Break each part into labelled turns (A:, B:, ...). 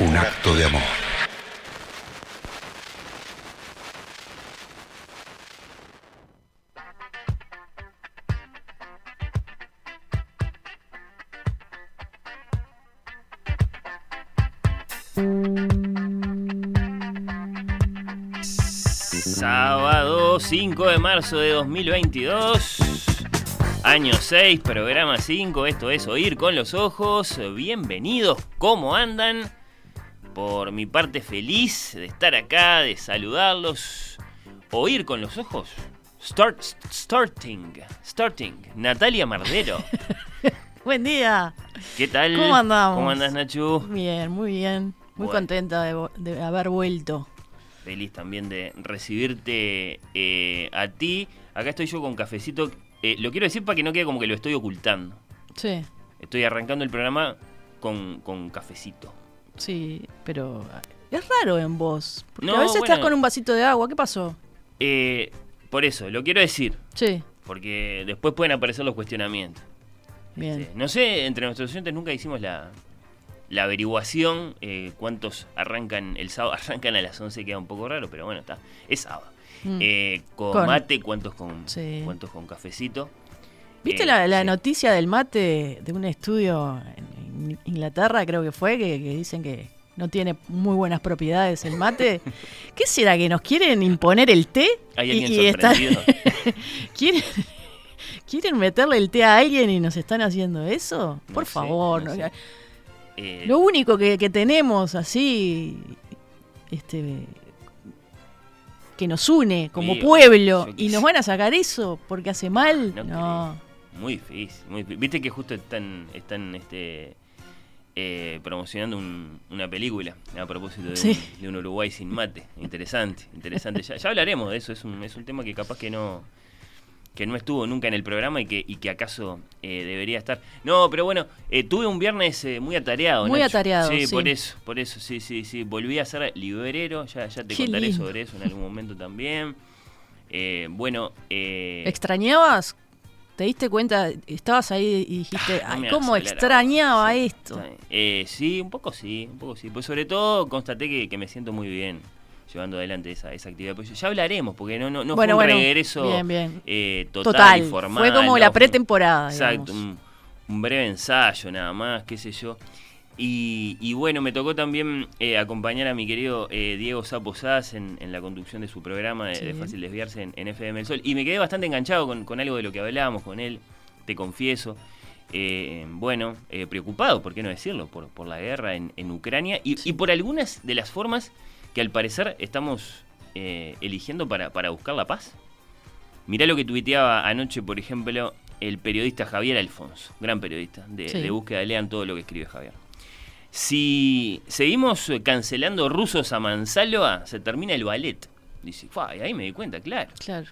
A: un acto de amor.
B: Sábado 5 de marzo de 2022. Año 6, programa 5. Esto es Oír con los Ojos. Bienvenidos, ¿cómo andan? Por mi parte, feliz de estar acá, de saludarlos. Oír con los Ojos. Start, starting, starting. Natalia Mardero.
C: Buen día.
B: ¿Qué tal?
C: ¿Cómo andamos?
B: ¿Cómo andas, Nachu?
C: Bien, muy bien. Muy
B: Bueno.
C: contenta de, haber vuelto.
B: Feliz también de recibirte eh, a ti. Acá estoy yo con cafecito. Eh, lo quiero decir para que no quede como que lo estoy ocultando.
C: Sí,
B: Estoy arrancando el programa con, con cafecito.
C: Sí, pero es raro en vos. Porque
B: No,
C: a veces
B: bueno.
C: estás con un vasito de agua. ¿Qué pasó?
B: Eh, por eso, lo quiero decir.
C: Sí,
B: Porque después pueden aparecer los cuestionamientos.
C: bien.
B: Este, no sé, entre nuestros oyentes nunca hicimos la, la averiguación. eh, cuántos arrancan el sábado. Arrancan a las 11, queda un poco raro, pero bueno, está. Es sábado.
C: Mm.
B: Eh, con,
C: Con-
B: mate, cuántos con,
C: Sí.
B: cuántos con cafecito.
C: ¿Viste
B: Eh,
C: la, la
B: sí.
C: noticia del mate de un estudio en en Inglaterra, creo que fue, que, que dicen que no tiene muy buenas propiedades el mate? ¿Qué será? ¿Que nos quieren imponer el té?
B: ¿Hay
C: Y-
B: alguien
C: y está-
B: sorprendido?
C: ¿Quieren, ¿Quieren meterle el té a alguien y nos están haciendo eso?
B: No
C: Por
B: sé,
C: favor.
B: no
C: no-
B: sé. Eh,
C: Lo único que, que tenemos así, este, que nos une como
B: Sí,
C: pueblo, y nos van a sacar eso porque hace mal,
B: No
C: no.
B: Muy difícil, muy difícil. Viste que justo están, están este, eh, promocionando un- una película a propósito de,
C: Sí.
B: un, de un Uruguay sin mate. Interesante, interesante. Ya, ya hablaremos de eso, es un, es un tema que capaz que no que no estuvo nunca en el programa y que, y que acaso eh, debería estar. No, pero bueno, eh, tuve un viernes eh, muy atareado.
C: Muy
B: Nacho.
C: atareado,
B: Sí,
C: sí.
B: por eso, por eso, sí, sí, sí. Volví a ser librero, ya, ya te
C: Qué
B: contaré
C: lindo.
B: sobre eso en algún momento también. Eh, bueno, eh,
C: ¿Extrañabas? ¿Te diste cuenta? Estabas ahí y dijiste,
B: Ah,
C: ay, ¿cómo extrañaba.
B: Sí,
C: esto?
B: Eh, sí, un poco sí, un poco sí. Pues sobre todo constaté que, que me siento muy bien llevando adelante esa, esa actividad. Pues ya hablaremos, porque no, no, no
C: Bueno,
B: fue un
C: bueno,
B: regreso
C: bien, bien.
B: eh, total,
C: Total,
B: y formal.
C: fue como
B: ¿no?
C: la pretemporada,
B: Exacto, un breve ensayo nada más, qué sé yo. Y, y bueno, me tocó también eh, acompañar a mi querido eh, Diego Sapo Sass en, en la conducción de su programa de. Fácil Desviarse en, en FM El Sol. Y me quedé bastante enganchado con, con algo de lo que hablábamos con él, te confieso. Eh, bueno, preocupado, ¿por qué no decirlo? Por, por la guerra en, en Ucrania y, y por algunas de las formas que al parecer estamos eh, eligiendo para, para buscar la paz. Mirá lo que tuiteaba anoche, por ejemplo, el periodista Javier Alfonso, gran periodista de,
C: Sí.
B: de búsqueda. Lean todo lo que escribe Javier. Si seguimos eh, cancelando rusos a mansalva, se termina el ballet. Dice, "Fua, y ahí me di cuenta, claro.
C: Claro.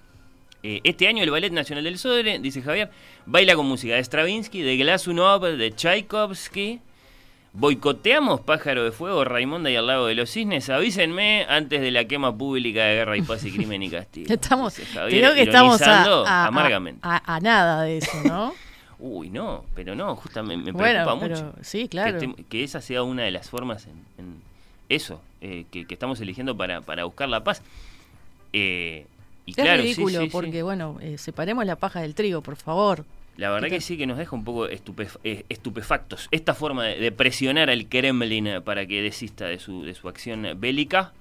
B: Eh, este año el Ballet Nacional del Sodre, dice Javier, baila con música de Stravinsky, de Glasunov, de Tchaikovsky. Boicoteamos Pájaro de Fuego, Raimonda y el Lago de los Cisnes. Avísenme antes de la quema pública de Guerra y Paz y Crimen y Castigo.
C: Estamos,
B: Javier,
C: creo que estamos
B: ironizando
C: a, a-
B: amargamente.
C: a- a nada de eso, ¿no?
B: Uy, no, pero no, justamente me
C: Bueno,
B: preocupa
C: pero
B: mucho.
C: sí, claro.
B: Que, que esa sea una de las formas en, en eso, eh, que, que estamos eligiendo para, para buscar la paz. Eh, y
C: es
B: claro,
C: ridículo
B: sí, sí.
C: porque, bueno, eh, separemos la paja del trigo, por favor.
B: La verdad que sí que nos deja un poco estupef- eh, estupefactos. Esta forma de, de presionar al Kremlin para que desista de su, de su acción bélica,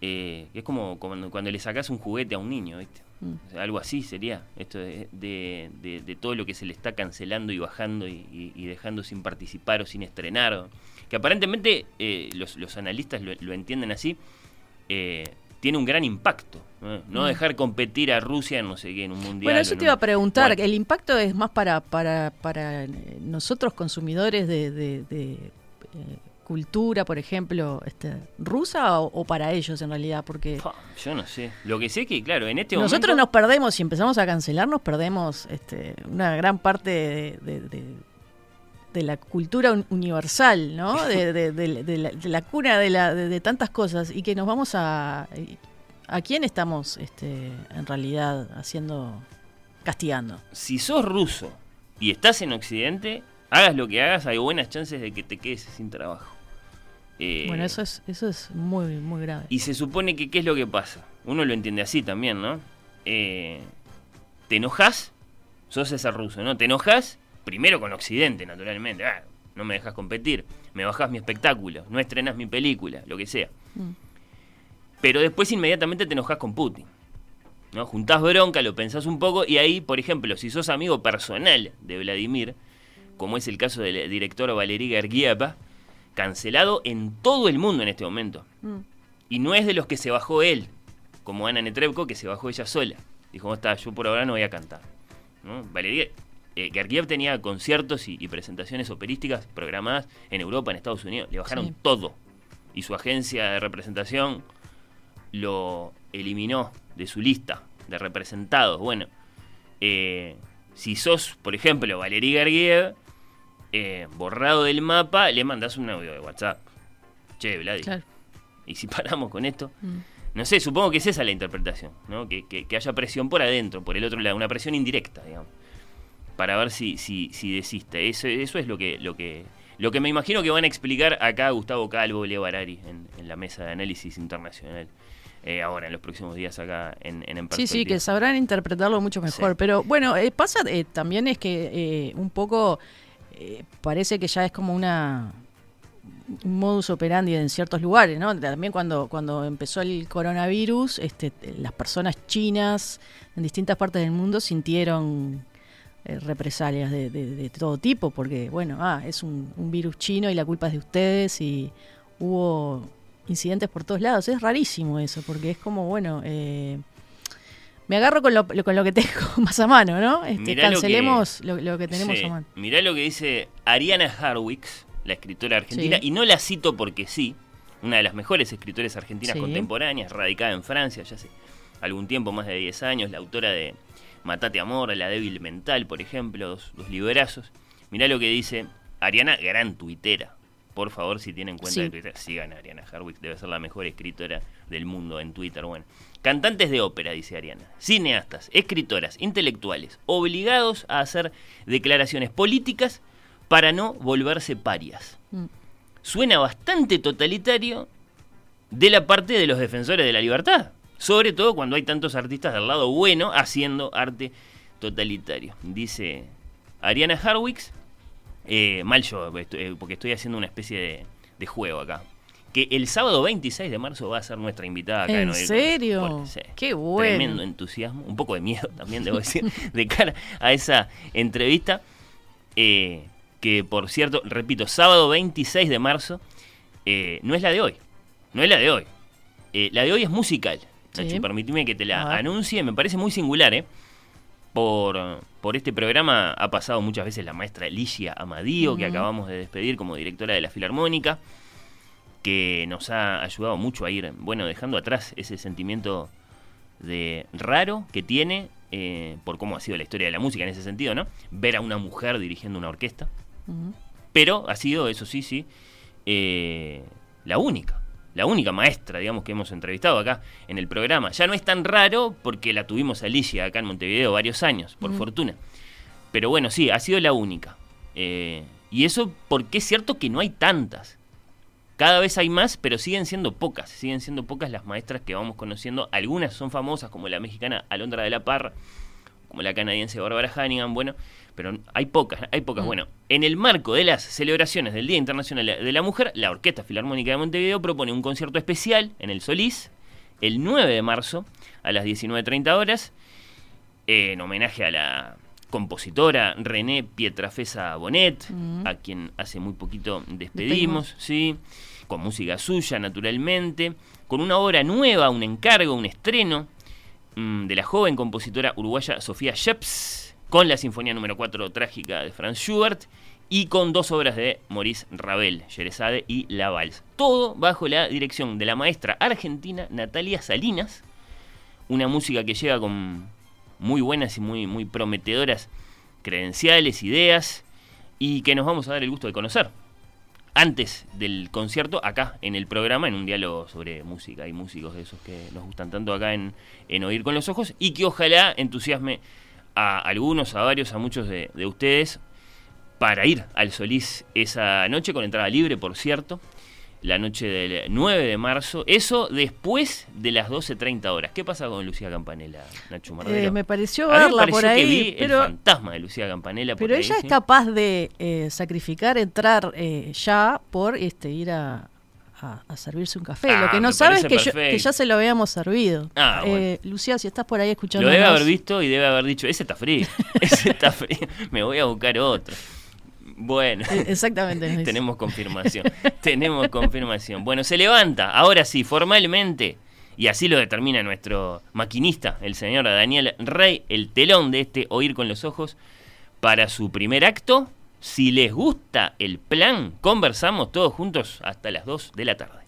B: eh, que es como cuando, cuando le sacas un juguete a un niño, ¿viste?
C: Mm.
B: Algo así sería, esto de, de- de- de todo lo que se le está cancelando y bajando y, y- y dejando sin participar o sin estrenar. Que aparentemente eh, los, los analistas lo, lo entienden así, eh, tiene un gran impacto. ¿no? No
C: Mm.
B: dejar competir a Rusia en no sé qué, en un mundial.
C: Bueno, eso
B: o
C: te iba a
B: un-
C: preguntar. ¿El impacto es más para, para, para nosotros consumidores de, de- de, eh, cultura, por ejemplo, este, rusa o, o para ellos en realidad? Porque
B: Yo no sé. Lo que sé que, claro, en este
C: nosotros
B: momento...
C: nos perdemos, si empezamos a cancelar, nos perdemos este, una gran parte de, de- de- de la cultura un- universal, ¿no? De, la, la cuna de, la, de tantas cosas y que nos vamos a... ¿A quién estamos este, en realidad haciendo, castigando?
B: Si sos ruso y estás en Occidente, hagas lo que hagas, hay buenas chances de que te quedes sin trabajo. Eh,
C: Bueno, eso es, eso es muy, muy grave.
B: Y se supone que, ¿qué es lo que pasa? Uno lo entiende así también, ¿no? Eh, te enojas, sos ese ruso, ¿no? Te enojas, primero con Occidente, naturalmente. Ah, no me dejas competir, me bajás mi espectáculo, no estrenas mi película, lo que sea.
C: Mm.
B: Pero después inmediatamente te enojas con Putin. ¿no? Juntás bronca, lo pensás un poco y ahí, por ejemplo, si sos amigo personal de Vladimir, como es el caso del director Valery Gergiev, cancelado en todo el mundo en este momento.
C: Mm.
B: Y no es de los que se bajó él, como Ana Netrebko, que se bajó ella sola. Dijo, "No está, yo por ahora no voy a cantar. ¿No? Valery eh, Gergiev tenía conciertos y, y presentaciones operísticas programadas en Europa, en Estados Unidos. Le bajaron
C: Sí.
B: todo. Y su agencia de representación lo eliminó de su lista de representados. Bueno, eh, si sos, por ejemplo, Valery Gergiev, eh, borrado del mapa, le mandás un audio de WhatsApp. Che, Vladi.
C: Claro.
B: Y si paramos con esto,
C: Mm.
B: no sé, supongo que es esa la interpretación, ¿no? Que, que- que haya presión por adentro, por el otro lado, una presión indirecta, digamos, para ver si, si, si desiste. Eso, eso es lo que, lo que lo que me imagino que van a explicar acá Gustavo Calvo, Leo Barari, en, en la mesa de análisis internacional, eh, ahora, en los próximos días acá en, en,
C: Sí, sí, que sabrán interpretarlo mucho mejor.
B: Sí.
C: Pero bueno, eh, pasa eh, también es que un poco eh, parece que ya es como una un modus operandi en ciertos lugares, ¿no? También cuando, cuando empezó el coronavirus, este, las personas chinas en distintas partes del mundo sintieron eh, represalias de, de- de todo tipo, porque, bueno, ah, es un, virus chino y la culpa es de ustedes y hubo incidentes por todos lados. Es rarísimo eso, porque es como, bueno, eh, me agarro con lo, lo- con lo que tengo más a mano, ¿no? Este,
B: Mirá lo que-
C: cancelemos lo, lo que tenemos
B: Sí.
C: a mano.
B: Mirá lo que dice Ariana Harwicks, la escritora argentina,
C: Sí.
B: y no la cito porque sí, una de las mejores escritoras argentinas
C: Sí.
B: contemporáneas, radicada en Francia ya hace algún tiempo, más de 10 años, la autora de, Matate Amor, La Débil Mental, por ejemplo, dos, dos librazos. Mirá lo que dice Ariana, gran tuitera. Por favor, si tienen cuenta
C: Sí.
B: de Twitter, sigan a Ariana Harwicks, debe ser la mejor escritora del mundo en Twitter. Bueno, cantantes de ópera, dice Ariana, cineastas, escritoras, intelectuales, obligados a hacer declaraciones políticas para no volverse parias.
C: Mm.
B: Suena bastante totalitario de la parte de los defensores de la libertad, sobre todo cuando hay tantos artistas del lado bueno haciendo arte totalitario. Dice Ariana Harwicks, eh, mal yo, esto- eh, porque estoy haciendo una especie de, de juego acá. Que el sábado 26 de marzo va a ser nuestra invitada acá
C: ¿En
B: con
C: serio?
B: Sí.
C: Qué bueno.
B: Tremendo entusiasmo, un poco de miedo también, debo decir, de cara a esa entrevista. eh, que por cierto, repito, sábado 26 de marzo, eh, no es la de hoy. No es la de hoy. Eh, la de hoy es musical.
C: Sí.
B: Nacho, permitime que te la anuncie. Me parece muy singular, ¿eh? Por, por este programa ha pasado muchas veces la maestra Ligia Amadío, que acabamos de despedir como directora de la Filarmónica, que nos ha ayudado mucho a ir, bueno, dejando atrás ese sentimiento de raro que tiene, eh, por cómo ha sido la historia de la música en ese sentido, ¿no? Ver a una mujer dirigiendo una orquesta. Pero ha sido, eso sí, sí, eh, la única, la única maestra, digamos, que hemos entrevistado acá en el programa. Ya no es tan raro porque la tuvimos a Alicia acá en Montevideo varios años, por fortuna. Pero bueno, sí, ha sido la única. Eh, y eso porque es cierto que no hay tantas. Cada vez hay más, pero siguen siendo pocas. Siguen siendo pocas las maestras que vamos conociendo. Algunas son famosas, como la mexicana Alondra de la Parra, como la canadiense Bárbara Hannigan, bueno, pero hay pocas, hay pocas.
C: Mm.
B: Bueno, en el marco de las celebraciones del Día Internacional de la Mujer, la Orquesta Filarmónica de Montevideo propone un concierto especial en el Solís el 9 de marzo a las 19.30 horas eh, en homenaje a la compositora René Pietrafesa Bonet,
C: Mm.
B: a quien hace muy poquito despedimos, sí, con música suya naturalmente, con una obra nueva, un encargo, un estreno mm, de la joven compositora uruguaya Sofía Sheps, con la Sinfonía número 4 trágica de Franz Schubert y con dos obras de Maurice Ravel, Sherezade y La Vals. Todo bajo la dirección de la maestra argentina Natalia Salinas, una música que llega con muy buenas y muy, muy prometedoras credenciales, ideas, y que nos vamos a dar el gusto de conocer. Antes del concierto, acá en el programa, en un diálogo sobre música y músicos de esos que nos gustan tanto acá en, en Oír con los Ojos, y que ojalá entusiasme a algunos, a varios, a muchos de, de ustedes para ir al Solís esa noche, con entrada libre, por cierto, la noche del 9 de marzo, eso después de las 12.30 horas. ¿Qué pasa con Lucía Campanella, Nacho Mardero?
C: Eh, me pareció
B: A mí me
C: verla
B: pareció
C: por
B: que
C: ahí,
B: vi
C: pero,
B: el fantasma de Lucía Campanella por
C: pero
B: ahí,
C: ella
B: ¿sí?
C: es capaz de eh, sacrificar entrar eh, ya por este ir a, a- a servirse un café.
B: Ah,
C: Lo que no sabe es que, yo-
B: perfecto.
C: que ya se lo habíamos servido.
B: Ah, bueno.
C: Eh, Lucía, si estás por ahí escuchando.
B: Lo debe haber visto y debe haber dicho, ese está frío, ese está frío, me voy a buscar otro. Bueno,
C: Exactamente.
B: tenemos confirmación, tenemos confirmación. Bueno, se levanta, ahora sí, formalmente, y así lo determina nuestro maquinista, el señor Daniel Rey, el telón de este Oír con los Ojos, para su primer acto. Si les gusta el plan, conversamos todos juntos hasta las 2 de la tarde.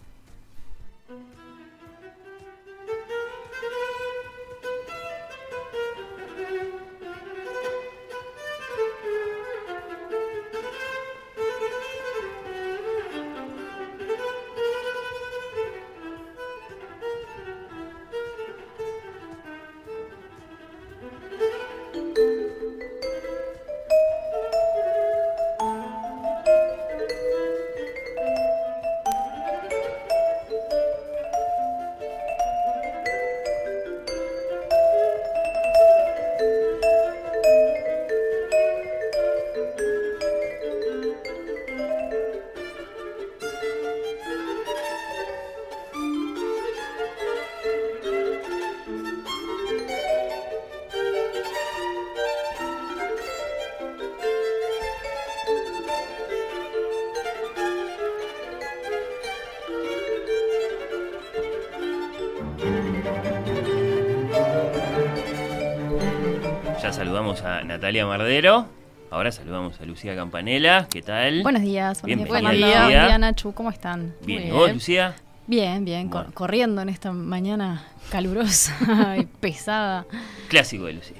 B: Natalia Mardero. Ahora saludamos a Lucía Campanella. ¿Qué tal?
D: Buenos días, buenos días,
B: Bienvenida,
D: Fernando.
B: Lucía.
D: Buen día, Nachu, ¿cómo están?
B: Bien,
C: Muy
B: ¿y vos,
C: bien.
B: Lucía?
D: Bien, bien, cor- corriendo en esta mañana calurosa y pesada.
B: Clásico de Lucía.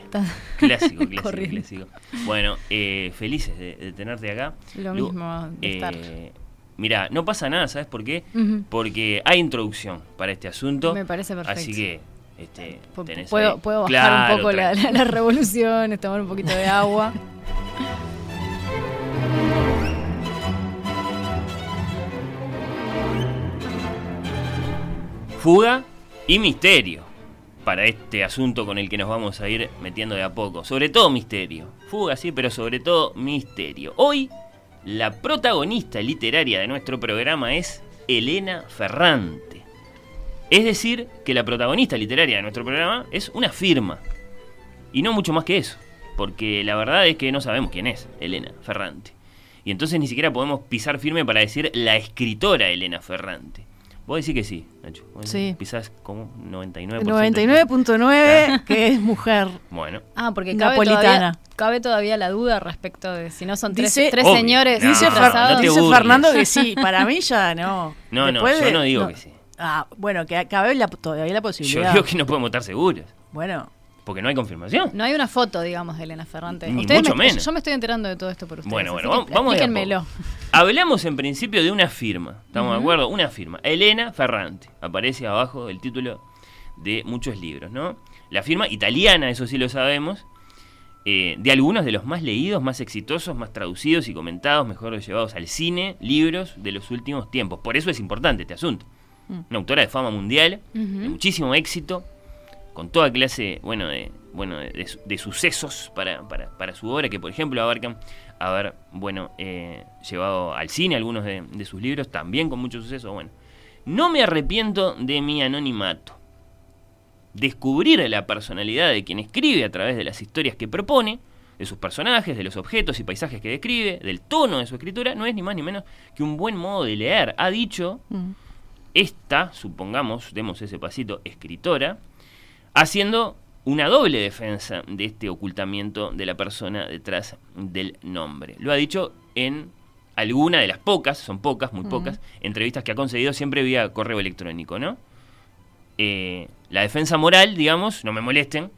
B: Clásico, clásico,
D: Corriendo.
B: clásico. Bueno, eh, felices de, de tenerte acá.
D: Lo
B: Lu,
D: mismo de estar.
B: eh, Mira, no pasa nada, ¿sabes por qué? Porque hay introducción para este asunto.
D: Me parece perfecto.
B: Así que este, tenés
D: Puedo, puedo bajar
B: Claro,
D: un poco la- las revoluciones, tomar un poquito de agua.
B: Fuga y misterio para este asunto con el que nos vamos a ir metiendo de a poco. Sobre todo misterio. Fuga, sí, pero sobre todo misterio. Hoy, la protagonista literaria de nuestro programa es Elena Ferrante. Es decir, que la protagonista literaria de nuestro programa es una firma. Y no mucho más que eso. Porque la verdad es que no sabemos quién es Elena Ferrante. Y entonces ni siquiera podemos pisar firme para decir la escritora Elena Ferrante. Vos decís que sí, Nacho. Vos
C: Sí.
B: Pisás como 99%.
C: 99.9, que es mujer.
B: Bueno.
D: Ah, porque cabe
C: Napolitana.
D: todavía, cabe todavía la duda respecto de si no son tres,
C: Dice-
D: tres
B: Obvio.
D: señores
B: No,
C: dice, Fer-
B: no.
C: Fernando que sí, para mí ya no.
B: No, no, yo
C: de-
B: no digo que sí.
C: Ah, bueno, que cabe la, todavía la
B: Yo
C: posibilidad.
B: digo que no podemos estar seguros.
C: Bueno,
B: Porque no hay confirmación.
D: No hay una foto, digamos, de Elena Ferrante.
B: Ni
D: Ustedes
B: mucho
D: me-
B: menos.
D: Yo me estoy enterando de todo esto por ustedes.
B: Bueno, bueno,
D: que
B: vamos, vamos. Hablamos en principio de una firma. ¿Estamos de acuerdo? Una firma. Elena Ferrante. Aparece abajo el título de muchos libros, ¿no? La firma italiana, eso sí lo sabemos. eh, de algunos de los más leídos, más exitosos, más traducidos y comentados, mejor llevados al cine, libros de los últimos tiempos. Por eso es importante este asunto. Una autora de fama mundial, de muchísimo éxito, con toda clase, bueno, de, bueno, de, de su- de sucesos para, para, para su obra, que por ejemplo abarcan haber, bueno, eh, llevado al cine algunos de, de sus libros, también con mucho suceso. Bueno, no me arrepiento de mi anonimato. Descubrir la personalidad de quien escribe a través de las historias que propone, de sus personajes, de los objetos y paisajes que describe, del tono de su escritura, no es ni más ni menos que un buen modo de leer. Ha dicho esta, supongamos, demos ese pasito, escritora, haciendo una doble defensa de este ocultamiento de la persona detrás del nombre. Lo ha dicho en alguna de las pocas, son pocas, muy pocas, entrevistas que ha concedido siempre vía correo electrónico, ¿no? Eh, la defensa moral, digamos, no me molesten,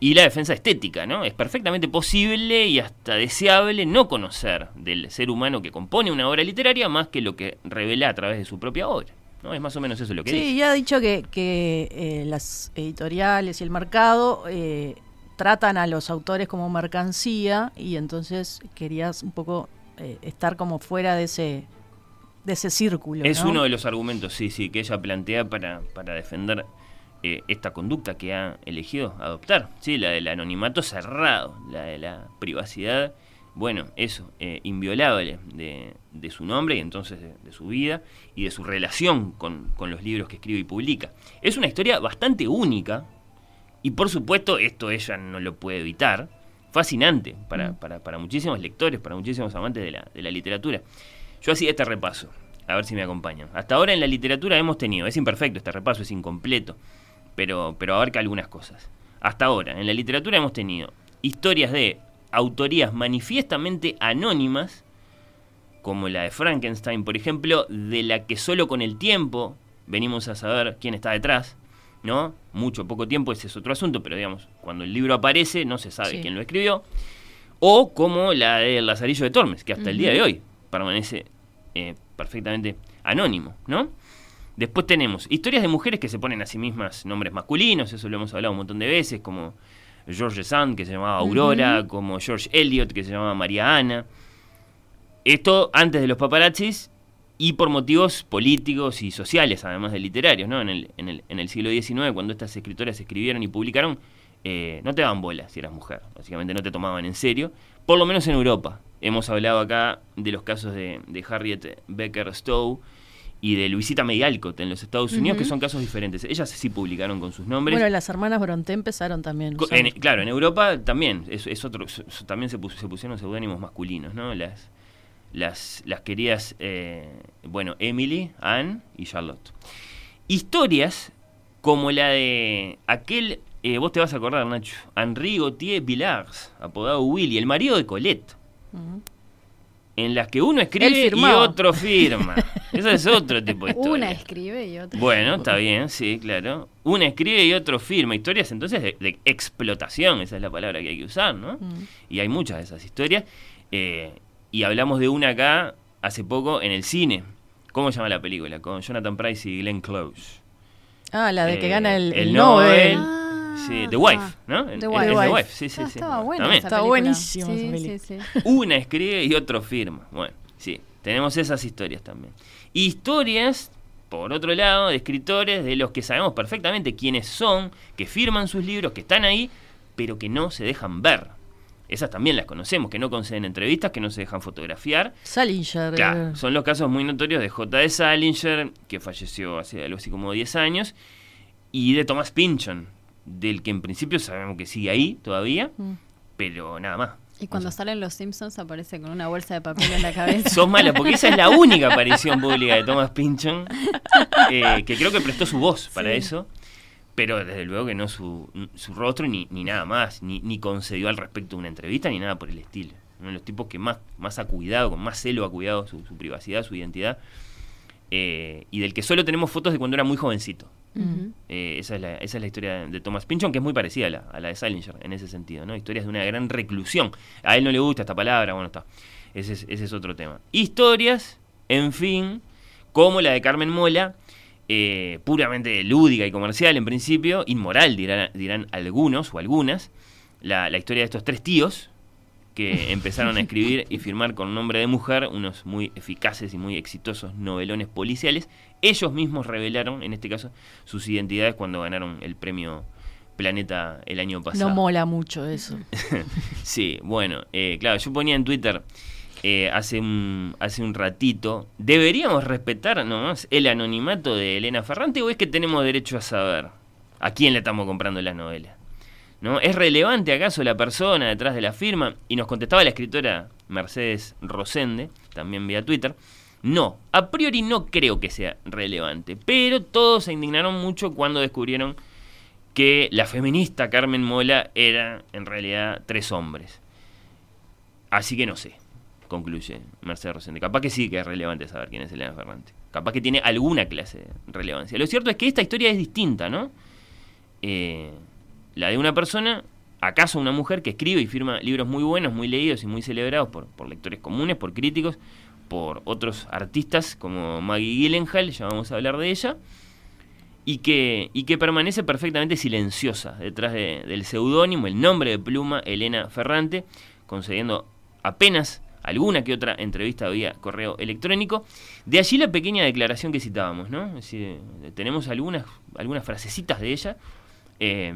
B: y la defensa estética, ¿no? Es perfectamente posible y hasta deseable no conocer del ser humano que compone una obra literaria más que lo que revela a través de su propia obra. ¿no? Es más o menos eso lo que
C: sí,
B: dice.
C: ya ha dicho que, que eh, las editoriales y el mercado eh, tratan a los autores como mercancía y entonces querías un poco eh, estar como fuera de ese de ese círculo.
B: Es
C: ¿no?
B: uno de los argumentos, sí, sí, que ella plantea para, para defender eh, esta conducta que ha elegido adoptar. Sí, la del anonimato cerrado, la de la privacidad, bueno, eso, eh, inviolable de, de su nombre y entonces de, de su vida y de su relación con, con los libros que escribe y publica. Es una historia bastante única y por supuesto esto ella no lo puede evitar. Fascinante para, para, para muchísimos lectores, para muchísimos amantes de la, de la literatura. Yo hacía este repaso, a ver si me acompañan. Hasta ahora en la literatura hemos tenido, es imperfecto este repaso, es incompleto, pero, pero abarca algunas cosas. Hasta ahora, en la literatura hemos tenido historias de autorías manifiestamente anónimas, como la de Frankenstein, por ejemplo, de la que solo con el tiempo venimos a saber quién está detrás, ¿no? Mucho, poco tiempo, ese es otro asunto, pero digamos, cuando el libro aparece no se sabe
C: Sí.
B: quién lo escribió. O como la del Lazarillo de Tormes, que hasta el día de hoy permanece eh, perfectamente anónimo, ¿no? Después tenemos historias de mujeres que se ponen a sí mismas nombres masculinos, eso lo hemos hablado un montón de veces, como George Sand, que se llamaba Aurora, como George Eliot, que se llamaba María Ana. Esto antes de los paparazzis y por motivos políticos y sociales, además de literarios, ¿no? En el, en el, en el siglo XIX, cuando estas escritoras escribieron y publicaron, eh, no te daban bola si eras mujer, básicamente no te tomaban en serio, por lo menos en Europa. Hemos hablado acá de los casos de, de Harriet Becker Stowe y de Luisita May Alcott en los Estados Unidos, que son casos diferentes. Ellas sí publicaron con sus nombres.
C: Bueno, las hermanas Bronte empezaron también.
B: En- claro, en Europa también es, es otro, también se, pus- se pusieron seudónimos masculinos, ¿no? Las, las, las queridas, eh, bueno, Emily, Anne y Charlotte. Historias como la de aquel, eh, vos te vas a acordar, Nacho, Henri Gauthier Villars, apodado Willy, el marido de Colette. En las que uno escribe y otro firma. Eso es otro tipo de historia.
D: Una escribe y otra.
B: Bueno, está bien, sí, claro. Una escribe y otro firma. Historias entonces de, de explotación, esa es la palabra que hay que usar, ¿no?
C: Mm.
B: Y hay muchas de esas historias. Eh, y hablamos de una acá hace poco en el cine. ¿Cómo se llama la película? Con Jonathan Price y Glenn Close.
C: Ah, la de que
B: Eh,
C: gana el, el
B: Nobel.
C: Nobel.
B: Sí, The
D: Ah,
B: Wife, ¿no?
D: The
B: El-
D: Wife.
B: el
C: The Wife.
B: Sí, sí,
D: Ah,
B: sí.
D: estaba buena esa
C: buenísima esa
D: Sí, sí, sí.
B: Una escribe y otro firma. Bueno, sí, tenemos esas historias también. Historias, por otro lado, de escritores de los que sabemos perfectamente quiénes son, que firman sus libros, que están ahí, pero que no se dejan ver. Esas también las conocemos, que no conceden entrevistas, que no se dejan fotografiar.
C: Salinger.
B: Claro,
C: eh,
B: son los casos muy notorios de J.D. Salinger, que falleció hace algo así como 10 años, y de Thomas Pynchon, del que en principio sabemos que sigue ahí todavía,
C: Mm.
B: pero nada más.
D: Y cuando salen los Simpsons aparece con una bolsa de papel en la cabeza.
B: Sos mala, porque esa es la única aparición pública de Thomas Pynchon, eh, que creo que prestó su voz para
D: Sí.
B: eso, pero desde luego que no su, su rostro ni, ni nada más, ni, ni concedió al respecto una entrevista ni nada por el estilo. Uno de los tipos que más, más ha cuidado, con más celo ha cuidado su, su privacidad, su identidad, eh, y del que solo tenemos fotos de cuando era muy jovencito. Eh, esa, es la, esa es la historia de, de Thomas Pynchon, que es muy parecida a la, a la de Salinger en ese sentido, ¿no? Historias de una gran reclusión. A él no le gusta esta palabra, bueno, está. Ese es, ese es otro tema. Historias, en fin, como la de Carmen Mola, eh, puramente lúdica y comercial en principio, inmoral dirán, dirán algunos o algunas. La, la historia de estos tres tíos que empezaron a escribir y firmar con nombre de mujer unos muy eficaces y muy exitosos novelones policiales. Ellos mismos revelaron, en este caso, sus identidades cuando ganaron el premio Planeta el año pasado.
C: no mola mucho eso.
B: Sí, bueno, eh, claro, yo ponía en Twitter eh, hace, un, hace un ratito, ¿deberíamos respetar nomás el anonimato de Elena Ferrante o es que tenemos derecho a saber a quién le estamos comprando las novelas? ¿No? ¿Es relevante acaso la persona detrás de la firma? Y nos contestaba la escritora Mercedes Rosende, también vía Twitter. No, a priori no creo que sea relevante, pero todos se indignaron mucho cuando descubrieron que la feminista Carmen Mola era en realidad tres hombres. Así que no sé, concluye Mercedes Rosende. Capaz que sí que es relevante saber quién es Elena Ferrante. Capaz que tiene alguna clase de relevancia. Lo cierto es que esta historia es distinta, ¿no? Eh, la de una persona, acaso una mujer que escribe y firma libros muy buenos, muy leídos y muy celebrados por, por lectores comunes, por críticos, por otros artistas como Maggie Gyllenhaal, ya vamos a hablar de ella, y que, y que permanece perfectamente silenciosa detrás de- del seudónimo, el nombre de pluma, Elena Ferrante, concediendo apenas alguna que otra entrevista vía correo electrónico. De allí la pequeña declaración que citábamos, ¿no? Es decir, tenemos algunas, algunas frasecitas de ella eh,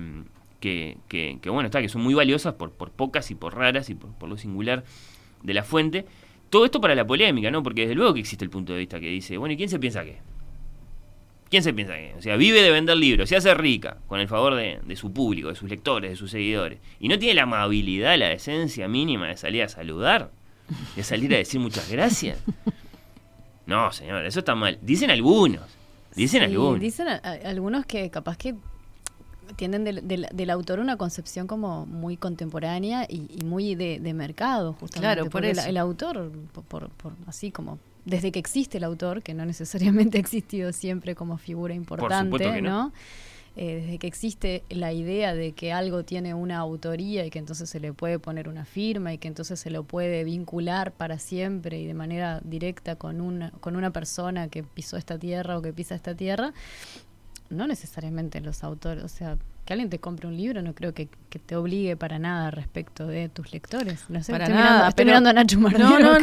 B: que, que- que, bueno, está, que son muy valiosas por, por pocas y por raras y por, por lo singular de la fuente. Todo esto para la polémica, ¿no? Porque desde luego que existe el punto de vista que dice, bueno, ¿y quién se piensa qué? ¿Quién se piensa qué? O sea, vive de vender libros, se hace rica con el favor de, de su público, de sus lectores, de sus seguidores. Y no tiene la amabilidad, la decencia mínima de salir a saludar, de salir a decir muchas gracias. No, señor, eso está mal. Dicen algunos, dicen
D: Sí,
B: algunos.
D: Dicen a- a- algunos que capaz que tienen del, del- del autor una concepción como muy contemporánea y, y muy de, de mercado, justamente.
C: Claro, por
D: el-
C: eso.
D: El, autor, por, por- así como desde que existe el autor, que no necesariamente ha existido siempre como figura importante.
B: ¿no?
D: Eh, desde que existe la idea de que algo tiene una autoría y que entonces se le puede poner una firma y que entonces se lo puede vincular para siempre y de manera directa con una, con una persona que pisó esta tierra o que pisa esta tierra, no necesariamente los autores, o sea, que alguien te compre un libro no creo que, que te obligue para nada respecto de tus lectores. No sé,
C: Para
D: estoy,
C: nada,
D: mirando, estoy
C: pero-
D: mirando a Nacho Mardero.
C: No, no,
D: acá.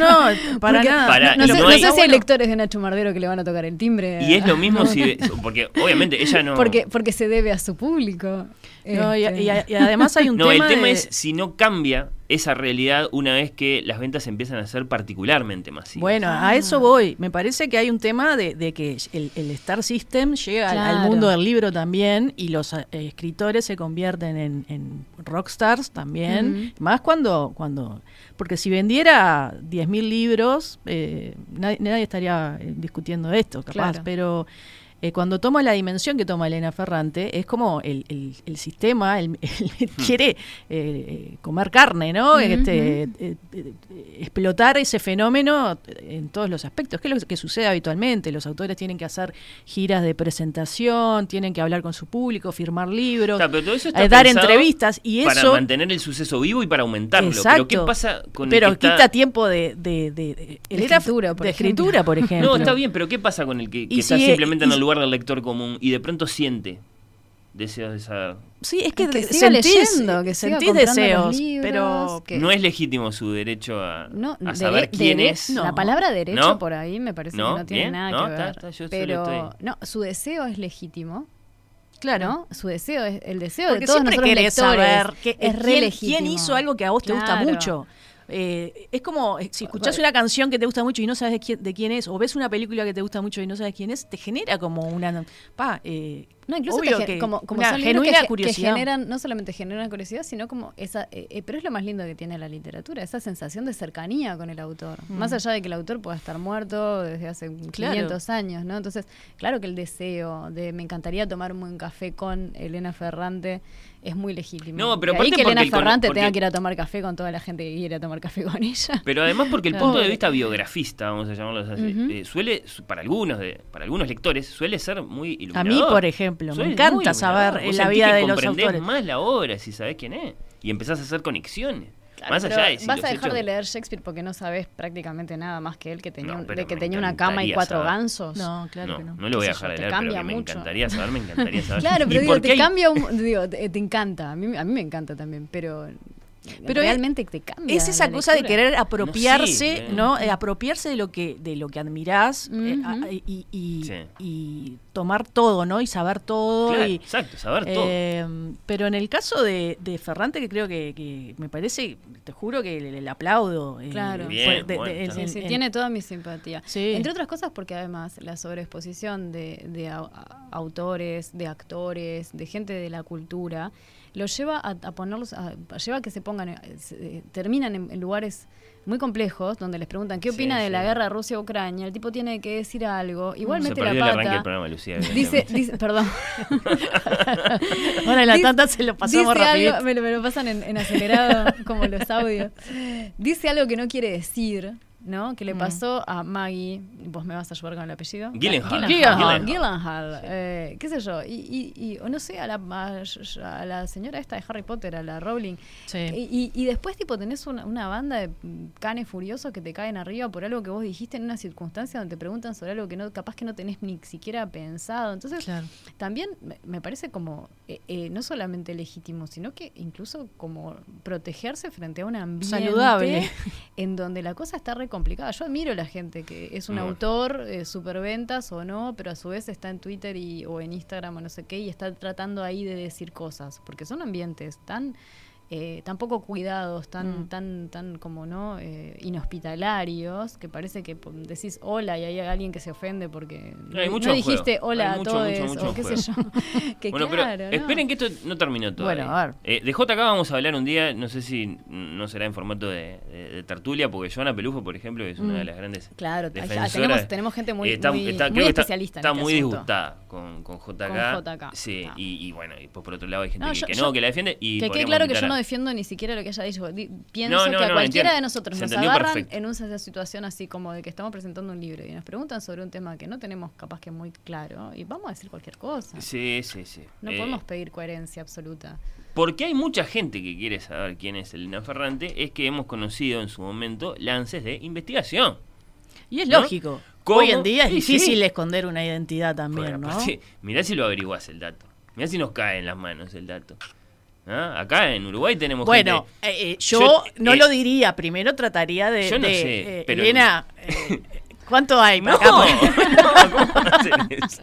C: no, para
D: Porque
C: nada.
B: Para-
D: no sé,
B: no
D: no si hay lectores de Nacho Mardero que le van a tocar el timbre.
B: Y es lo mismo si... Porque obviamente ella no...
D: porque, porque se debe a su público.
C: No, y,
D: Este,
C: y- y además hay un
B: No,
C: tema
B: el tema
C: de-
B: es si no cambia esa realidad una vez que las ventas empiezan a ser particularmente masivas.
C: Bueno, a eso voy. Me parece que hay un tema de, de que el, el Star System llega al- mundo del libro también y los eh, escritores se convierten en, en rockstars también. Más cuando, cuando. Porque si vendiera 10.000 libros, eh, nadie, nadie estaría eh, discutiendo esto, capaz.
D: Claro.
C: Pero eh, cuando toma la dimensión que toma Elena Ferrante, es como el, el- el sistema el- el- quiere eh, comer carne, ¿no? Este, eh, eh, explotar ese fenómeno en todos los aspectos, que es lo que sucede habitualmente. Los autores tienen que hacer giras de presentación, tienen que hablar con su público, firmar libros,
B: O sea, pero todo eso está
C: eh, dar entrevistas y
B: para
C: eso...
B: mantener el suceso vivo y para aumentarlo.
C: Exacto.
B: Pero ¿qué pasa con
C: Pero
B: el que está-
C: quita tiempo de, de, de- de- él era-
D: escritura, por
C: de
D: ejemplo.
C: escritura, por ejemplo.
B: No, está bien, pero ¿qué pasa con el que, está
C: si-
B: simplemente en el lugar del lector común y de pronto siente deseos de saber?
C: Sí, es que,
D: Que siga
C: sentís,
D: leyendo, que
C: sentís deseos,
D: libros,
C: pero
D: que-
B: No es legítimo su derecho a,
D: No,
B: a saber quién es.
D: La
C: No.
D: palabra derecho
B: ¿No?
D: por ahí me parece
B: ¿No?
D: que no tiene
B: Bien,
D: nada
B: no,
D: que
B: está,
D: ver.
B: está, yo solo
D: pero
B: estoy-
D: no, su deseo es legítimo.
C: claro.
D: ¿no? Su deseo es el deseo
C: Porque
D: de todos
C: siempre
D: nosotros lectores.
C: saber que-
D: es re
C: quién,
D: legítimo.
C: quién hizo algo que a vos te gusta mucho. Eh, es como eh, si escuchás una canción que te gusta mucho y no sabes de quién, de quién es, o ves una película que te gusta mucho y no sabes quién es, te genera como una. Pa, eh,
D: No, incluso
C: obvio
D: te gen-
C: que
D: como, como
C: una
D: son libros que,
C: genuina
D: ge- que
C: curiosidad.
D: generan, no solamente generan curiosidad, sino como esa, eh, eh, pero es lo más lindo que tiene la literatura, esa sensación de cercanía con el autor.
C: Mm.
D: Más allá de que el autor pueda estar muerto desde hace
C: Claro.
D: 500 años, ¿no? Entonces, claro que el deseo de me encantaría tomarme un café con Elena Ferrante es muy legítimo.
B: No, pero
D: De ahí
B: aparte
D: que Elena Ferrante
B: porque-
D: tenga que ir a tomar café con toda la gente que quiere tomar café con ella.
B: Pero además porque el punto de vista biografista, vamos a llamarlo así, eh, suele, su- para algunos de, para algunos lectores, suele ser muy
C: A
B: iluminador.
C: mí, por ejemplo, me
B: Suele
C: encanta
B: muy iluminador.
C: saber
B: Vos
C: la vida
B: que
C: de los autores.
B: más la obra si sabés quién es. Y empezás a hacer conexiones.
D: Claro,
B: más
D: pero
B: allá de si
D: vas a dejar
B: hechos-
D: de leer Shakespeare porque no sabes prácticamente nada más que él que tenía,
B: No,
D: de que tenía una cama y cuatro
B: saber.
D: gansos.
C: No, claro
B: no,
C: que no.
B: no lo voy a dejar
D: yo,
B: de leer, pero
D: cambia
B: que me
D: mucho.
B: encantaría saber, me encantaría saber.
D: Claro,
B: ¿Y
D: pero digo, te
B: hay-
D: cambia, un- digo, te, te encanta. A mí, a mí me encanta también, pero,
C: Pero
D: realmente te cambia.
C: Es esa cosa de querer apropiarse,
B: sé,
C: ¿no?
B: eh.
C: Eh, apropiarse de lo que de lo que admirás eh, y, y-
B: Sí.
C: y tomar todo, ¿no? Y saber todo.
B: Claro,
C: y,
B: exacto, saber todo.
C: eh, pero en el caso de, de Ferrante, que creo que, que me parece, te juro que le, le aplaudo. eh,
D: Claro.
B: Bien,
C: de- de-
B: bueno,
C: en-
B: está
D: Sí,
C: en-
D: sí,
C: en-
D: tiene toda mi simpatía.
C: Sí.
D: Entre otras cosas porque además la sobreexposición de, de autores, de actores, de gente de la cultura, los lleva a, a ponerlos, a- lleva a que se pongan, eh, se- eh, terminan en, en lugares muy complejos donde les preguntan qué
B: Sí,
D: opina de
B: sí.
D: la guerra Rusia-Ucrania, el tipo tiene que decir algo, igual
B: Se
D: mete la
B: perdió el
D: pata.
B: programa, Lucía.
D: Dice, dice, perdón.
C: Bueno, en la
D: Dice-
C: tanta se lo pasamos
D: algo, me, lo, me lo pasan en, en acelerado, como los audios. Dice algo que no quiere decir, ¿no? Que le
C: Mm.
D: pasó a Maggie, vos me vas a ayudar con el apellido.
B: Gyllenhaal.
D: Gyllenhaal. Eh, qué sé yo. Y, y, y- o no sé, a la, a, a la señora esta de Harry Potter, a la Rowling.
C: Sí.
D: Y, y después, tipo, tenés una, una banda de canes furiosos que te caen arriba por algo que vos dijiste en una circunstancia donde te preguntan sobre algo que no capaz que no tenés ni siquiera pensado. Entonces,
C: Claro.
D: también me- me parece como eh, eh, no solamente legítimo, sino que incluso como protegerse frente a un ambiente
C: Saludable.
D: en donde la cosa está re complicada. Yo admiro a la gente que es un
B: No.
D: autor, eh, superventas o no, pero a su vez está en Twitter y, o en Instagram o no sé qué y está tratando ahí de decir cosas, porque son ambientes tan eh, tan poco cuidados, tan,
C: Mm.
D: tan, tan como no eh, inhospitalarios, que parece que decís hola y hay alguien que se ofende porque
B: No,
D: dijiste
B: juego.
D: hola
B: Hay
D: a todos
B: mucho, mucho
D: o qué sé yo. que
B: bueno,
D: claro,
B: pero
D: ¿no?
B: esperen que esto no terminó todavía.
C: Bueno, a ver.
B: Eh, de JK vamos a hablar un día, no sé si no será en formato de, de- de tertulia, porque Joana Pelufo, por ejemplo, es una
D: Mm.
B: de las grandes
D: Claro,
B: defensoras.
D: tenemos- tenemos gente muy-
B: está,
D: muy-
B: está-
D: muy
B: creo que está-
D: especialista en
B: Está,
D: este
B: muy
D: asunto.
B: disgustada con, con JK.
D: Con JK,
B: Sí,
D: ah.
B: y, y bueno, y pues por otro lado hay gente
D: No,
B: que,
D: yo-
B: que
D: yo-
B: no, que la defiende. Y
D: que quede claro que yo no defiendo ni siquiera lo que ella dijo. Di- pienso
B: No, no,
D: que a
B: no,
D: cualquiera
B: entiendo.
D: de nosotros
B: Se
D: nos agarran
B: perfecto.
D: en una situación así como de que estamos presentando un libro y nos preguntan sobre un tema que no tenemos capaz que muy claro y vamos a decir cualquier cosa.
B: Sí, sí, sí.
D: No
B: Eh,
D: podemos pedir coherencia absoluta.
B: Porque hay mucha gente que quiere saber quién es Elena Ferrante, es que hemos conocido en su momento lances de investigación.
C: Y es
B: ¿No?
C: lógico.
B: ¿Cómo?
C: Hoy en día es
B: Sí,
C: difícil
B: sí.
C: esconder una identidad también,
B: Bueno,
C: ¿no?
B: aparte, mirá si lo averiguás el dato. Mirá si nos cae en las manos el dato. ¿Ah? Acá en Uruguay tenemos
C: Bueno,
B: gente-
C: eh, eh, yo,
B: Yo,
C: no
B: eh,
C: lo diría. Primero trataría de.
B: Yo no
C: de,
B: sé,
C: eh,
B: pero-
C: Elena, eh, ¿cuánto hay?
B: No, no, ¿cómo van a hacer eso?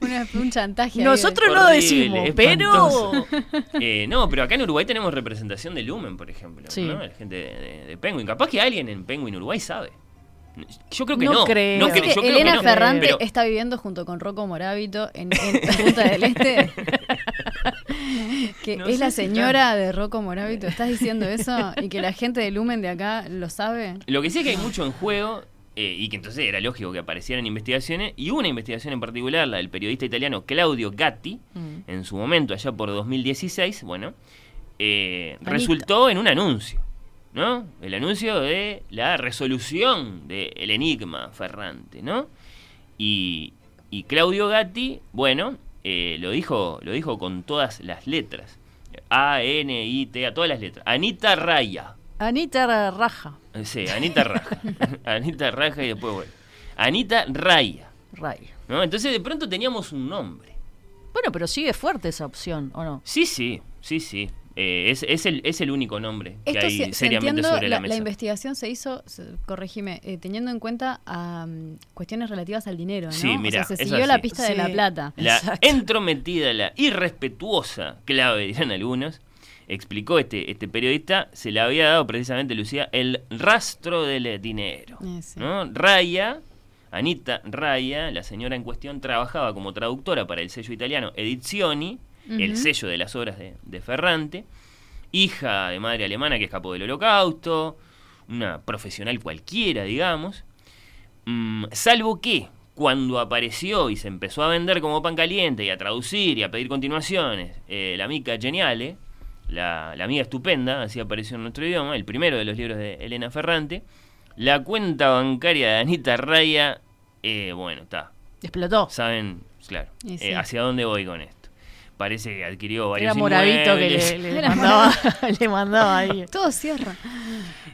D: Una- un chantaje.
C: Nosotros no lo
B: Horrible,
C: decimos, pero.
B: espantoso. Eh, no, pero acá en Uruguay tenemos representación de Lumen, por ejemplo.
C: Sí.
B: ¿no? La gente de, de- de Penguin. Capaz que alguien en Penguin Uruguay sabe. Yo creo que
C: No
B: no.
C: creo.
B: No yo creo
D: Elena
B: que no,
D: Ferrante
B: pero-
D: está viviendo junto con Rocco Morábito en, en Punta del Este. que
B: No
D: es la
B: si
D: señora de Rocco Morábito. ¿Estás diciendo eso? Y que la gente de Lumen de acá lo sabe.
B: Lo que sí es que hay mucho en juego eh, y que entonces era lógico que aparecieran investigaciones, y una investigación en particular, la del periodista italiano Claudio Gatti,
C: Mm.
B: en su momento, allá por 2016, bueno, eh, resultó en un anuncio, ¿no? El anuncio de la resolución del enigma Ferrante, ¿no? Y, y Claudio Gatti, bueno, eh, lo, dijo, lo dijo con todas las letras. A, N, I, T, A, todas las letras. Anita Raya.
C: Anita Raja.
B: Sí, Anita Raja. Anita Raja y después, bueno. Anita Raya.
C: Raya.
B: ¿no? Entonces de pronto teníamos un nombre.
C: Bueno, pero sigue fuerte esa opción, ¿o no?
B: Sí, sí, sí, sí. Eh, es, es el, es el único nombre que hay seriamente
D: entiendo,
B: sobre la,
D: la,
B: mesa.
D: investigación se hizo, corregime, eh, teniendo en cuenta mm, cuestiones relativas al dinero, ¿no?
B: Sí, mira,
D: o sea, se siguió
B: así.
D: la pista de la plata.
B: La
C: Exacto.
B: entrometida, la irrespetuosa clave, dirán algunos, explicó este, este periodista, se le había dado precisamente, Lucía, el rastro del dinero.
D: Eh, sí.
B: ¿no? Raya, Anita Raya, la señora en cuestión, trabajaba como traductora para el sello italiano Edizioni, el sello de las obras de, de Ferrante, hija de madre alemana que escapó del holocausto, una profesional cualquiera, digamos, Mm, salvo que cuando apareció y se empezó a vender como pan caliente y a traducir y a pedir continuaciones, eh, la amiga Geniale, la, la amiga estupenda, así apareció en nuestro idioma, el primero de los libros de Elena Ferrante, la cuenta bancaria de Anita Raya, eh, bueno, está,
C: Explotó.
B: saben, claro, eh, hacia dónde voy con esto. Parece que adquirió varios
C: Era Moravito que le, le mandaba, le mandaba ahí.
D: Todo cierra.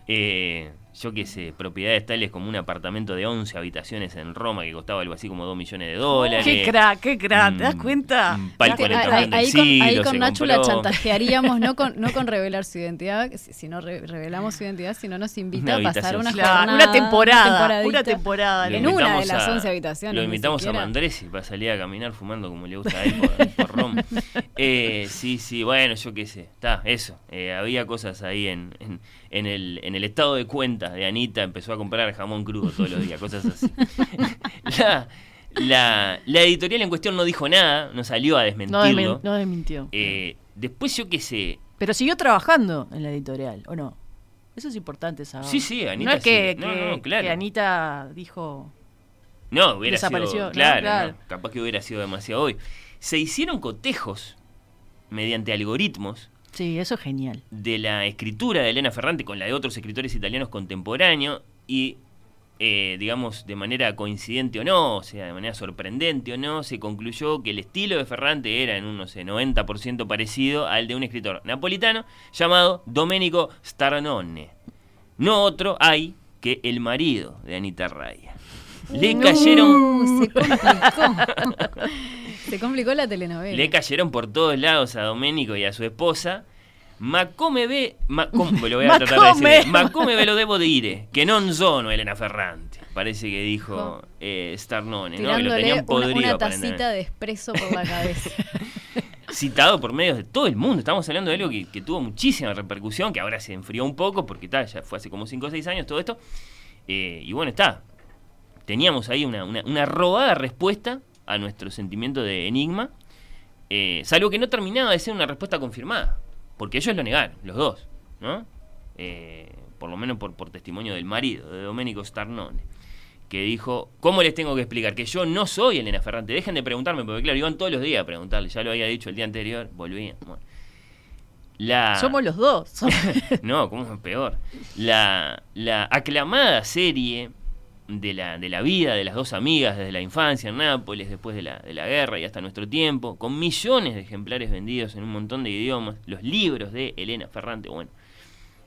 B: Eh, yo qué sé, propiedades tales como un apartamento de 11 habitaciones en Roma que costaba algo así como 2 millones de dólares.
C: Qué crack, qué crack, ¿te das
B: Mm,
C: cuenta?
B: del
D: ahí, con, ahí con Nacho la chantajearíamos, no con, no con revelar su identidad, si, si no re- revelamos su identidad, sino nos invita
B: Una
D: a pasar una
C: Claro,
D: jornada,
C: una temporada, una temporada.
D: En una de las
B: a-
D: 11 habitaciones,
B: Lo invitamos a. Mandresi para salir a caminar fumando como le gusta a él por, por Roma. Eh, sí, sí, bueno, yo qué sé. Está, eso. Eh, había cosas ahí en, en, en el, en el estado de cuentas de Anita. Empezó a comprar jamón crudo todos los días, cosas así. la, la, la editorial en cuestión no dijo nada, no salió a
C: No,
B: desmentirlo.
C: no desmintió.
B: Eh, después yo qué sé.
C: Pero siguió trabajando en la editorial, ¿o no? Eso es importante saber.
B: Sí, sí, Anita
C: No es que.
B: No,
C: que-
B: no, claro.
C: que Anita dijo...
B: No, hubiera
C: Desapareció,
B: sido.
C: ¿no?
B: Claro,
C: Claro.
B: no, capaz que hubiera sido demasiado hoy. Se hicieron cotejos mediante algoritmos
C: Sí, eso es genial.
B: de la escritura de Elena Ferrante con la de otros escritores italianos contemporáneos y, eh, digamos, de manera coincidente o no, o sea, de manera sorprendente o no, se concluyó que el estilo de Ferrante era en un, no sé, 90% parecido al de un escritor napolitano llamado Domenico Starnone. No otro hay que el marido de Anita Raya. Le cayeron...
D: Se complicó. se complicó la telenovela.
B: Le cayeron por todos lados a Doménico y a su esposa. Ma come ve, ma, com- lo voy a tratar de decir
C: come.
B: bien. Ma come ve lo debo dire, que non sono Elena Ferrante. Parece que dijo eh, Starnone, ¿no? Que lo tenían
D: una,
B: podrido
D: una
B: aparentemente.
D: tacita de espresso por la cabeza.
B: Citado por medios de todo el mundo. Estamos hablando de algo que, que tuvo muchísima repercusión, que ahora se enfrió un poco, porque tal, ya fue hace como 5 o 6 años todo esto. Eh, y bueno, está. Teníamos ahí una, una, una robada respuesta a nuestro sentimiento de enigma. Eh, salvo que no terminaba de ser una respuesta confirmada. Porque ellos lo negaron, los dos, ¿no? Eh, por lo menos por, por testimonio del marido, de Domenico Starnone, que dijo, ¿cómo les tengo que explicar? Que yo no soy Elena Ferrante, dejen de preguntarme, porque claro, iban todos los días a preguntarle, ya lo había dicho el día anterior, volvían. bueno. La...
C: Somos los dos.
B: No, ¿cómo es peor? La, la aclamada serie de la, de la vida de las dos amigas desde la infancia en Nápoles, después de la, de la guerra y hasta nuestro tiempo, con millones de ejemplares vendidos en un montón de idiomas, los libros de Elena Ferrante, bueno,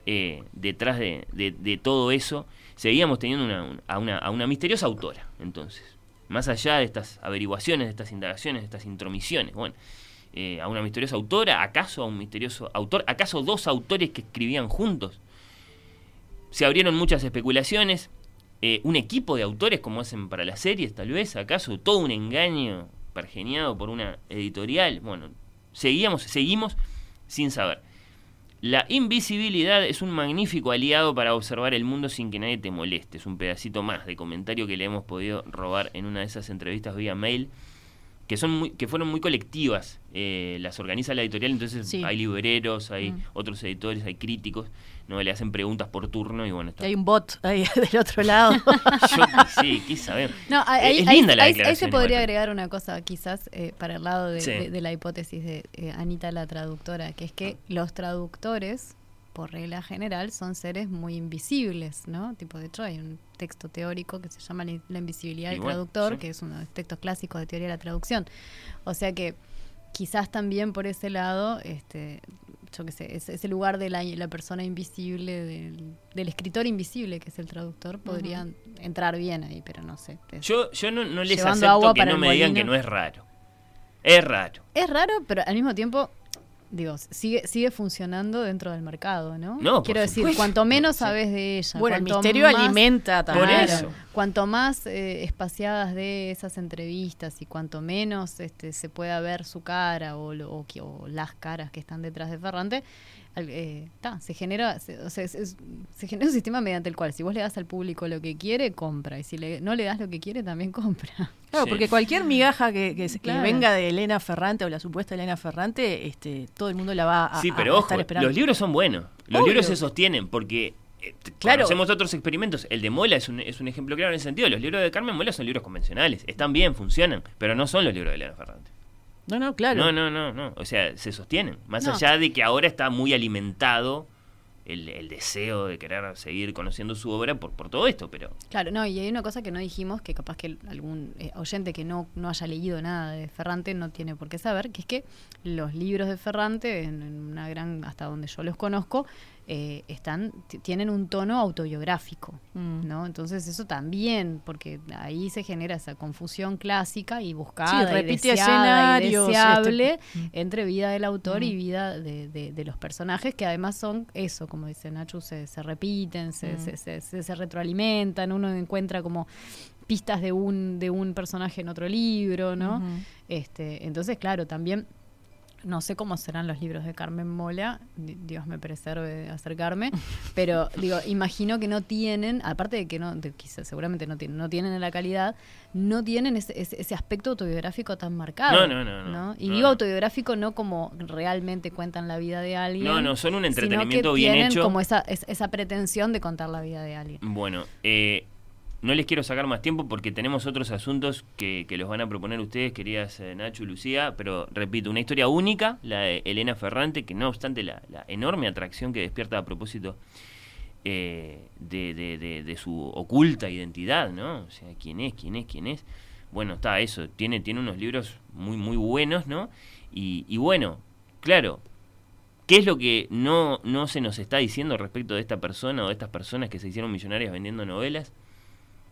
B: eh, detrás de, de- todo eso, seguíamos teniendo una, un- a, una, a una misteriosa autora, entonces, más allá de estas averiguaciones, de estas indagaciones, de estas intromisiones, bueno, eh, a una misteriosa autora, acaso a un misterioso autor, acaso dos autores que escribían juntos. Se abrieron muchas especulaciones, eh, un equipo de autores como hacen para las series, tal vez, acaso todo un engaño pergeniado por una editorial. Bueno, seguíamos, seguimos sin saber. La invisibilidad es un magnífico aliado para observar el mundo sin que nadie te moleste. Es un pedacito más de comentario que le hemos podido robar en una de esas entrevistas vía mail que son muy, que fueron muy colectivas. Eh, las organiza la editorial, entonces
C: Sí.
B: hay libreros, hay
C: Mm.
B: otros editores, hay críticos, no le hacen preguntas por turno y bueno, está.
C: Y hay un bot ahí del otro lado.
B: Yo sé, qué saber.
D: No, ahí,
B: es
D: ahí-
B: linda la
D: ahí- ahí
B: declaración.
D: se podría
B: igual,
D: agregar una cosa, quizás, eh, para el lado de,
B: Sí.
D: de- de la hipótesis de eh, Anita, la traductora, que es que los traductores, por regla general, son seres muy invisibles, ¿no? Tipo, de hecho, hay un texto teórico que se llama La la invisibilidad del traductor,
B: sí.
D: que es uno de los textos clásicos de teoría de la traducción. O sea que quizás también por ese lado, este, yo qué sé, ese, ese lugar de la, la persona invisible, del, del escritor invisible, que es el traductor, podría entrar bien ahí, pero no sé. Es-
B: Yo, yo no, no les acepto que no me digan que no es raro. Es raro.
D: Es raro, pero al mismo tiempo, digo, sigue, sigue funcionando dentro del mercado, ¿no?
B: No, por
D: Quiero decir,
B: supuesto.
D: cuanto menos sabes de ella.
C: bueno, el
D: cuanto
C: misterio
D: más-
C: alimenta también.
B: Por eso.
D: Cuanto más eh, espaciadas de esas entrevistas y cuanto menos este, se pueda ver su cara o, lo- o que- o las caras que están detrás de Ferrante, al- eh, ta, se genera se, o sea, es- se genera un sistema mediante el cual si vos le das al público lo que quiere, compra. Y si le- no le das lo que quiere, también compra.
C: Claro,
B: Sí.
C: porque cualquier migaja que, que, que
D: Claro.
C: venga de Elena Ferrante o la supuesta Elena Ferrante, este, todo el mundo la va a,
B: Sí, pero
C: a
B: ojo,
C: estar esperando.
B: los libros son buenos. Los
C: Obvio.
B: libros se sostienen porque eh,
C: Claro.
B: conocemos otros experimentos. El de Mola es un, es un ejemplo claro en ese sentido. Los libros de Carmen Mola son libros convencionales. Están bien, funcionan, pero no son los libros de Elena Ferrante.
C: No, no, claro.
B: No, no, no, no. O sea, se sostienen. Más
D: No.
B: allá de que ahora está muy alimentado el, deseo de querer seguir conociendo su obra por, por todo esto, pero
D: Claro, no, y hay una cosa que no dijimos, que capaz que algún eh, oyente que no, no haya leído nada de Ferrante no tiene por qué saber, que es que los libros de Ferrante, en, en una gran, hasta donde yo los conozco, eh, están, tienen un tono autobiográfico,
C: Mm.
D: ¿no? Entonces eso también, porque ahí se genera esa confusión clásica y buscada
C: Sí,
D: y
C: repite
D: deseada y deseable
C: este- Mm.
D: entre vida del autor y
C: Mm.
D: vida de, de- de los personajes que además son eso, como dice Nacho, se, se repiten, se,
C: Mm.
D: se, se- se- se retroalimentan, uno encuentra como pistas de un, de un personaje en otro libro, ¿no? Este, entonces, claro, también no sé cómo serán los libros de Carmen Mola, di- Dios me preserve de acercarme, pero digo, imagino que no tienen, aparte de que no, de- quizá, seguramente no tienen, no tienen la calidad, no tienen ese, ese, ese aspecto autobiográfico tan marcado.
B: No, no, no, no.
D: Y
B: No,
D: digo autobiográfico no como realmente cuentan la vida de alguien.
B: No, no, son un
D: sino que
B: entretenimiento bien
D: tienen
B: hecho.
D: como esa, es- esa pretensión de contar la vida de alguien.
B: Bueno, eh, no les quiero sacar más tiempo porque tenemos otros asuntos que, que los van a proponer ustedes, queridas eh, Nacho y Lucía, pero repito, una historia única, la de Elena Ferrante, que no obstante la, la enorme atracción que despierta a propósito eh, de, de- de- de su oculta identidad, ¿no? O sea, quién es, quién es, quién es. Bueno, está eso, tiene, tiene unos libros muy, muy buenos, ¿no? Y, y bueno, claro, ¿Qué es lo que no, no se nos está diciendo respecto de esta persona o de estas personas que se hicieron millonarias vendiendo novelas?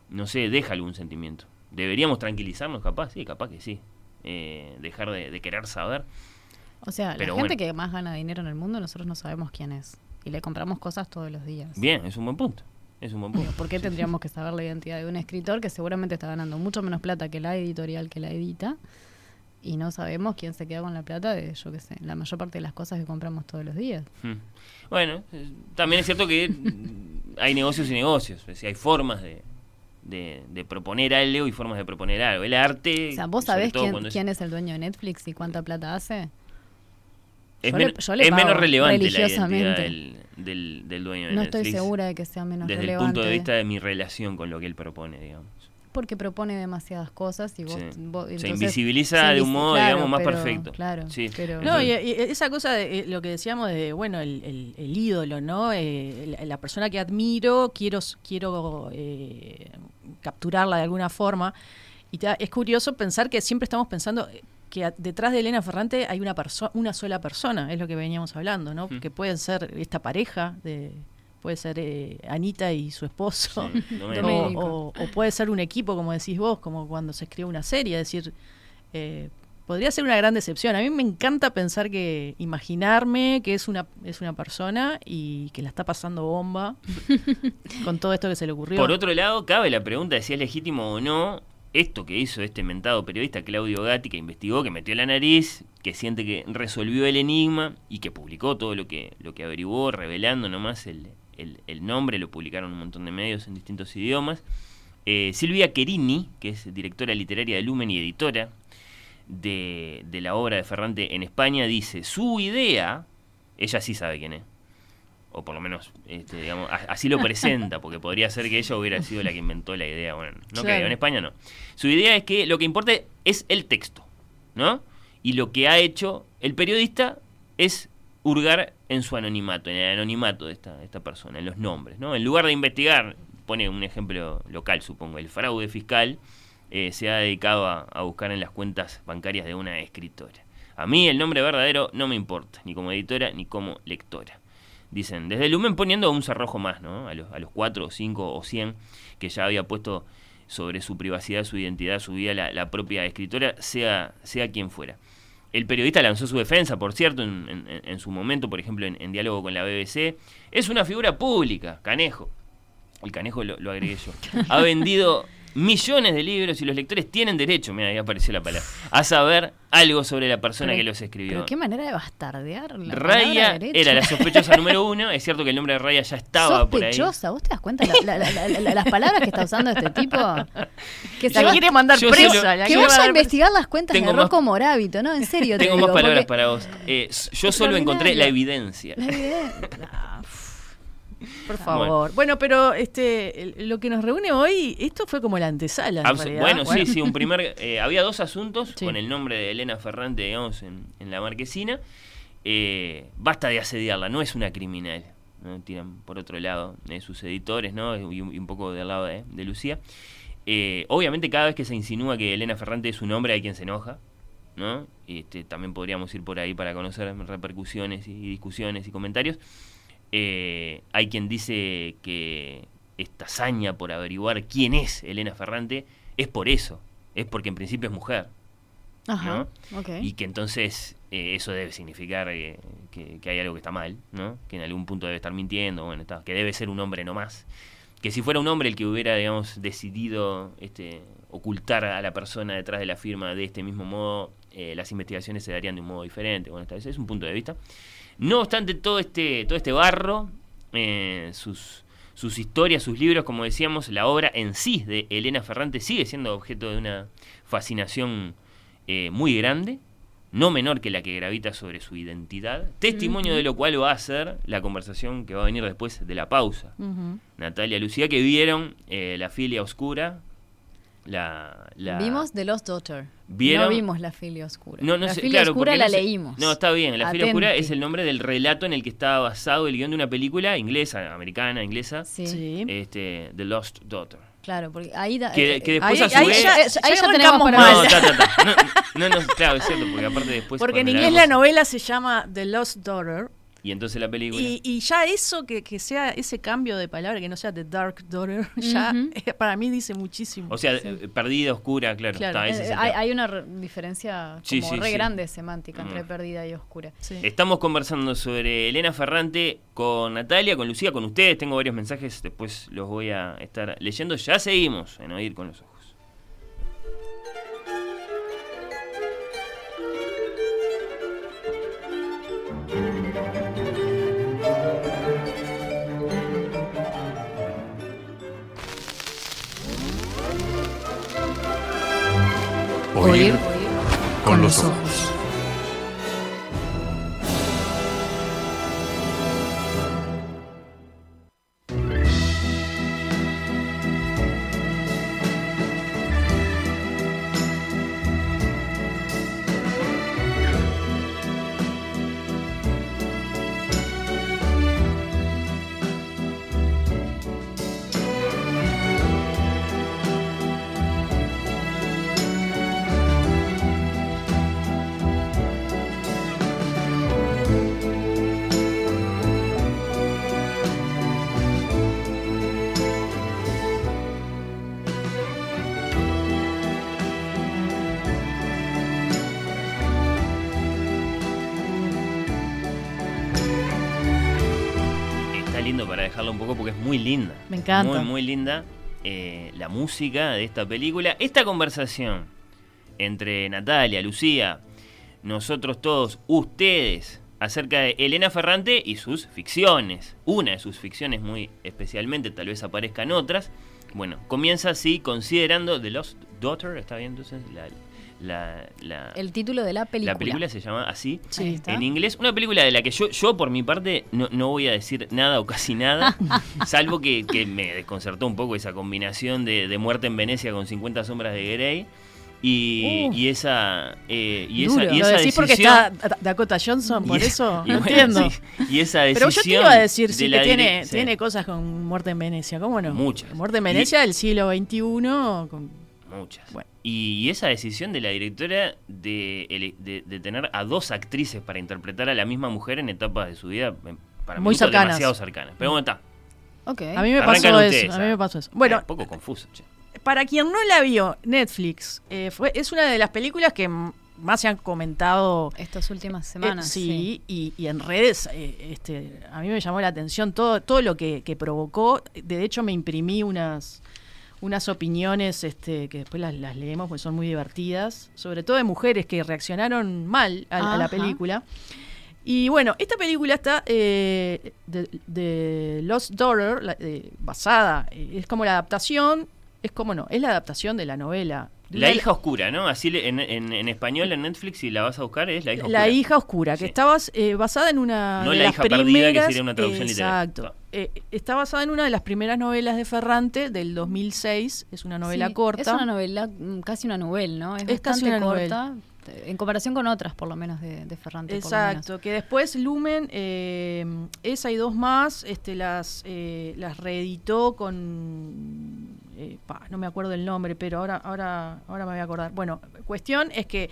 B: No sé, deja algún sentimiento. ¿Deberíamos tranquilizarnos capaz? Sí, capaz que sí. Eh, dejar de, de querer saber.
D: O sea,
B: Pero
D: la gente
B: bueno.
D: que más gana dinero en el mundo, nosotros no sabemos quién es. Y le compramos cosas todos los días.
B: Bien, es un buen punto. Es un buen punto.
D: ¿Por qué tendríamos que saber la identidad de un escritor que seguramente está ganando mucho menos plata que la editorial que la edita? Y no sabemos quién se queda con la plata de, yo qué sé, la mayor parte de las cosas que compramos todos los días.
B: Mm. Bueno, eh, también es cierto que hay negocios y negocios. Es decir, hay formas de, de, de proponer algo y formas de proponer algo. El arte.
D: O sea, ¿vos sabés quién,
B: es-
D: quién es el dueño de Netflix y cuánta plata hace?
B: es,
D: yo
B: men-
D: le- yo le
B: es
D: pago
B: menos relevante la identidad del, del, del dueño de
D: No
B: Netflix.
D: estoy segura de que sea menos
B: desde
D: relevante.
B: el punto de vista de mi relación con lo que él propone, digamos.
D: Porque propone demasiadas cosas y vos...
B: Sí.
D: vos-
B: Se invisibiliza
D: se
B: de un modo,
D: claro,
B: digamos, más
D: pero-
B: perfecto.
D: Claro,
B: Sí.
D: pero...
C: No, y, y esa cosa de eh, lo que decíamos de, bueno, el, el- el ídolo, ¿no? Eh, la, la persona que admiro, quiero, quiero eh, capturarla de alguna forma. Y es curioso pensar que siempre estamos pensando que a- detrás de Elena Ferrante hay una una sola persona, es lo que veníamos hablando, ¿no?
B: Mm.
C: Que pueden ser esta pareja de puede ser eh, Anita y su esposo
B: Sí,
C: o,
B: Domenico.
C: o- o puede ser un equipo como decís vos como cuando se escribe una serie es decir eh, podría ser una gran decepción a mí me encanta pensar que imaginarme que es una es una persona y que la está pasando bomba con todo esto que se le ocurrió
B: Por otro lado, cabe la pregunta de si es legítimo o no esto que hizo este mentado periodista Claudio Gatti, que investigó, que metió la nariz, que siente que resolvió el enigma y que publicó todo lo que, lo que averiguó, revelando nomás el, el- el nombre, lo publicaron un montón de medios en distintos idiomas. Eh, Silvia Querini, que es directora literaria de Lumen y editora de, de la obra de Ferrante en España, dice, su idea, ella sí sabe quién es, o por lo menos, este, digamos, así lo presenta, porque podría ser que ella hubiera sido la que inventó la idea. Bueno, no
D: Claro.
B: creo, en España no. Su idea es que lo que importa es el texto, ¿no? Y lo que ha hecho el periodista es hurgar en su anonimato, en el anonimato de esta, de esta persona, en los nombres, ¿no? En lugar de investigar, pone un ejemplo local, supongo, el fraude fiscal, eh, se ha dedicado a, a buscar en las cuentas bancarias de una escritora. A mí el nombre verdadero no me importa, ni como editora ni como lectora. Dicen, desde Lumen poniendo un cerrojo más, ¿no? A los, a los 4 o 5 o 100 que ya había puesto sobre su privacidad, su identidad, su vida, la, la propia escritora, sea, sea quien fuera. El periodista lanzó su defensa, por cierto, en, en- en su momento, por ejemplo, en, en diálogo con la BBC. Es una figura pública, Canejo. El Canejo lo, lo agregué yo. Ha vendido millones de libros y los lectores tienen derecho, mira, ahí apareció la palabra, a saber algo sobre la persona
D: Pero-
B: que los escribió.
D: Pero qué manera de bastardear la
B: Raya era la sospechosa número uno. Es cierto que el nombre de Raya ya estaba por ahí.
D: Sospechosa, ¿vos te das cuenta la- la- la- la- la- las palabras que está usando este tipo? Que
C: La
D: se va-
C: quiere mandar presa. la
D: que vamos a investigar las cuentas
B: Tengo
D: de
B: más-
D: Rocco Morábito, ¿no? En serio te
B: Tengo
D: digo,
B: más palabras
D: porque-
B: para vos. Eh, yo solo encontré la evidencia.
D: La evidencia.
C: Por favor. Bueno, pero este lo que nos reúne hoy, esto fue como la antesala.
B: Abs- bueno, sí, sí, un primer... eh, había dos asuntos
C: Sí.
B: con el nombre de Elena Ferrante, digamos, en, en la marquesina. Eh, basta de asediarla, no es una criminal. ¿no? Tiran por otro lado eh, sus editores, ¿no? Y un, y un poco del lado de, de Lucía. Eh, obviamente cada vez que se insinúa que Elena Ferrante es un hombre hay quien se enoja, ¿no? Este, también podríamos ir por ahí para conocer repercusiones y discusiones y comentarios. Eh, hay quien dice que esta hazaña por averiguar quién es Elena Ferrante es por eso, es porque en principio es mujer.
D: Ajá,
B: ¿no? Y que entonces eh, eso debe significar eh, que, que hay algo que está mal, ¿no? Que en algún punto debe estar mintiendo, bueno, está, que debe ser un hombre no más. Que si fuera un hombre el que hubiera, digamos, decidido este, ocultar a la persona detrás de la firma de este mismo modo, eh, las investigaciones se darían de un modo diferente. Bueno, está, ese es un punto de vista. No obstante, todo este, todo este barro, eh, sus, sus historias, sus libros, como decíamos, la obra en sí de Elena Ferrante sigue siendo objeto de una fascinación eh, muy grande, no menor que la que gravita sobre su identidad, testimonio de lo cual va a ser la conversación que va a venir después de la pausa. Natalia Lucía, que vieron eh, La filia oscura, la... la-
D: Vimos The Lost Daughter.
B: ¿Vieron?
D: No vimos La filia oscura.
B: No, no
D: la
B: sé,
D: filia
B: claro,
D: oscura la
B: no sé-
D: leímos.
B: No, está bien. La filia oscura es el nombre del relato en el que está basado el guion de una película inglesa, americana, inglesa,
D: Sí,
C: Sí.
B: este, The Lost Daughter.
D: claro, porque ahí... da-
B: Que,
D: eh,
B: que después
C: ahí-
B: a su
C: ahí
B: vez...
C: ya-
D: ahí
C: ya
D: ya tenemos para
C: mal.
B: No, ta, ta, ta. No, no, no, claro, es cierto, porque aparte después...
C: Porque en inglés
B: la
C: novela se llama The Lost Daughter.
B: Y entonces la película...
C: Y, y ya eso, que, que sea ese cambio de palabra, que no sea The Dark Daughter, ya eh, para mí dice muchísimo.
B: O sea, eh, perdida, oscura, claro.
C: Claro.
B: está, ese
D: Eh,
B: es el
D: hay, una re- diferencia como
B: Sí, sí,
D: re
B: sí.
D: grande semántica entre
B: Mm.
D: perdida y oscura.
C: Sí.
B: Estamos conversando sobre Elena Ferrante con Natalia, con Lucía, con ustedes. Tengo varios mensajes, después los voy a estar leyendo. Ya seguimos en Oír con los Ojos.
A: Oír con los ojos.
B: Está linda.
C: Me encanta.
B: Muy, muy linda eh, la música de esta película. Esta conversación entre Natalia, Lucía, nosotros todos, ustedes, acerca de Elena Ferrante y sus ficciones. Una de sus ficciones muy especialmente, tal vez aparezcan otras. Bueno, comienza así considerando The Lost Daughter, ¿está bien entonces? La, la, la-
D: El título de la película.
B: la película se llama así.
C: Sí.
B: En inglés, una película de la que yo, yo por mi parte, no, no voy a decir nada o casi nada, salvo que, que me desconcertó un poco esa combinación de, de muerte en Venecia con 50 sombras de Grey y,
C: Uh.
B: y esa, eh, y esa,
C: Duro.
B: y
C: ¿Lo
B: esa
C: porque está Da- Dakota Johnson? Por
B: y-
C: eso,
B: y
C: no
B: bueno,
C: entiendo.
B: sí, y esa decisión
C: Pero yo te iba a decir,
B: de
C: sí, que tiene,
B: sí.
C: tiene cosas con Muerte en Venecia, ¿cómo no?
B: Muchas.
C: Muerte en
B: Y-
C: Venecia del siglo XXI. con-
B: Muchas.
C: Bueno.
B: Y, esa decisión de la directora de, de, de tener a dos actrices para interpretar a la misma mujer en etapas de su vida, eh, para
C: Muy
B: mí demasiado cercanas. Pero bueno, está.
D: Ok.
C: A mí me
B: Arrancan
C: pasó
B: ustedes,
C: eso. A mí me pasó eso. Bueno,
B: Eh, un poco confuso, che.
C: para quien no la vio, Netflix eh, fue, es una de las películas que más se han comentado.
D: Estas últimas
C: eh,
D: semanas.
C: sí, Y, y en redes, eh, este, a mí me llamó la atención todo, todo lo que, que provocó. De hecho, me imprimí unas, unas opiniones este, que después las, las leemos, pues son muy divertidas, sobre todo de mujeres que reaccionaron mal a, a la película. Y bueno, esta película está eh, de, de Lost Daughter, la- eh, basada, eh, es como la adaptación, es como no, es la adaptación de la novela.
B: La hija oscura, ¿no? Así le- en, en- en español en Netflix, si la vas a buscar, es la hija oscura.
C: La hija oscura, que
B: Sí.
C: está bas- eh, basada en una
B: No
C: de
B: la
C: las
B: hija perdida, que sería una traducción literal.
C: Exacto. Eh, está basada en una de las primeras novelas de Ferrante del 2006, es una novela
D: Sí,
C: corta.
D: Es una novela, mm, casi una novela, ¿no? Es,
C: Es casi
D: bastante
C: una
D: corta. eh, En comparación con otras, por lo menos, de, de Ferrante.
C: Exacto, que después Lumen, eh, esa y dos más, este, las, eh, las reeditó con, eh, pa, no me acuerdo el nombre, pero ahora, ahora, ahora me voy a acordar. Bueno, cuestión es que...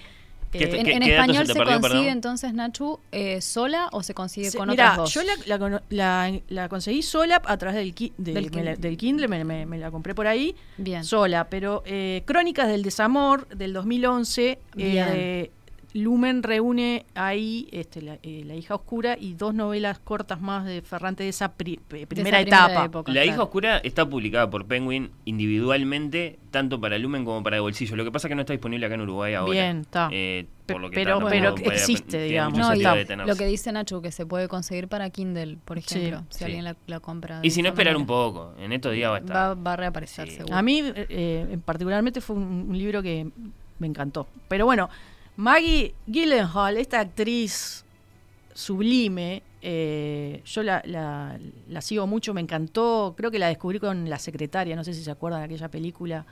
B: ¿Qué
C: eh,
D: En,
B: ¿Qué-
D: en
B: qué dato
D: español
B: se
D: se,
B: te perdió,
D: consigue
B: perdón?
D: entonces, Nachu, eh, sola o se consigue con
C: mira,
D: otras dos?
C: yo la, la cono- la- la conseguí sola a través del, ki- del,
D: Del
C: me
D: Kindle.
C: la- del Kindle, me, me- me la compré por ahí,
D: Bien.
C: sola, pero eh, Crónicas del Desamor del 2011,
D: Bien.
C: eh, Lumen reúne ahí este, la, eh, La hija oscura y dos novelas cortas más de Ferrante de esa pri-
D: De esa
C: primera etapa.
D: época,
B: La hija oscura está publicada por Penguin individualmente, tanto para Lumen como para de bolsillo. Lo que pasa es que no está disponible acá en Uruguay ahora.
C: Bien, está.
B: Eh, por lo que
C: pero-
B: está,
C: pero
B: puede-
C: existe, digamos.
D: No, lo que dice Nachu, que se puede conseguir para Kindle, por
C: Sí.
D: ejemplo, si
B: Sí.
D: alguien la, la compra.
B: Y si no, esperar un poco. En estos días va a estar.
D: Va, va a reaparecer,
B: Sí.
D: seguro.
C: A mí, eh, en particularmente, fue un, un libro que me encantó. Pero bueno, Maggie Gyllenhaal, esta actriz sublime, eh, yo la, la- la sigo mucho, me encantó. Creo que la descubrí con La Secretaria, no sé si se acuerdan de aquella película.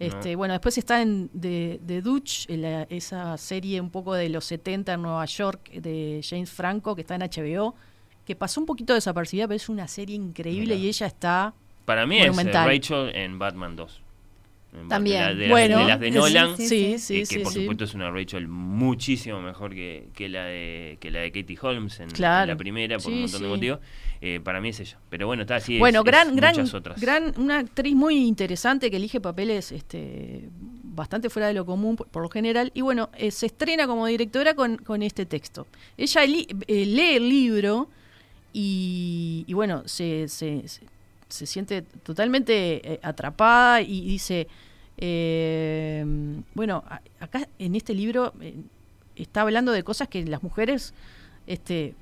C: Este, Bueno, después está en The, The Dutch, en la- esa serie un poco de los 70 en Nueva York de James Franco, que está en HBO, que pasó un poquito desapercibida, pero es una serie increíble y ella está
B: Para mí es eh,
C: Monumental.
B: Rachel en Batman 2.
D: También.
B: De, la- de las-
C: Bueno,
B: de las de Nolan.
C: sí,
D: Sí,
C: sí,
B: eh, que por supuesto es una Rachel muchísimo mejor que, que la de que la de Katie Holmes en, la primera por un montón de motivos. Eh, para mí es ella. Pero bueno, está así.
C: bueno,
B: es,
C: gran,
B: es
C: gran,
B: otras.
C: gran, una actriz muy interesante que elige papeles este, bastante fuera de lo común por, por lo general. Y bueno, eh, se estrena como directora con, con este texto. Ella li- lee el libro y, y bueno, se, se, se- se siente totalmente eh, atrapada y dice, eh, bueno, acá en este libro eh, está hablando de cosas que las mujeres, este,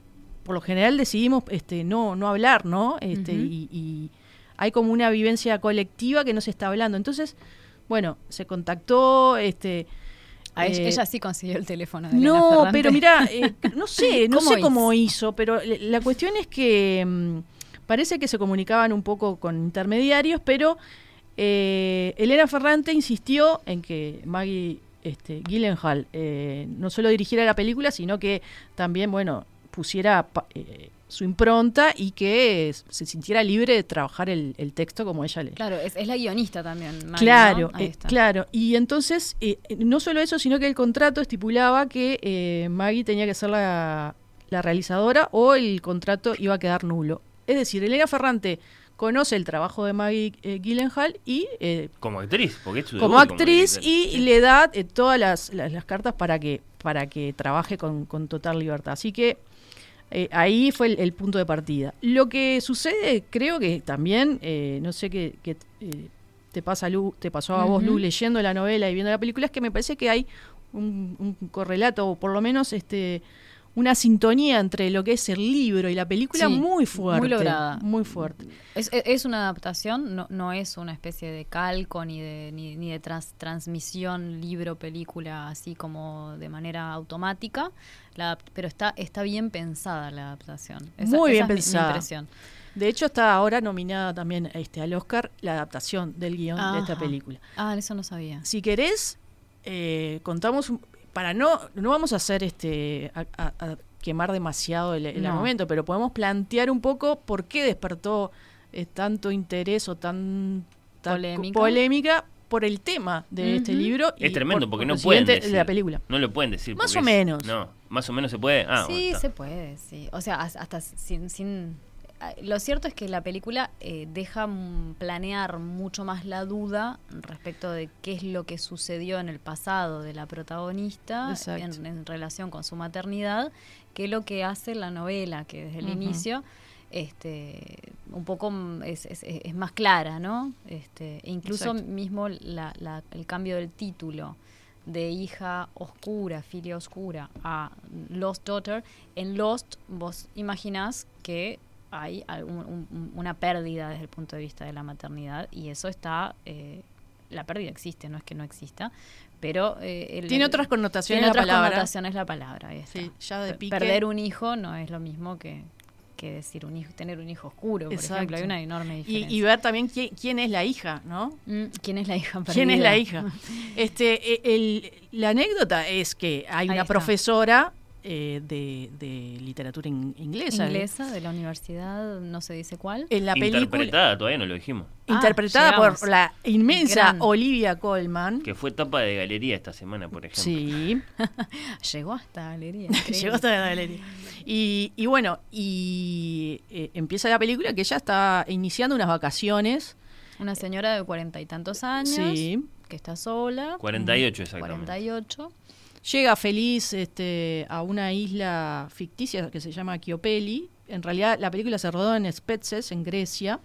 C: por lo general decidimos este, no, no hablar, ¿no? Este, y, y hay como una vivencia colectiva que no se está hablando. Entonces, bueno, se contactó, este...
D: A ella,
C: eh,
D: ella sí consiguió el teléfono de
C: no, pero mira, no sé, no
D: ¿Cómo
C: sé cómo
D: hizo?
C: pero la cuestión es que mm, parece que se comunicaban un poco con intermediarios, pero eh, Elena Ferrante insistió en que Maggie este, Gyllenhaal eh, no solo dirigiera la película, sino que también, bueno, pusiera eh, su impronta y que se sintiera libre de trabajar el, el texto como ella le,
D: Claro, es, es la guionista también. Maggie,
C: Claro, eh, claro. Y entonces, eh, no solo eso, sino que el contrato estipulaba que eh, Maggie tenía que ser la, la realizadora o el contrato iba a quedar nulo. Es decir, Elena Ferrante conoce el trabajo de Maggie eh, Gyllenhaal y eh,
B: Como actriz, porque es su
C: como
B: debut
C: actriz y le da eh, todas las, las- las cartas para que para que trabaje con, con total libertad. Así que eh, ahí fue el, el punto de partida. Lo que sucede, creo que también, eh, no sé qué, qué, eh, te pasa Lu, te pasó a vos. Lu leyendo la novela y viendo la película, es que me parece que hay un, un correlato o por lo menos este una sintonía entre lo que es el libro y la película
D: Sí,
C: muy fuerte.
D: muy lograda.
C: Muy fuerte.
D: Es, es- una adaptación, no, no es una especie de calco ni de, ni, ni de trans- transmisión libro-película así como de manera automática, la pero está, está bien pensada la adaptación. Esa-
C: muy
D: esa
C: bien
D: es mi- mi
C: pensada.
D: impresión.
C: De hecho, está ahora nominada también este, al Oscar la adaptación del guion de esta película.
D: Ah, eso no sabía.
C: Si querés, eh, contamos un- para no no vamos a hacer este a, a- a quemar demasiado el, el
D: No.
C: argumento, pero podemos plantear un poco por qué despertó eh, tanto interés o tan, tan
D: Polémica.
C: polémica por el tema de este
D: Ujú.
C: libro
B: Es
C: y
B: tremendo
C: por-
B: porque
C: por
B: no pueden decir.
C: de la película.
B: No lo pueden decir.
C: Más o
B: es-
C: menos.
B: No, más o menos se puede. Ah,
D: sí,
B: bueno,
D: se puede, sí. O sea, as- hasta sin... sin lo cierto es que la película eh, deja planear mucho más la duda respecto de qué es lo que sucedió en el pasado de la protagonista en, en relación con su maternidad, que lo que hace la novela, que desde el inicio este un poco es, es- es más clara, ¿no? Este, e incluso
C: Exacto.
D: mismo la- la- el cambio del título de hija oscura, filia oscura, a Lost Daughter, en Lost vos imaginás que hay algún- un- un- una pérdida desde el punto de vista de la maternidad y eso está, eh, la pérdida existe, no es que no exista, pero... eh, el-
C: Tiene otras connotaciones
D: tiene
C: la
D: otras
C: palabra.
D: connotaciones la palabra.
C: Sí, ya de pique.
D: Perder un hijo no es lo mismo que, que decir un hijo, tener un hijo oscuro, por
C: Exacto.
D: ejemplo, hay una enorme diferencia.
C: y ver también quién, quién es la hija, ¿no?
D: Mm, ¿Quién es la hija
C: ¿Quién es la hija? Este, e- el- la anécdota es que hay
D: Ahí
C: una
D: está.
C: profesora eh, de, de literatura in- inglesa, ¿eh?
D: Inglesa de la universidad, no se dice cuál.
C: en la película
B: Interpretada, todavía no lo dijimos.
C: interpretada
D: Ah, llegamos.
C: por la inmensa
D: Gran.
C: Olivia Colman.
B: Que fue tapa de galería esta semana, por ejemplo.
C: Sí,
D: Llegó hasta galería.
C: llegó hasta la galería. Y, y bueno, y eh, empieza la película que ella está iniciando unas vacaciones.
D: Una señora de cuarenta y tantos años
C: Sí.
D: que está sola.
B: 48 exactamente.
D: 48.
C: Llega feliz este, a una isla ficticia que se llama Kiopeli. En realidad la película se rodó en Spetses, en Grecia.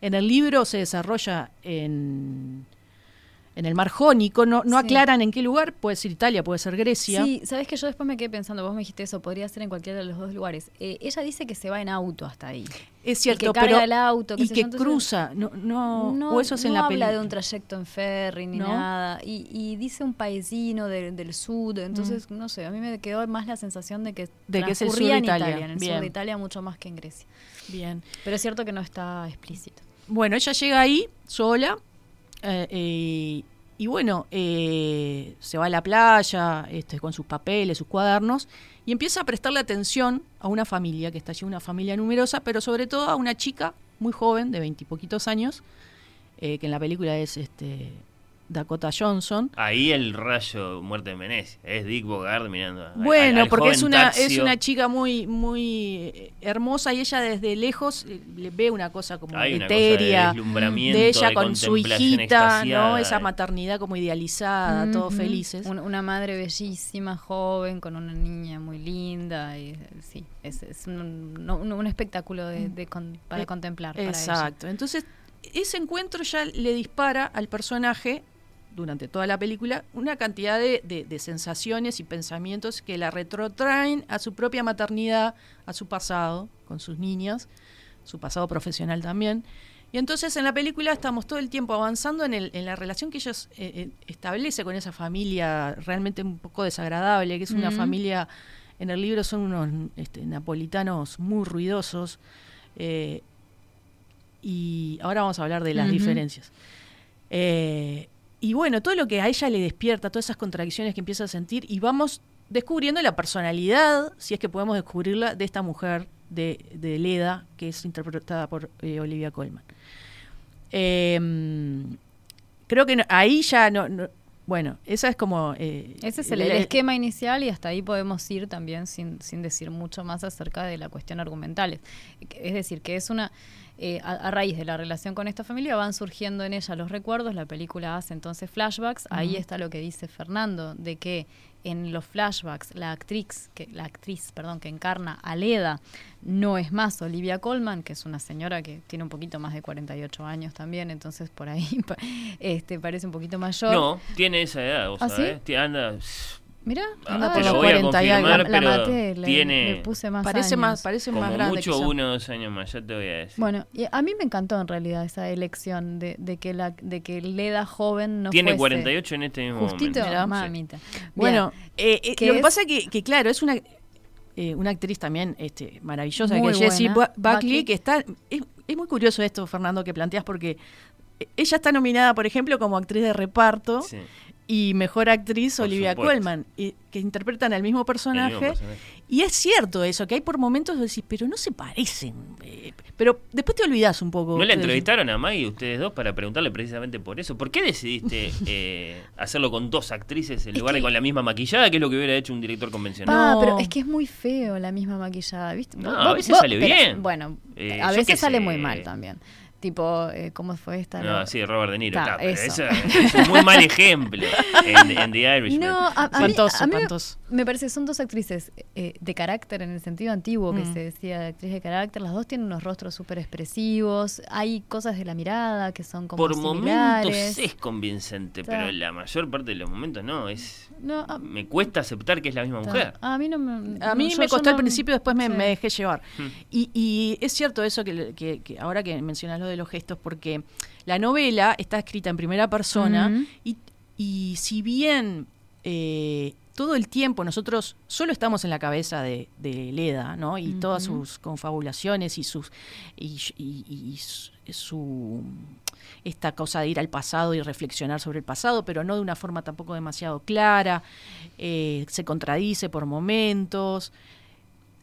C: En el libro se desarrolla en, en el Mar Jónico. No, no
D: Sí.
C: aclaran en qué lugar. Puede ser Italia, puede ser Grecia.
D: Sí, sabes que yo después me quedé pensando, vos me dijiste eso, podría ser en cualquiera de los dos lugares. Eh, ella dice que se va en auto hasta ahí.
C: Es cierto,
D: y que carga
C: pero
D: el auto,
C: y que
D: yo,
C: cruza. No, no,
D: No,
C: o eso es en
D: no
C: la
D: habla de un trayecto en ferry ni
C: ¿No?
D: nada. Y, y dice un paisino de- del sur. Entonces,
C: Mm.
D: no sé, a mí me quedó más la sensación de que,
C: De que es el sur de
D: en
C: Italia.
D: En el sur de Italia mucho más que en Grecia.
C: Bien.
D: Pero es cierto que no está explícito.
C: Bueno, ella llega ahí sola eh, eh, y bueno, eh, se va a la playa este, con sus papeles, sus cuadernos y empieza a prestarle atención a una familia que está allí, una familia numerosa, pero sobre todo a una chica muy joven, de veintipoquitos años, que en la película es este, Dakota Johnson.
B: Ahí el rayo muerte de Venecia. Es Dick Bogard mirando.
C: Bueno,
B: al
C: porque es una, es una chica muy, muy eh, hermosa y ella desde lejos eh, le ve una cosa como
B: Hay una cosa de
C: etérea
B: deslumbramiento,
C: de ella
B: de
C: con su hijita. ¿no? Esa maternidad como idealizada, todos
D: Ujú.
C: felices.
D: Un- una madre bellísima, joven, con una niña muy linda. Y, sí, es, es un, un- un espectáculo de, de con- para
C: Eh,
D: contemplar. para ella.
C: Exacto. Entonces, ese encuentro ya le dispara al personaje durante toda la película una cantidad de, de- de sensaciones y pensamientos que la retrotraen a su propia maternidad, a su pasado con sus niñas, su pasado profesional también. Y entonces en la película estamos todo el tiempo avanzando en, el- en la relación que ella eh, eh, establece con esa familia realmente un poco desagradable, que es una familia, en el libro son unos este, napolitanos muy ruidosos. eh, y ahora vamos a hablar de las diferencias. Eh, y bueno, todo lo que a ella le despierta, todas esas contradicciones que empieza a sentir, y vamos descubriendo la personalidad, si es que podemos descubrirla, de esta mujer de, de Leda, que es interpretada por eh, Olivia Colman. Eh, creo que no- ahí ya no, no- Bueno, esa es como. eh,
D: Ese es el esquema inicial y hasta ahí podemos ir también sin, sin decir mucho más acerca de la cuestión argumental. Es decir, que es una... eh, a, a raíz de la relación con esta familia van surgiendo en ella los recuerdos, la película hace entonces flashbacks, ahí está lo que dice Fernando, de que en los flashbacks la actriz, que, la actriz perdón, que encarna a Leda no es más Olivia Colman, que es una señora que tiene un poquito más de 48 años también, entonces por ahí este, parece un poquito mayor.
B: No, tiene esa edad, vos
D: ¿Ah,
B: sabés.
D: sí?
B: Ti- Anda
D: Mirá,
B: Ah,
D: anda
B: te
D: por
B: lo
D: los
B: voy a
D: 40 y algo.
B: confirmar,
D: la,
B: pero
D: maté, le,
B: tiene-
D: le puse más
C: Parece
D: años.
C: más, parece
B: Como
C: más grande.
B: mucho uno o dos años más, ya te voy a decir.
D: Bueno, y a mí me encantó en realidad esa elección de, de que la de que Leda joven no
B: Tiene
D: fuese
B: 48 en este mismo
D: justito,
B: momento.
D: Mamita.
C: Bueno, eh, eh,
D: ¿Qué
C: lo que pasa es que, que, claro, es una, eh, una actriz también este, maravillosa,
D: Muy
C: que es Jessie Buckley,
D: Buckley.
C: que está... Es, es muy curioso esto, Fernando, que planteas, porque ella está nominada, por ejemplo, como actriz de reparto
B: Sí,
C: y mejor actriz
B: Por
C: Olivia
B: supuesto.
C: Colman, y- que interpretan al mismo
B: el mismo
C: personaje. Y es cierto eso, que hay por momentos que decís, pero no se parecen. eh, pero después te olvidás un poco.
B: ¿No la
C: de-
B: entrevistaron a Maggie ustedes dos para preguntarle precisamente por eso? ¿Por qué decidiste eh, hacerlo con dos actrices en
C: Es
B: lugar de con la misma maquillada, que es lo que hubiera hecho un director convencional?
C: No.
D: pero es que es muy feo la misma maquillada, ¿viste?
B: No,
D: Vos-
B: a veces
D: vos-
B: sale
D: pero,
B: bien.
D: Bueno,
B: Eh,
D: a veces sale
B: sé.
D: muy mal también. Tipo, eh, ¿cómo fue esta?
B: No,
D: La-
B: sí, Robert De Niro.
D: Ta, eso.
B: eso es un muy mal ejemplo en, en The Irishman.
D: No, a, a mí, a mí me- parece que son dos actrices eh, de carácter en el sentido antiguo que
C: Mm.
D: se decía actriz de carácter. Las dos tienen unos rostros súper expresivos. Hay cosas de la mirada que son como
B: Por momentos es convincente,
D: Ta.
B: pero la mayor parte de los momentos no. es
D: No, a,
B: Me cuesta aceptar que es la misma
D: ta.
B: mujer.
D: a mí no me.
C: A mí
D: no,
C: me costó al
D: no-
C: principio, después me,
D: sí.
C: me dejé llevar.
B: Hmm.
C: Y, y es cierto eso que- que ahora que mencionas lo de los gestos, porque la novela está escrita en primera persona y, y si bien eh, todo el tiempo nosotros solo estamos en la cabeza de, de Leda, ¿no? Y todas sus confabulaciones y sus y, y- y su- su esta cosa de ir al pasado y reflexionar sobre el pasado, pero no de una forma tampoco demasiado clara, eh, se contradice por momentos.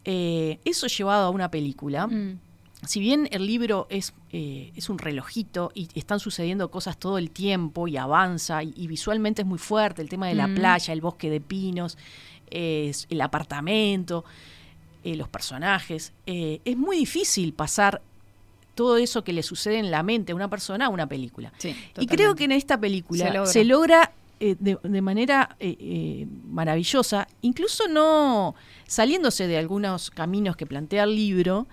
C: Eh, eso llevado a una película,
D: Mm.
C: Si bien el libro es, eh, es un relojito y están sucediendo cosas todo el tiempo y avanza y, y visualmente es muy fuerte, el tema de la
D: Mm.
C: playa, el bosque de pinos, eh, es- el apartamento, eh, los personajes, eh, es muy difícil pasar todo eso que le sucede en la mente a una persona a una película.
D: Sí,
C: Y creo que en esta película
D: Se
C: se
D: logra.
C: eh, de, de manera maravillosa, incluso no saliéndose de algunos caminos que plantea el libro.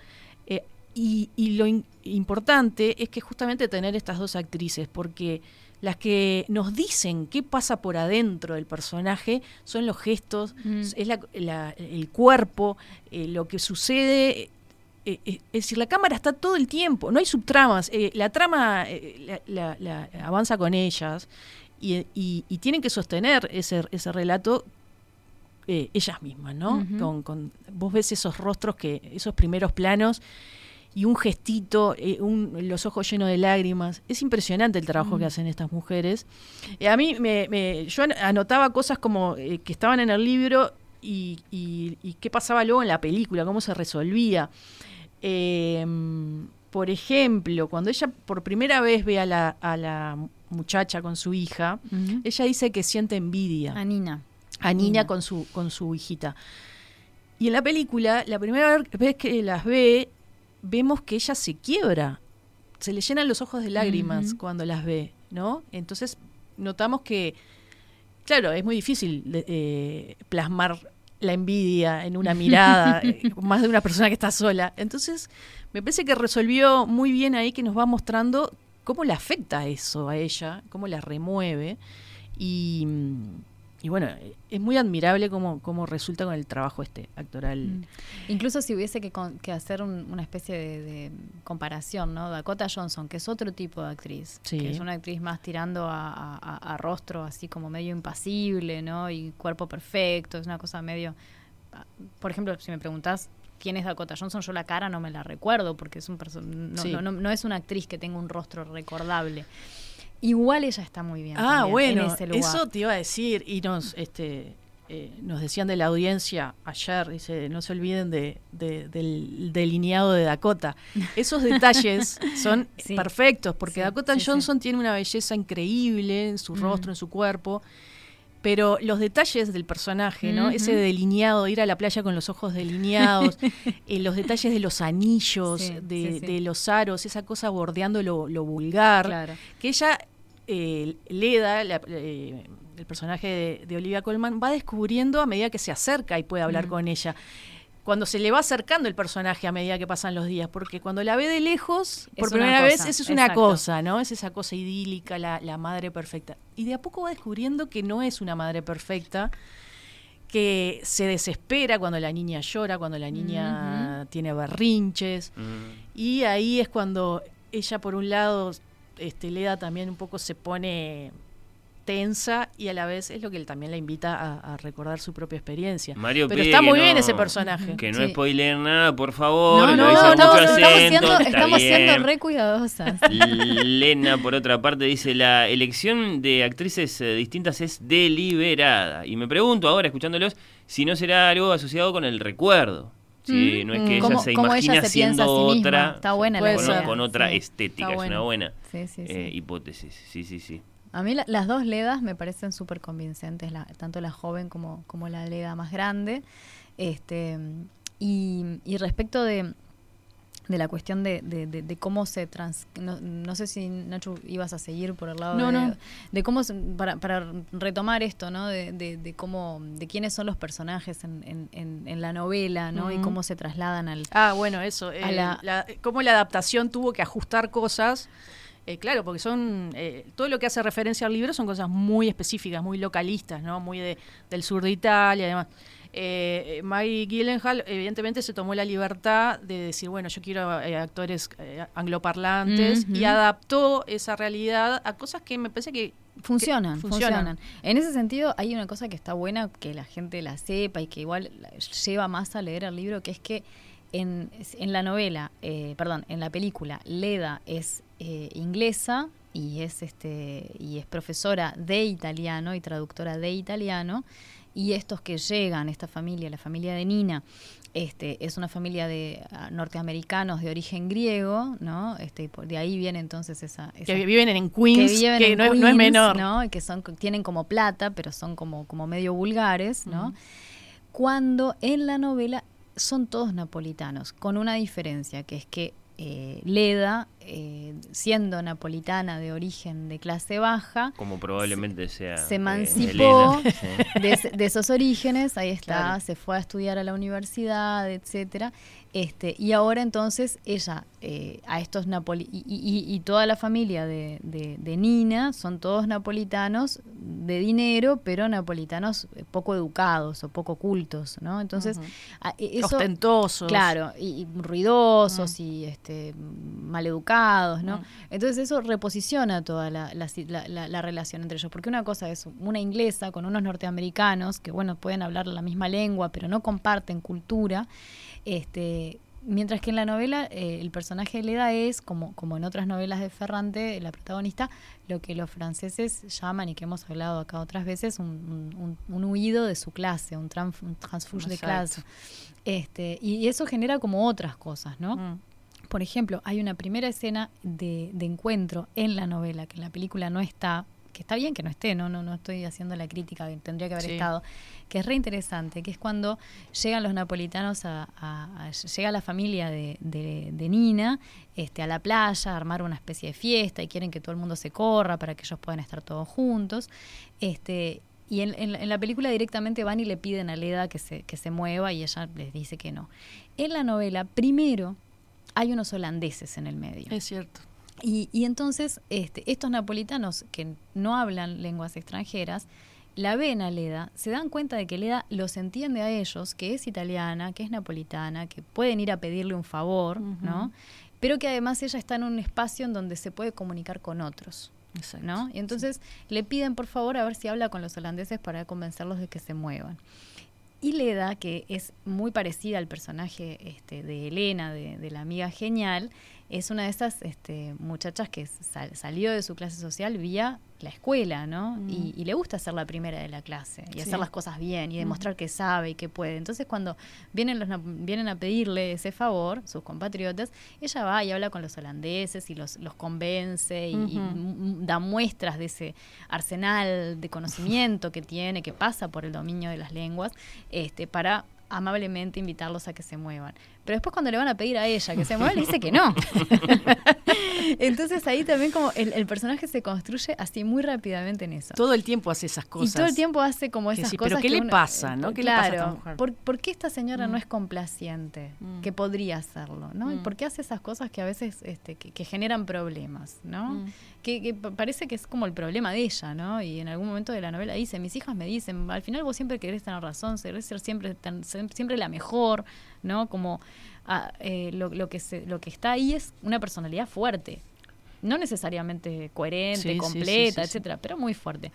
C: Y, y lo in- importante es que justamente tener estas dos actrices, porque las que nos dicen qué pasa por adentro del personaje son los gestos,
D: Mm.
C: es la- la- el cuerpo, eh, lo que sucede. eh, eh, es decir, la cámara está todo el tiempo, no hay subtramas. la trama la, avanza con ellas y, y- y tienen que sostener ese, ese relato ellas mismas, ¿no? Con, con- vos ves esos rostros, que esos primeros planos y un gestito, eh, un- los ojos llenos de lágrimas. Es impresionante el trabajo que hacen estas mujeres. Eh, a mí, me, me- yo an- anotaba cosas como eh, que estaban en el libro y, y- y qué pasaba luego en la película, cómo se resolvía. Eh, por ejemplo, cuando ella por primera vez ve a la, a la muchacha con su hija, ella dice que siente envidia
D: A Nina.
C: a Nina
D: Nina.
C: con su, con su hijita. Y en la película, la primera vez que las ve, vemos que ella se quiebra. Se le llenan los ojos de lágrimas cuando las ve, ¿no? Entonces notamos que, claro, es muy difícil eh, plasmar la envidia en una mirada, eh, más de una persona que está sola. Entonces, me parece que resolvió muy bien ahí que nos va mostrando cómo le afecta eso a ella, cómo la remueve. Y, mm, y bueno, eh, es muy admirable cómo, cómo resulta con el trabajo este actoral.
D: Mm. Incluso si hubiese que, con- que hacer un- una especie de, de comparación, ¿no? Dakota Johnson, que es otro tipo de actriz,
C: Sí.
D: que es una actriz más tirando a, a- rostro así como medio impasible, ¿no? Y cuerpo perfecto, es una cosa medio... ah, Por ejemplo, si me preguntás quién es Dakota Johnson, yo la cara no me la recuerdo porque es un no,
C: Sí.
D: no, no- no es una actriz que tenga un rostro recordable. Igual ella está muy bien.
C: Ah,
D: también
C: bueno,
D: en ese lugar.
C: eso te iba a decir y nos este eh, nos decían de la audiencia ayer, dice, no se olviden de, de- del delineado de Dakota. Esos detalles son
D: Sí.
C: perfectos, porque
D: Sí,
C: Dakota
D: sí.
C: Johnson tiene una belleza increíble en su
D: Mm.
C: rostro, en su cuerpo, pero los detalles del personaje, ¿no? Ese delineado, ir a la playa con los ojos delineados, eh, los detalles de los anillos,
D: Sí,
C: de,
D: sí, sí.
C: de los aros, esa cosa bordeando lo, lo vulgar
D: Claro.
C: que ella, eh, Leda, la- eh, el personaje de, de Olivia Colman, va descubriendo a medida que se acerca y puede hablar con ella. Cuando se le va acercando el personaje a medida que pasan los días, porque cuando la ve de lejos, por
D: Es
C: primera vez, eso es una
D: exacto.
C: cosa, ¿no? Es esa cosa idílica, la, la madre perfecta. Y de a poco va descubriendo que no es una madre perfecta, que se desespera cuando la niña llora, cuando la niña tiene berrinches. Y ahí es cuando ella, por un lado, este, Leda también un poco se pone tensa y a la vez es lo que él también la invita a, a recordar su propia experiencia.
B: Mario
C: Pero está muy
B: no-
C: bien ese personaje.
B: Que no
D: Sí.
B: spoileen nada, por favor.
C: No, no, no,
D: estamos, siendo, estamos re cuidadosas.
B: Lena, por otra parte, dice la elección de actrices eh, distintas es deliberada. Y me pregunto ahora, escuchándolos, si no será algo asociado con el recuerdo. Si
D: Mm.
B: no es que ella se
D: ella
B: imagina
D: se piensa
B: siendo
D: sí
B: otra.
D: Está buena
C: la
B: con, otra
D: Sí,
B: estética.
C: está
B: Es una buena
D: Sí, sí, sí.
B: eh, hipótesis. Sí, sí, sí.
D: A mí la- las dos Ledas me parecen súper convincentes, la- tanto la joven como, como la Leda más grande. Este, y, y respecto de, de la cuestión de, de- de- de cómo se trans... No, no sé si, Nacho, ibas a seguir por el lado
C: No,
D: de,
C: no.
D: de cómo... se- Para, para retomar esto, ¿no? De, de- de cómo... De quiénes son los personajes en, en- en- en la novela, ¿no? Y cómo se trasladan al...
C: Ah, bueno, eso. Eh,
D: la-
C: la- cómo la adaptación tuvo que ajustar cosas. Eh, claro, porque son. eh, todo lo que hace referencia al libro son cosas muy específicas, muy localistas, ¿no? Muy de, del sur de Italia y demás. Eh, eh, Maggie Gyllenhaal, evidentemente, se tomó la libertad de decir, bueno, yo quiero eh, actores eh, angloparlantes y adaptó esa realidad a cosas que me parece que
D: Funcionan, funcionan, En ese sentido, hay una cosa que está buena que la gente la sepa y que igual lleva más a leer el libro, que es que en, en la novela, eh, perdón, en la película, Leda es eh, inglesa y es este y es profesora de italiano y traductora de italiano y estos que llegan, esta familia, la familia de Nina, este, es una familia de ah, norteamericanos de origen griego, ¿no? Este, de ahí viene entonces esa, esa
C: que viven en Queens, que,
D: viven en
C: no, es- no es
D: Queens,
C: menor.
D: ¿no? Y que son tienen como plata, pero son como como medio vulgares, ¿no? Cuando en la novela son todos napolitanos, con una diferencia que es que eh, Leda, eh, siendo napolitana de origen de clase baja,
B: Como probablemente sea.
D: se emancipó de, esos orígenes, ahí está,
C: Claro.
D: se fue a estudiar a la universidad, etcétera. Este, y ahora entonces ella, eh, a estos napoli y, y- y toda la familia de, de- de Nina son todos napolitanos de dinero, pero napolitanos poco educados o poco cultos, ¿no? Entonces, eso,
C: Ostentosos.
D: Claro, y, y ruidosos y este maleducados, ¿no?
C: Mm.
D: Entonces eso reposiciona toda la, la si- la- la- la relación entre ellos, porque una cosa es una inglesa con unos norteamericanos que, bueno, pueden hablar la misma lengua, pero no comparten cultura, este... Mientras que en la novela eh, el personaje de Leda es, como, como en otras novelas de Ferrante, la protagonista, lo que los franceses llaman, y que hemos hablado acá otras veces, un, un- un- un huido de su clase, un, tran- un transfuge de clase. Este, y, y eso genera como otras cosas, ¿no?
C: Mm.
D: Por ejemplo, hay una primera escena de, de encuentro en la novela, que en la película no está, que está bien que no esté, no, no, no estoy haciendo la crítica, que tendría que haber
C: Sí.
D: estado, que es re interesante, que es cuando llegan los napolitanos a, a- a- llega la familia de, de- de Nina este, a la playa a armar una especie de fiesta y quieren que todo el mundo se corra para que ellos puedan estar todos juntos. Este, y en, en la- en la película directamente van y le piden a Leda que se, que se mueva y ella les dice que no. En la novela, primero, hay unos holandeses en el medio.
C: Es cierto.
D: Y, y entonces este, estos napolitanos que no hablan lenguas extranjeras, la ven a Leda, se dan cuenta de que Leda los entiende a ellos, que es italiana, que es napolitana, que pueden ir a pedirle un favor. ¿no? Pero que además ella está en un espacio en donde se puede comunicar con otros.
C: Exacto.
D: ¿no? Y entonces le piden por favor a ver si habla con los holandeses para convencerlos de que se muevan. Y Leda, que es muy parecida al personaje este, de Elena, de, de la amiga genial, es una de esas este, muchachas que sal- salió de su clase social vía la escuela, ¿no?
C: Mm.
D: Y, y le gusta ser la primera de la clase y
C: Sí.
D: hacer las cosas bien y demostrar que sabe y que puede. Entonces, cuando vienen, los, vienen a pedirle ese favor, sus compatriotas, ella va y habla con los holandeses y los, los convence y, y da muestras de ese arsenal de conocimiento que tiene, que pasa por el dominio de las lenguas, este, para amablemente invitarlos a que se muevan. Pero después cuando le van a pedir a ella que se mueva, le dice que no. Entonces ahí también como el, el personaje se construye así muy rápidamente en eso.
C: Todo el tiempo hace esas cosas.
D: Y todo el tiempo hace como esas
C: sí,
D: cosas.
C: pero ¿qué
D: que
C: le
D: uno-
C: pasa, no? ¿Qué le pasa a esta mujer?
D: ¿por, por qué esta señora no
C: Mm.
D: es complaciente?
C: Mm.
D: Que podría hacerlo, ¿no? ¿Y
C: Mm.
D: por qué hace esas cosas que a veces este, que, que generan problemas, ¿no? Que, que pa- parece que es como el problema de ella, ¿no? Y en algún momento de la novela dice, mis hijas me dicen, al final vos siempre querés tener razón, querés ser siempre, tan- siempre la mejor, ¿no? Como ah, eh, lo, lo que se, lo que está ahí es una personalidad fuerte. No necesariamente coherente,
C: Sí,
D: completa,
C: sí, sí, sí.
D: etcétera, pero muy fuerte.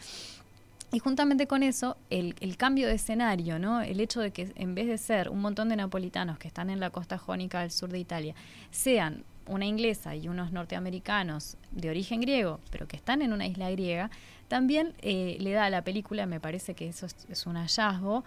D: Y juntamente con eso, el, el cambio de escenario, ¿no? El hecho de que en vez de ser un montón de napolitanos que están en la costa jónica del sur de Italia, sean una inglesa y unos norteamericanos de origen griego, pero que están en una isla griega, también eh, le da a la película, me parece que eso es, es un hallazgo,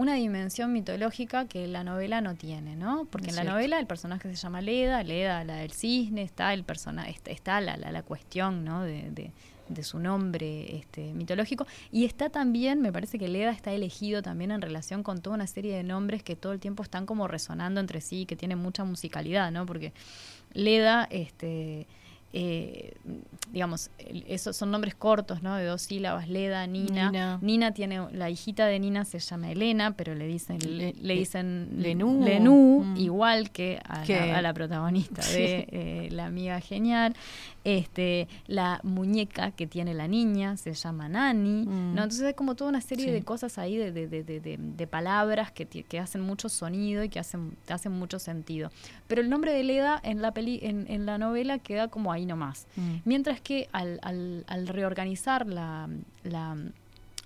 D: una dimensión mitológica que la novela no tiene, ¿no? Porque
C: Es
D: en la
C: cierto.
D: novela el personaje se llama Leda, Leda, la del cisne, está el persona, está, está la, la, la cuestión, ¿no? De, de- de su nombre este, mitológico. Y está también, me parece que Leda está elegido también en relación con toda una serie de nombres que todo el tiempo están como resonando entre sí, que tienen mucha musicalidad, ¿no? Porque Leda, este, eh, digamos, esos son nombres cortos, ¿no? De dos sílabas, Leda, Nina.
C: Nina.
D: Nina tiene, la hijita de Nina se llama Elena, pero le dicen, le,
C: Le-
D: dicen
C: Lenú.
D: Lenú,
C: Mm.
D: igual que a, la, a la protagonista de eh, La amiga genial. Este, la muñeca que tiene la niña se llama Nani,
C: Mm.
D: ¿no? Entonces hay como toda una serie
C: Sí.
D: de cosas ahí, de, de, de, de- palabras que, que hacen mucho sonido y que hacen, hacen mucho sentido. Pero el nombre de Leda en la, peli, en, en la novela queda como ahí nomás.
C: Mm.
D: Mientras que al, al- al reorganizar la, la-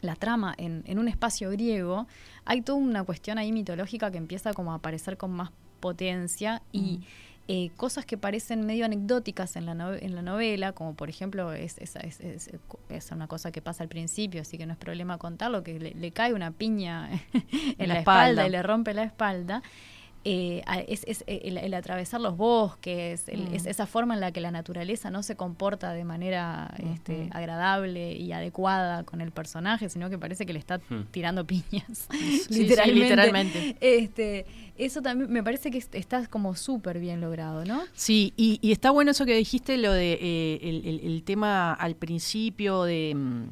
D: la trama en, en un espacio griego, hay toda una cuestión ahí mitológica que empieza como a aparecer con más potencia y eh, cosas que parecen medio anecdóticas en la, no- en la novela, como por ejemplo es, es, es- es- es una cosa que pasa al principio, así que no es problema contarlo, que le, le cae una piña en
C: la
D: la, espalda.
C: espalda.
D: y le rompe la espalda. Eh, es, es el, el atravesar los bosques, el-
C: Mm.
D: es esa forma en la que la naturaleza no se comporta de manera este, agradable y adecuada con el personaje, sino que parece que le está
B: Hmm.
D: tirando piñas.
C: sí, literalmente.
D: Este, eso también me parece que est- está como súper bien logrado, ¿no?
C: Sí, y, y está bueno eso que dijiste, lo de eh, el, tema al principio de mm,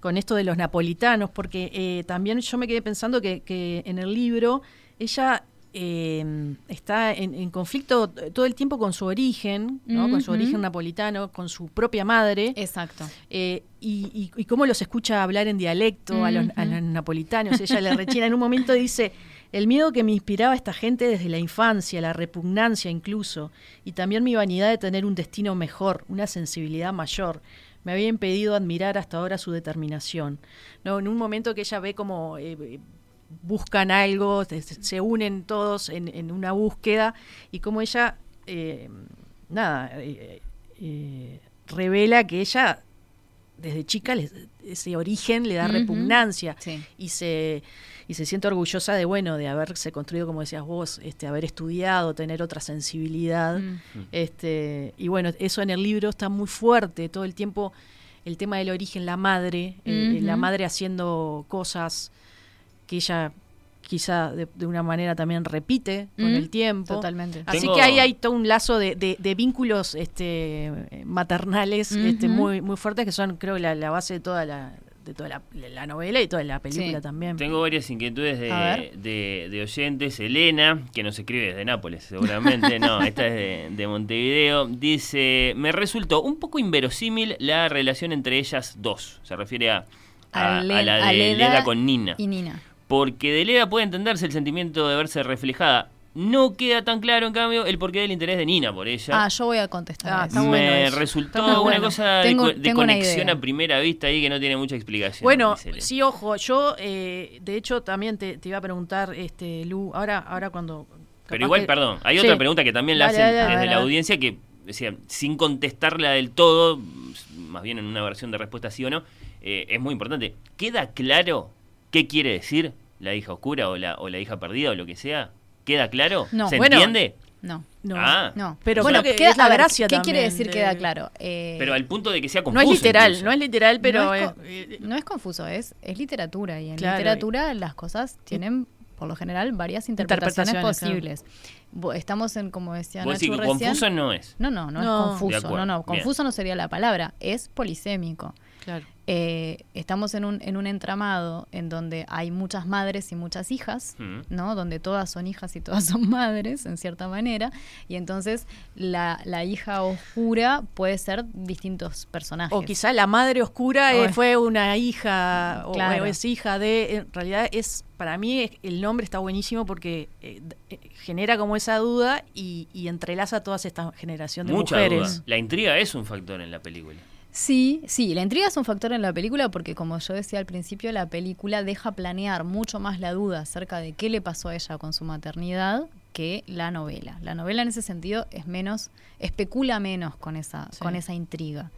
C: con esto de los napolitanos, porque eh, también yo me quedé pensando que, que en el libro ella eh, está en, en conflicto todo el tiempo con su origen, ¿no? con su origen napolitano, con su propia madre.
D: Exacto.
C: Eh, y, y- y cómo los escucha hablar en dialecto a, los, a los napolitanos. Ella le rechina en un momento dice, el miedo que me inspiraba a esta gente desde la infancia, la repugnancia incluso, y también mi vanidad de tener un destino mejor, una sensibilidad mayor, me había impedido admirar hasta ahora su determinación. No, en un momento que ella ve como... eh, buscan algo, se, se unen todos en, en una búsqueda y como ella, eh, nada, eh, eh, revela que ella desde chica les- ese origen le da repugnancia
D: Sí.
C: y se y se siente orgullosa de bueno de haberse construido como decías vos este haber estudiado tener otra sensibilidad
D: Mm.
C: este y bueno eso en el libro está muy fuerte todo el tiempo el tema del origen la madre eh, la madre haciendo cosas que ella quizá de, de una manera también repite con
D: Mm,
C: el tiempo
D: Totalmente.
C: Así
B: Tengo-
C: que ahí hay todo un lazo de, de- de vínculos este, maternales este, muy, muy fuertes que son, creo, la, la base de toda la, de toda la, la novela y toda la película
D: Sí.
C: también.
B: Tengo varias inquietudes de, oyentes. Elena, que nos escribe desde Nápoles, seguramente. no, esta es de, de Montevideo. Dice: Me resultó un poco inverosímil la relación entre ellas dos. Se refiere a, a,
D: A Le-
B: a la
D: a
B: de
D: Leda
B: Leda con Nina.
D: Y Nina.
B: Porque de Leda puede entenderse el sentimiento de verse reflejada. No queda tan claro, en cambio, el porqué del interés de Nina por ella.
D: Ah, yo voy a contestar.
C: Ah,
D: eso.
C: está bueno
B: Me
C: eso.
B: resultó
C: Está
B: una
C: bueno.
B: cosa de
D: Tengo-
B: co- de,
D: tengo una
B: conexión a primera vista ahí que no tiene mucha explicación.
C: Bueno, sí, ojo, yo eh, de hecho también te, te iba a preguntar, este Lu, ahora, ahora cuando...
B: Pero igual,
C: que-
B: perdón, hay
C: Sí.
B: otra pregunta que también la
C: Dale,
B: hacen
C: dale, dale,
B: desde la
C: dale.
B: audiencia que, decía, sin contestarla del todo, más bien en una versión de respuesta sí o no, eh, es muy importante. ¿Queda claro qué quiere decir la hija oscura o la, o la hija perdida o lo que sea? ¿Queda claro?
D: No.
B: ¿Se
C: Bueno,
B: entiende?
D: No.
C: No,
B: Ah.
D: No.
C: Pero
D: bueno,
C: que
D: queda-
C: es la
D: a ver,
C: gracia
D: ¿Qué
C: también
D: quiere decir
C: de-
D: queda claro? Eh,
B: Pero al punto de que sea
C: no
B: confuso.
C: es literal,
B: incluso.
C: no es literal, pero...
D: No es
C: eh, eh,
D: no es confuso, es, es literatura. Y en
C: Claro.
D: literatura las cosas tienen por lo general, varias interpretaciones,
C: Interpretaciones,
D: posibles. Estamos en, como decía Nacho recién-
B: confuso no es.
D: No, no, no,
C: No.
D: es confuso. No, no,
B: bien.
D: confuso no sería la palabra, es polisémico.
C: Claro.
D: Eh, estamos en un, en un entramado en donde hay muchas madres y muchas hijas,
B: Mm.
D: ¿no? Donde todas son hijas y todas son madres, en cierta manera. Y entonces la, la hija oscura puede ser distintos personajes.
C: O quizá la madre oscura eh, fue una hija o-
D: Claro.
C: o es hija de. En realidad es para mí es- el nombre está buenísimo porque eh, eh, genera como esa duda y, y entrelaza a toda esta generación de
B: Mucha
C: mujeres.
B: duda. La intriga es un factor en la película.
D: Sí, sí, la intriga es un factor en la película porque como yo decía al principio, la película deja planear mucho más la duda acerca de qué le pasó a ella con su maternidad que la novela. La novela en ese sentido es menos, especula menos con esa,
C: Sí.
D: con esa intriga,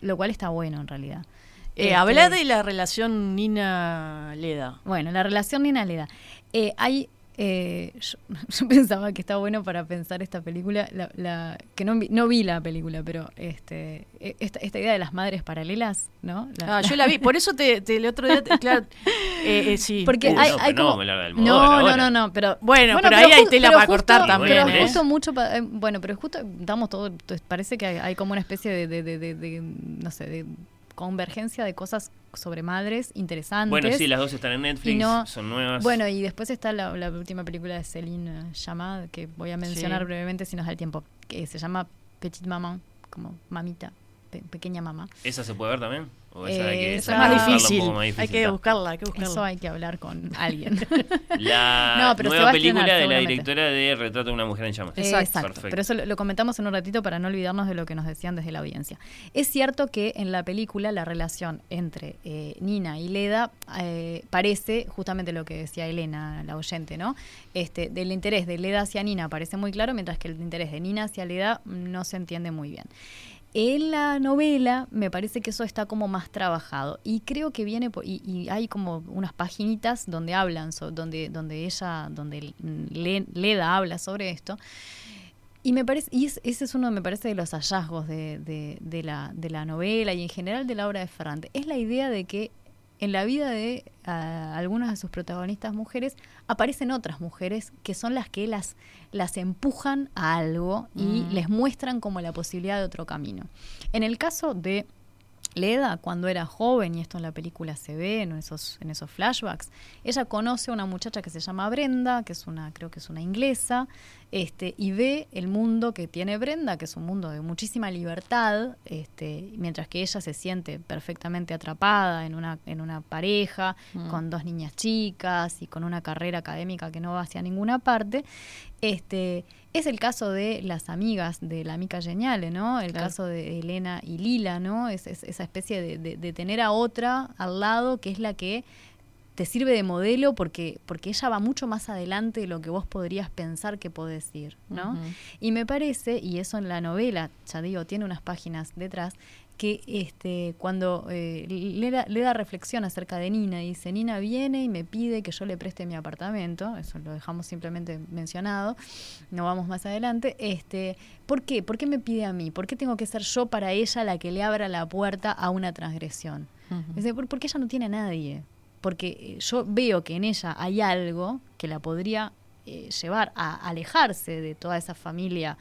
D: lo cual está bueno en realidad.
C: Eh,
D: Este,
C: habla de la relación Nina-Leda.
D: Bueno, la relación Nina-Leda. Eh, hay, eh, yo, yo pensaba que está bueno para pensar esta película, la, la- que no vi, no vi la película, pero este, eh, esta, esta idea de las madres paralelas, ¿no? La-
C: Ah, yo la vi, por eso te, te- el otro día, te- claro, eh, eh, sí.
D: Porque
B: Uh,
D: hay,
B: no,
D: hay como... no, no, no, no, pero...
C: Bueno, pero ahí hay tela para cortar
D: justo-
C: también,
D: Pero
B: ¿eh?
D: justo mucho... pa- eh, bueno, pero justo damos todo... pues, Parece que hay, hay como una especie de, de- de- de- de, no sé, de convergencia de cosas sobre madres interesantes.
B: Bueno, sí, las dos están en Netflix,
D: no-
B: son nuevas.
D: Bueno, y después está la, la última película de Céline Chamad, que voy a mencionar
C: Sí.
D: brevemente si nos da el tiempo, que se llama Petite Maman, como mamita, pe- pequeña mamá.
B: ¿Esa se puede ver también? ¿O esa
D: Eh,
B: hay que
D: esa
C: es más
D: un
C: difícil.
B: poco más
C: Hay que buscarla, hay que buscarla.
D: Eso hay que hablar con alguien.
B: La
D: No, pero se
B: nueva película
D: estrenar,
B: de la directora de Retrato de una mujer en llamas.
D: Exacto.
B: Perfecto.
D: Pero eso lo, lo comentamos en un ratito para no olvidarnos de lo que nos decían desde la audiencia. Es cierto que en la película la relación entre eh, Nina y Leda eh, parece justamente lo que decía Elena, la oyente, ¿no? Este, del interés de Leda hacia Nina parece muy claro, mientras que el interés de Nina hacia Leda no se entiende muy bien. En la novela me parece que eso está como más trabajado. Y creo que viene y, hay como unas paginitas donde hablan donde donde ella donde Le- Leda habla sobre esto. Y me parece y es- ese es uno me parece de los hallazgos de, la, de la novela y en general de la obra de Ferrante. Es la idea de que en la vida de ah, algunas de sus protagonistas mujeres aparecen otras mujeres que son las que las, las empujan a algo y
C: Mm.
D: les muestran como la posibilidad de otro camino. En el caso de Leda, cuando era joven, y esto en la película se ve en esos, en esos flashbacks, ella conoce a una muchacha que se llama Brenda, que es una, creo que es una inglesa, este, y ve el mundo que tiene Brenda, que es un mundo de muchísima libertad, este, mientras que ella se siente perfectamente atrapada en una, en una pareja,
C: Mm.
D: con dos niñas chicas y con una carrera académica que no va hacia ninguna parte. Este, es el caso de las amigas de la amiga Geniale, ¿no? El
C: Claro.
D: caso de Elena y Lila, ¿no? Es, es- esa especie de, de- de tener a otra al lado que es la que te sirve de modelo porque, porque ella va mucho más adelante de lo que vos podrías pensar que podés ir, ¿no? Y me parece, y eso en la novela, ya digo, tiene unas páginas detrás, que este cuando eh, le, da, le da reflexión acerca de Nina, dice, Nina viene y me pide que yo le preste mi apartamento, eso lo dejamos simplemente mencionado, no vamos más adelante, este, ¿por qué? ¿Por qué me pide a mí? ¿Por qué tengo que ser yo para ella la que le abra la puerta a una transgresión?
C: Ujú.
D: Dice, "Por- porque ella no tiene a nadie. Porque eh, yo veo que en ella hay algo que la podría eh, llevar a alejarse de toda esa familia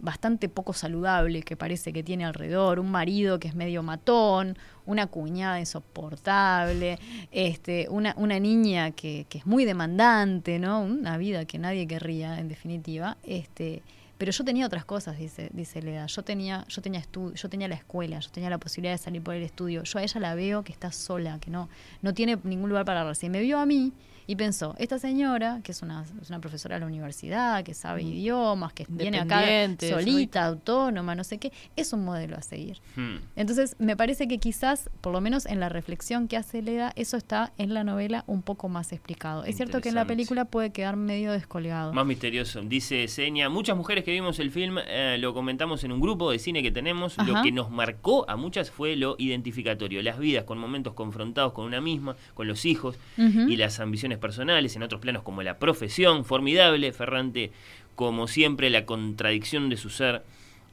D: bastante poco saludable que parece que tiene alrededor, un marido que es medio matón, una cuñada insoportable, este, una, una niña que, que es muy demandante, ¿no? Una vida que nadie querría, en definitiva. Este, pero yo tenía otras cosas, dice, dice Leda. Yo tenía, yo tenía yo tenía la escuela, yo tenía la posibilidad de salir por el estudio. Yo a ella la veo que está sola, que no, no tiene ningún lugar para. Y me vio a mí y pensó, esta señora, que es una, es una profesora de la universidad, que sabe idiomas, que viene acá solita, autónoma, no sé qué, es un modelo a seguir.
B: Hmm.
D: Entonces, me parece que quizás, por lo menos en la reflexión que hace Leda, eso está en la novela un poco más explicado. Es cierto que en la película puede quedar medio descolgado.
B: Más misterioso. Dice Seña, muchas mujeres que vimos el film, eh, lo comentamos en un grupo de cine que tenemos, lo que nos marcó a muchas fue lo identificatorio, las vidas con momentos confrontados con una misma, con los hijos y las ambiciones personales, en otros planos como la profesión, formidable, Ferrante, como siempre, la contradicción de su ser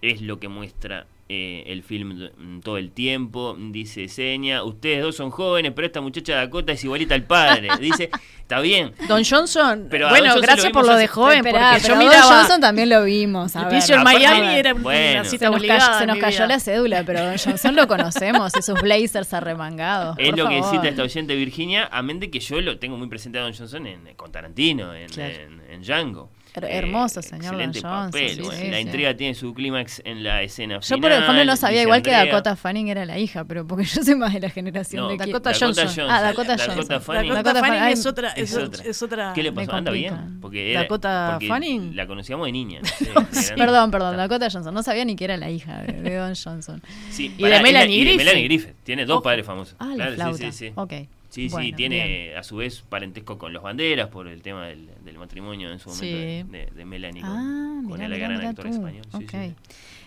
B: es lo que muestra eh, el film mm, todo el tiempo. Dice Seña, ustedes dos son jóvenes, pero esta muchacha Dakota es igualita al padre. Dice, está bien.
C: Don Johnson,
B: Pero
C: bueno,
B: Don Johnson
C: gracias
B: lo
C: por lo de joven,
D: Esperá,
C: porque yo
D: pero Don
C: miraba
D: Johnson también lo vimos. a ver.
C: en
B: Aparte,
C: Miami era
B: bueno.
C: una
D: Se nos,
C: obligada.
D: cayó, se nos la cédula, pero Don Johnson lo conocemos y sus blazers arremangados.
B: Es
D: por
B: lo que cita esta oyente Virginia, a mente que yo lo tengo muy presente a Don Johnson en, con Tarantino, en,
C: Claro.
B: en, en Django.
D: Her-
B: Eh,
D: hermoso, señor
B: Excelente
D: Johnson,
B: papel.
D: sí,
B: bueno,
D: sí,
B: la
D: sí.
B: intriga tiene su clímax en la escena
D: Yo,
B: final.
D: por ejemplo, no sabía igual que. Dakota Fanning era la hija, pero porque yo soy más de la generación
B: No,
D: de qui-
C: Dakota Johnson.
D: Ah, Dakota Johnson.
B: Fanning.
C: Dakota
D: Dakota
C: es otra, es,
B: es
C: otra. es otra.
B: ¿Qué le pasó? Anda bien. Porque era,
C: Dakota
B: porque
C: Fanning.
B: La conocíamos de niña. no.
D: Perdón, perdón, Dakota Johnson. No sabía ni que era la hija de, de Don Johnson.
B: Sí,
C: Y
B: pará,
C: de Melanie
B: es la- y de
C: Griffith.
B: Melanie Griffith. Tiene dos padres famosos.
D: Ah, la flauta.
B: sí, sí.
D: Ok.
B: Sí, sí,
D: Bueno,
B: tiene a su vez parentesco con los banderas por el tema del, del matrimonio en su momento
C: Sí.
B: de, de- de Melanie con,
D: Ah,
B: con
D: mirá,
B: el
D: mirá,
B: gran
D: mirá
B: actor
D: tú.
B: español. Sí,
D: Ok.
B: sí.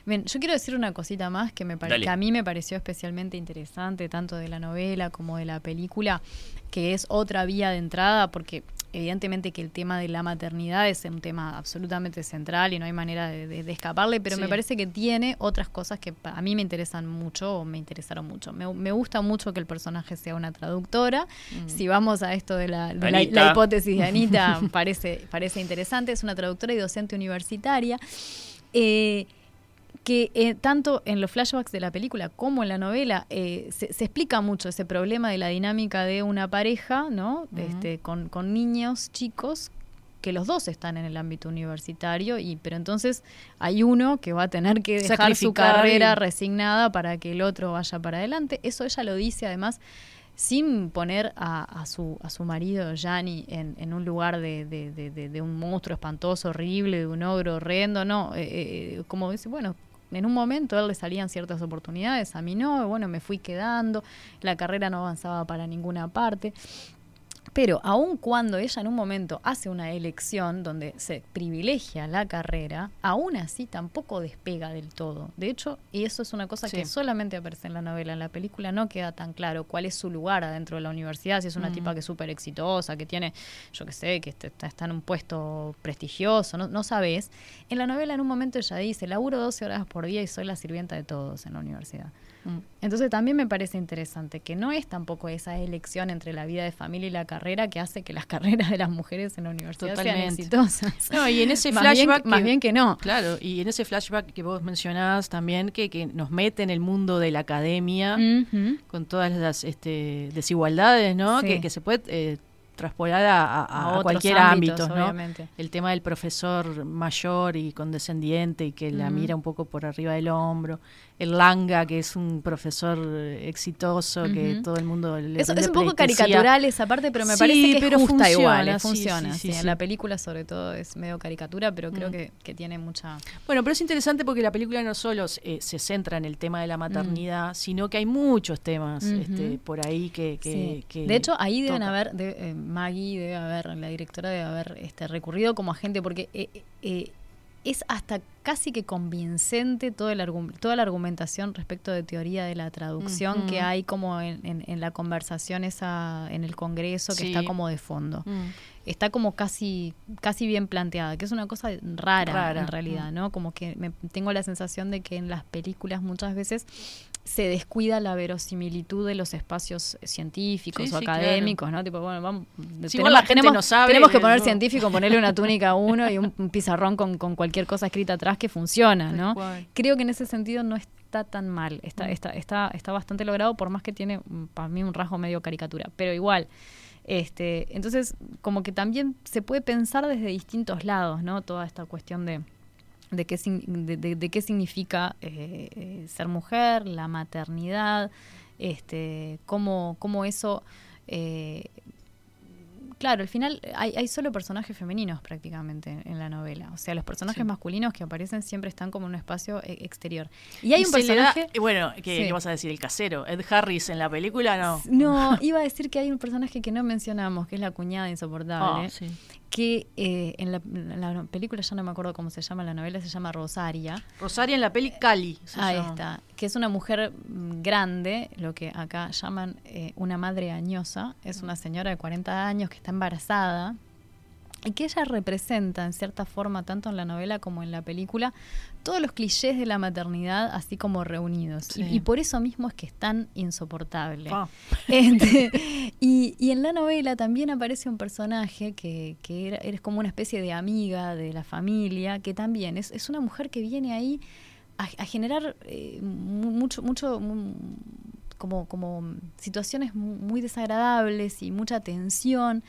D: Bien, yo quiero decir una cosita más que, me que a mí me pareció especialmente interesante, tanto de la novela como de la película, que es otra vía de entrada, porque evidentemente que el tema de la maternidad es un tema absolutamente central y no hay manera de, de- de escaparle, pero
C: Sí.
D: me parece que tiene otras cosas que a mí me interesan mucho o me interesaron mucho. Me, me gusta mucho que el personaje sea una traductora. Si vamos a esto de la, de la-
B: Anita.
D: la hipótesis de Anita, parece, parece interesante. Es una traductora y docente universitaria. Eh, que eh, tanto en los flashbacks de la película como en la novela eh, se, se explica mucho ese problema de la dinámica de una pareja, ¿no? este, con, con niños chicos que los dos están en el ámbito universitario y pero entonces hay uno que va a tener que dejar su carrera
C: y-
D: resignada para que el otro vaya para adelante eso ella lo dice además sin poner a, a su a su marido Gianni en, en un lugar de, de- de- de- de un monstruo espantoso horrible de un ogro horrendo no eh, eh, como dice bueno en un momento a él le salían ciertas oportunidades, a mí no, bueno, me fui quedando, la carrera no avanzaba para ninguna parte. Pero aun cuando ella en un momento hace una elección donde se privilegia la carrera, aún así tampoco despega del todo. De hecho, y eso es una cosa
C: Sí.
D: que solamente aparece en la novela, en la película no queda tan claro cuál es su lugar adentro de la universidad, si es una
C: Mm.
D: tipa que es súper exitosa, que tiene, yo qué sé, que est- está, está en un puesto prestigioso, no, no sabes. En la novela en un momento ella dice, laburo 12 horas por día y soy la sirvienta de todos en la universidad.
C: Mm.
D: Entonces también me parece interesante que no es tampoco esa elección entre la vida de familia y la carrera que hace que las carreras de las mujeres en la universidad sean exitosas.
C: No, y en ese
D: Más bien-
C: flashback.
D: más bien que no.
C: Claro, y en ese flashback que vos mencionabas también, que, que nos mete en el mundo de la academia, con todas las este, desigualdades, ¿no?
D: Sí.
C: Que, que se puede eh, traspolar a, cualquier
D: ámbitos,
C: ámbito, ¿no?
D: obviamente.
C: El tema del profesor mayor y condescendiente y que la mira un poco por arriba del hombro. El Langa, que es un profesor exitoso, que todo el mundo le
D: Es,
C: rinde
D: es un poco caricatural esa parte, pero me
C: Sí,
D: parece que es
C: pero
D: justa
C: funciona,
D: igual, eh, funciona.
C: sí, sí.
D: En la película sobre todo es medio caricatura, pero creo
C: Mm.
D: que, que tiene mucha...
C: Bueno, pero es interesante porque la película no solo eh, se centra en el tema de la maternidad, sino que hay muchos temas
D: Mm.
C: Este, por ahí que... que-
D: Sí.
C: que
D: de hecho, ahí deben haber, de- eh, Maggie debe haber, la directora debe haber este, recurrido como agente, porque eh, eh, es hasta casi que convincente todo el argu- toda la argumentación respecto de teoría de la traducción que hay como en, en- en la conversación esa en el Congreso que
C: Sí.
D: está como de fondo.
C: Mm.
D: Está como casi, casi bien planteada, que es una cosa rara,
C: Rara,
D: en realidad,
C: mm.
D: ¿no? Como que me, tengo la sensación de que en las películas muchas veces se descuida la verosimilitud de los espacios científicos
C: Sí,
D: o
C: sí,
D: académicos, ¿no? Tipo, bueno, vamos,
C: Si igual la gente no sabe,
D: tenemos que poner
C: no.
D: científico, ponerle una túnica a uno y un, un pizarrón con, con cualquier cosa escrita atrás que funciona, ¿no? Creo que en ese sentido no está tan mal, está,
C: Mm.
D: está, está, está bastante logrado, por más que tiene mm, para mí un rasgo medio caricatura, pero igual. Este, entonces, como que también se puede pensar desde distintos lados, ¿no? Toda esta cuestión de, de, qué, sin- de, de- de qué significa eh, eh, ser mujer, la maternidad, este, cómo, cómo eso... eh, Claro, al final hay, hay solo personajes femeninos prácticamente en la novela. O sea, los personajes
C: Sí.
D: masculinos que aparecen siempre están como en un espacio eh, exterior. Y hay
C: Y
D: un
C: da-
D: personaje...
C: eh, bueno, ¿qué,
D: Sí.
C: qué vas a decir? El casero. Ed Harris en la película, no.
D: No, iba a decir que hay un personaje que no mencionamos, que es la cuñada insoportable,
C: Ah, sí.
D: Que eh, en, la, en la película ya no me acuerdo cómo se llama, la novela se llama Rosaria.
C: Rosaria en la peli Cali. se
D: Ahí
C: llama.
D: está, que es una mujer mm, grande, lo que acá llaman eh, una madre añosa, es una señora de 40 años que está embarazada y que ella representa en cierta forma, tanto en la novela como en la película, todos los clichés de la maternidad así como reunidos.
C: Sí.
D: Y, y por eso mismo es que es tan insoportable. Este, y, y en la novela también aparece un personaje que, que era, eres como una especie de amiga de la familia, que también es, es una mujer que viene ahí a, a generar eh, mu- mucho, mucho, mu- como, como situaciones mu- muy desagradables y mucha tensión.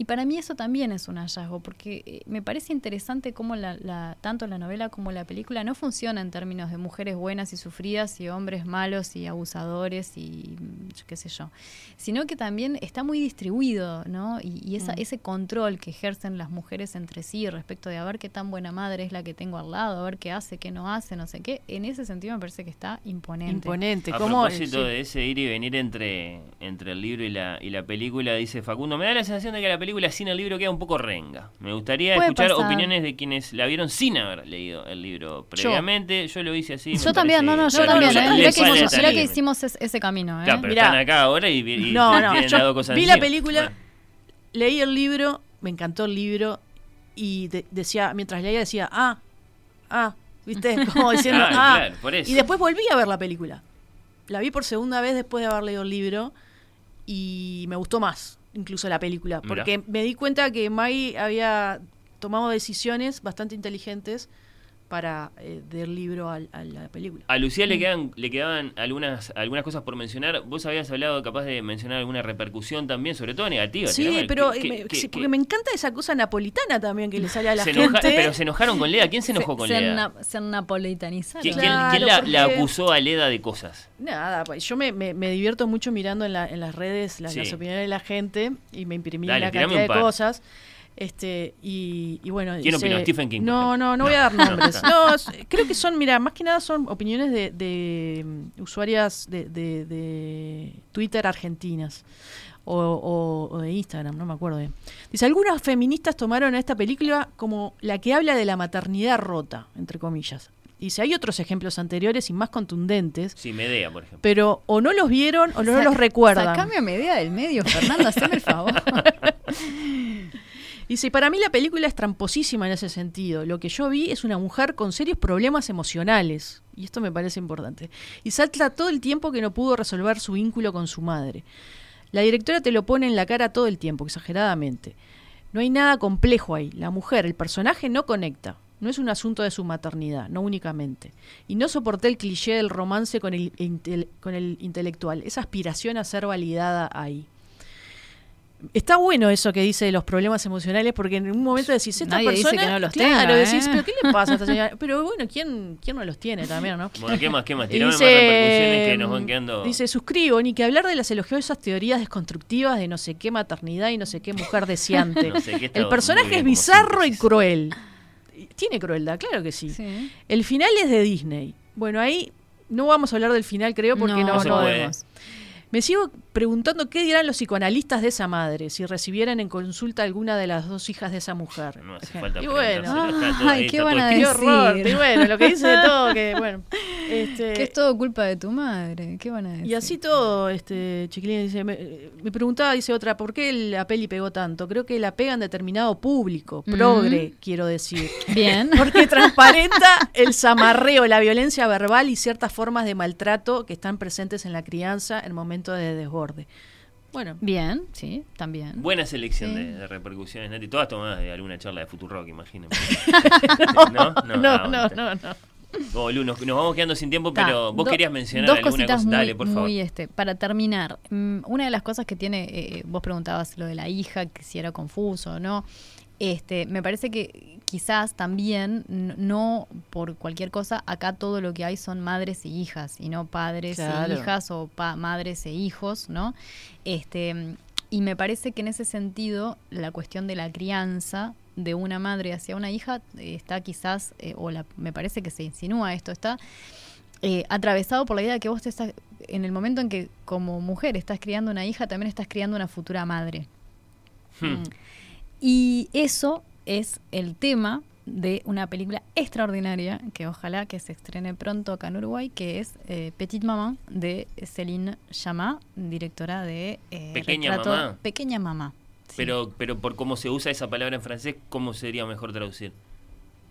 D: Y para mí eso también es un hallazgo, porque eh, me parece interesante cómo la, la- tanto la novela como la película no funciona en términos de mujeres buenas y sufridas y hombres malos y abusadores y mm, yo qué sé yo, sino que también está muy distribuido, ¿no? Y, y esa,
C: Mm.
D: ese control que ejercen las mujeres entre sí respecto de a ver qué tan buena madre es la que tengo al lado, a ver qué hace, qué no hace, no sé qué, en ese sentido me parece que está imponente.
C: Imponente.
B: A
C: ¿Cómo?
B: propósito
C: sí.
B: de ese ir y venir entre, entre el libro y la, y la película, dice Facundo, me da la sensación de que la película sin el libro queda un poco renga. Me gustaría escuchar
D: pasar.
B: opiniones de quienes la vieron sin haber leído el libro previamente. Yo, lo hice así.
D: Yo también, no, no, yo
C: No,
D: también. ¿eh?
C: le
D: Mirá que
C: hicimos
D: hicimos,
C: así.
D: mirá que hicimos es- ese camino. ¿eh?
B: Claro, pero
C: Mirá.
B: están acá ahora y, y
C: No, no, yo
B: cosas
C: vi la película,
B: Bueno,
C: leí el libro, me encantó el libro y de- decía, mientras leía decía, ah, ah, ¿viste? Como diciendo, ah.
B: claro, por eso.
C: Y después volví a ver la película. La vi por segunda vez después de haber leído el libro y me gustó más, incluso la película,
B: Mirá.
C: porque me di cuenta que Mai había tomado decisiones bastante inteligentes para eh, del libro al- a, la película.
B: A Lucía le quedan le quedaban algunas algunas cosas por mencionar. Vos habías hablado capaz de mencionar alguna repercusión también, sobre todo negativa.
C: Sí, pero
B: ¿Qué-
C: eh, me-
B: qué-
C: sí,
B: qué-
C: porque me encanta esa cosa napolitana también que le sale a la
B: se
C: gente.
B: enoja- pero se enojaron con Leda. ¿Quién se enojó con
D: se,
B: Leda?
D: na- se napolitanizaron.
B: ¿Quién,
C: Claro,
B: quién- quién la, la acusó a Leda de cosas?
C: Nada, pues yo me, me- me divierto mucho mirando en, la- en las redes las,
B: Sí.
C: las opiniones de la gente y me imprimí
B: Dale, tirame
C: cantidad de cosas. Este, y, y bueno.
B: ¿Quién opinó? Stephen King,
C: No, no, no voy a dar
B: No,
C: nombres.
B: no,
C: creo que son, mira, más que nada son opiniones de, de, mm, usuarias de, de- de Twitter argentinas. O, o- o de Instagram, no me acuerdo bien. Dice, algunas feministas tomaron a esta película como la que habla de la maternidad rota, entre comillas. Dice, hay otros ejemplos anteriores y más contundentes,
B: Sí, Medea, por ejemplo.
C: pero o no los vieron o no
D: Sa-
C: los recuerdan.
D: Sacame a medida del medio, Fernando, haceme el favor.
C: Dice, para mí la película es tramposísima en ese sentido. Lo que yo vi es una mujer con serios problemas emocionales. Y esto me parece importante. Y salta todo el tiempo que no pudo resolver su vínculo con su madre. La directora te lo pone en la cara todo el tiempo, exageradamente. No hay nada complejo ahí. La mujer, el personaje no conecta. No es un asunto de su maternidad, no únicamente. Y no soporté el cliché del romance con el, con el intelectual, esa aspiración a ser validada ahí. Está bueno eso que dice de los problemas emocionales, porque en un momento decís, esta
D: Nadie dice
C: persona.
D: que no los
C: claro,
D: tenga,
C: decís,
D: ¿eh?
C: pero ¿qué le pasa a esta señora? Pero bueno, ¿quién, quién no los tiene también, no?
B: Bueno, ¿qué más? ¿Qué más? Tirame más
C: dice,
B: repercusiones que nos van quedando.
C: Dice, suscribo, ni que hablar de las elogiosas teorías desconstructivas de no sé qué maternidad y no sé qué mujer deseante.
B: No sé qué
C: El personaje es bizarro y cruel. Tiene crueldad, claro que sí.
D: Sí.
C: El final es de Disney. Bueno, ahí no vamos a hablar del final, creo, porque no,
D: No,
B: no.
C: Me sigo preguntando qué dirán los psicoanalistas de esa madre si recibieran en consulta alguna de las dos hijas de esa mujer.
B: No hace falta
C: y bueno,
D: Ay, qué van a
B: escrito.
C: horror.
D: decir?
C: Y bueno, lo que dice de todo, que bueno. Este,
D: Que es todo culpa de tu madre. ¿Qué van a decir?
C: y así todo, este chiquilín dice, me, me preguntaba, dice otra, ¿por qué la peli pegó tanto? Creo que la pega en determinado público, progre, quiero decir.
D: Bien.
C: Porque transparenta el zamarreo, la violencia verbal y ciertas formas de maltrato que están presentes en la crianza en momentos de desborde. Bueno,
D: Bien, sí, también.
B: Buena selección
D: Sí.
B: de, de repercusiones, Nati. Todas tomadas de alguna charla de Futurock, imagínense.
C: no,
B: no,
C: no,
B: ah,
C: no,
B: bueno,
C: no, no.
B: Oh, Lu, nos, nos vamos quedando sin tiempo,
D: Ta,
B: pero vos
D: do-
B: querías mencionar
D: dos
B: alguna
D: cositas
B: cosa.
D: muy,
B: Dale, por favor.
D: muy, este, para terminar, mm, una de las cosas que tiene, eh, vos preguntabas lo de la hija, que si era confuso o no. Este, me parece que quizás también, no por cualquier cosa, acá todo lo que hay son madres e hijas, y no padres
C: Claro.
D: e hijas o pa- madres e hijos, ¿no? Este, y me parece que en ese sentido, la cuestión de la crianza de una madre hacia una hija eh, está quizás, eh, o la, me parece que se insinúa esto, está eh, atravesado por la idea de que vos te estás, en el momento en que como mujer estás criando una hija, también estás criando una futura madre.
B: Hmm.
D: Y eso es el tema de una película extraordinaria que ojalá que se estrene pronto acá en Uruguay, que es eh, Petite Maman de Céline Chama, directora de eh,
B: Pequeña
D: Retrato-
B: Mamá.
D: Pequeña Mamá.
B: Pero, pero por cómo se usa esa palabra en francés, ¿cómo sería mejor traducir?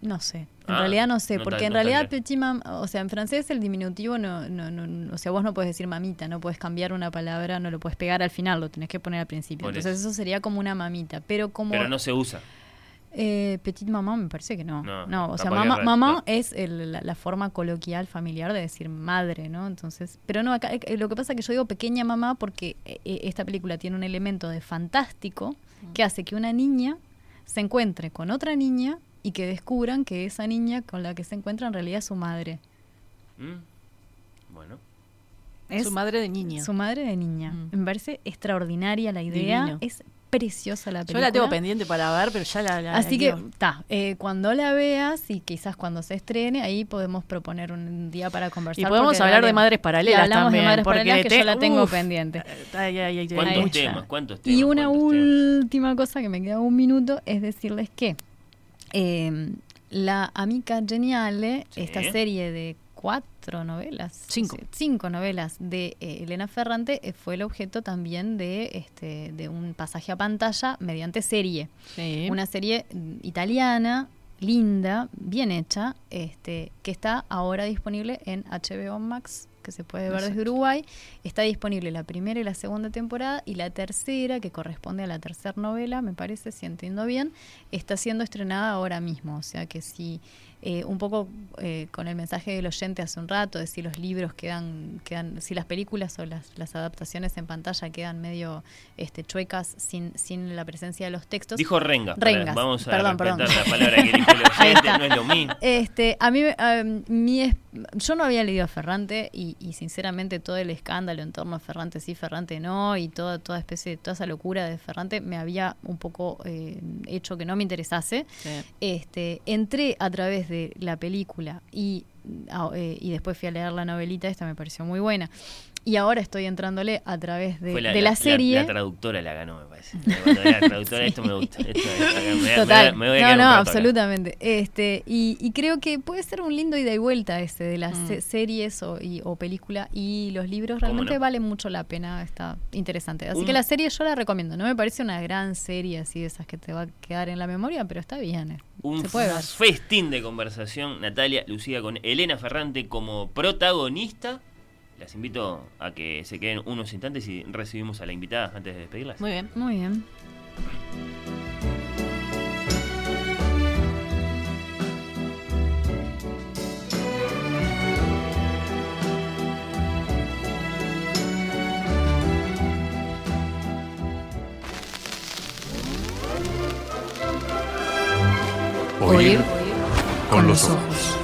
D: No sé, en
B: Ah,
D: realidad no sé,
B: no
D: porque en
B: no
D: realidad petit mam, o sea, en francés el diminutivo no, no, no, no- o sea, vos no puedes decir mamita, no puedes cambiar una palabra, no lo puedes pegar al final, lo tenés que poner al principio.
B: Por
D: Entonces eso. sería como una mamita, pero como
B: Pero no se usa.
D: eh, petit maman me parece que no.
B: No,
D: No, o sea, mamá, mamá
B: no.
D: es el- la, la forma coloquial familiar de decir madre, ¿no? Entonces, pero no, acá, eh, lo que pasa es que yo digo pequeña mamá porque eh, eh, esta película tiene un elemento de fantástico que hace que una niña se encuentre con otra niña y que descubran que esa niña con la que se encuentra en realidad es su madre.
B: Mm. Bueno.
D: Es
C: Su madre de niña.
D: Su madre de niña.
C: Mm.
D: Me parece extraordinaria la idea.
C: Divino.
D: Es preciosa la
C: Yo
D: película.
C: la tengo pendiente para ver, pero ya la. la-
D: Así
C: la
D: que, está, cuando la veas y quizás cuando se estrene, ahí podemos proponer un día para conversar.
C: Y podemos hablar de madres paralelas
D: hablamos
C: también.
D: de madres
C: porque
D: paralelas que
C: te-
D: yo la tengo
C: uf,
D: pendiente.
C: ay, ay, ay,
B: ¿Cuántos temas? ¿Cuántos temas?
D: Y una última cosa que me queda un minuto es decirles que eh, la Amica Geniale,
B: Sí.
D: esta serie de cuatro novelas,
C: Cinco.
D: cinco novelas de eh, Elena Ferrante, eh, fue el objeto también de, este, de un pasaje a pantalla mediante serie.
C: Sí.
D: Una serie mm, italiana, linda, bien hecha, este, que está ahora disponible en HBO Max, que se puede ver desde. Uruguay. Está disponible la primera y la segunda temporada, y la tercera, que corresponde a la tercera novela, me parece, si entiendo bien, está siendo estrenada ahora mismo. O sea que si eh, un poco eh, con el mensaje del oyente hace un rato, de si los libros quedan, quedan si las películas o las, las adaptaciones en pantalla quedan medio este, chuecas sin, sin la presencia de los textos.
B: Dijo rengas. para-
D: Rengas.
B: Vamos a
D: Perdón, perdón.
B: la palabra que dijo el oyente, no es lo mismo.
D: Este, a mí, eh, mi yo no había leído a Ferrante y, y sinceramente todo el escándalo en torno a Ferrante sí, Ferrante no y toda, toda especie, toda esa locura de Ferrante me había un poco eh, hecho que no me interesase.
C: Sí.
D: Este, entré a través de la película y, ah, eh, y después fui a leer la novelita, esta me pareció muy buena. Y ahora estoy entrándole a través de,
B: Fue
D: de la,
B: la,
D: serie.
B: La, traductora la ganó, me parece. Cuando era la traductora, esto me gusta. Esto me,
D: Total.
B: me voy a
D: no,
B: quedar
D: no,
B: acá.
D: absolutamente. Este, y, y creo que puede ser un lindo ida y vuelta ese de las
C: Mm.
D: se- series o, y- o película y los libros
B: ¿Cómo
D: realmente
B: no?
D: valen mucho la pena, está interesante. Así
B: Un-
D: que la serie yo la recomiendo. No me parece una gran serie así de esas que te va a quedar en la memoria, pero está bien. eh.
B: Un
D: Se puede ver.
B: festín de conversación, Natalia Lucía, con Elena Ferrante como protagonista. Las invito a que se queden unos instantes y recibimos a la invitada antes de despedirlas.
C: Muy bien.
D: Muy bien.
A: Oír con los ojos.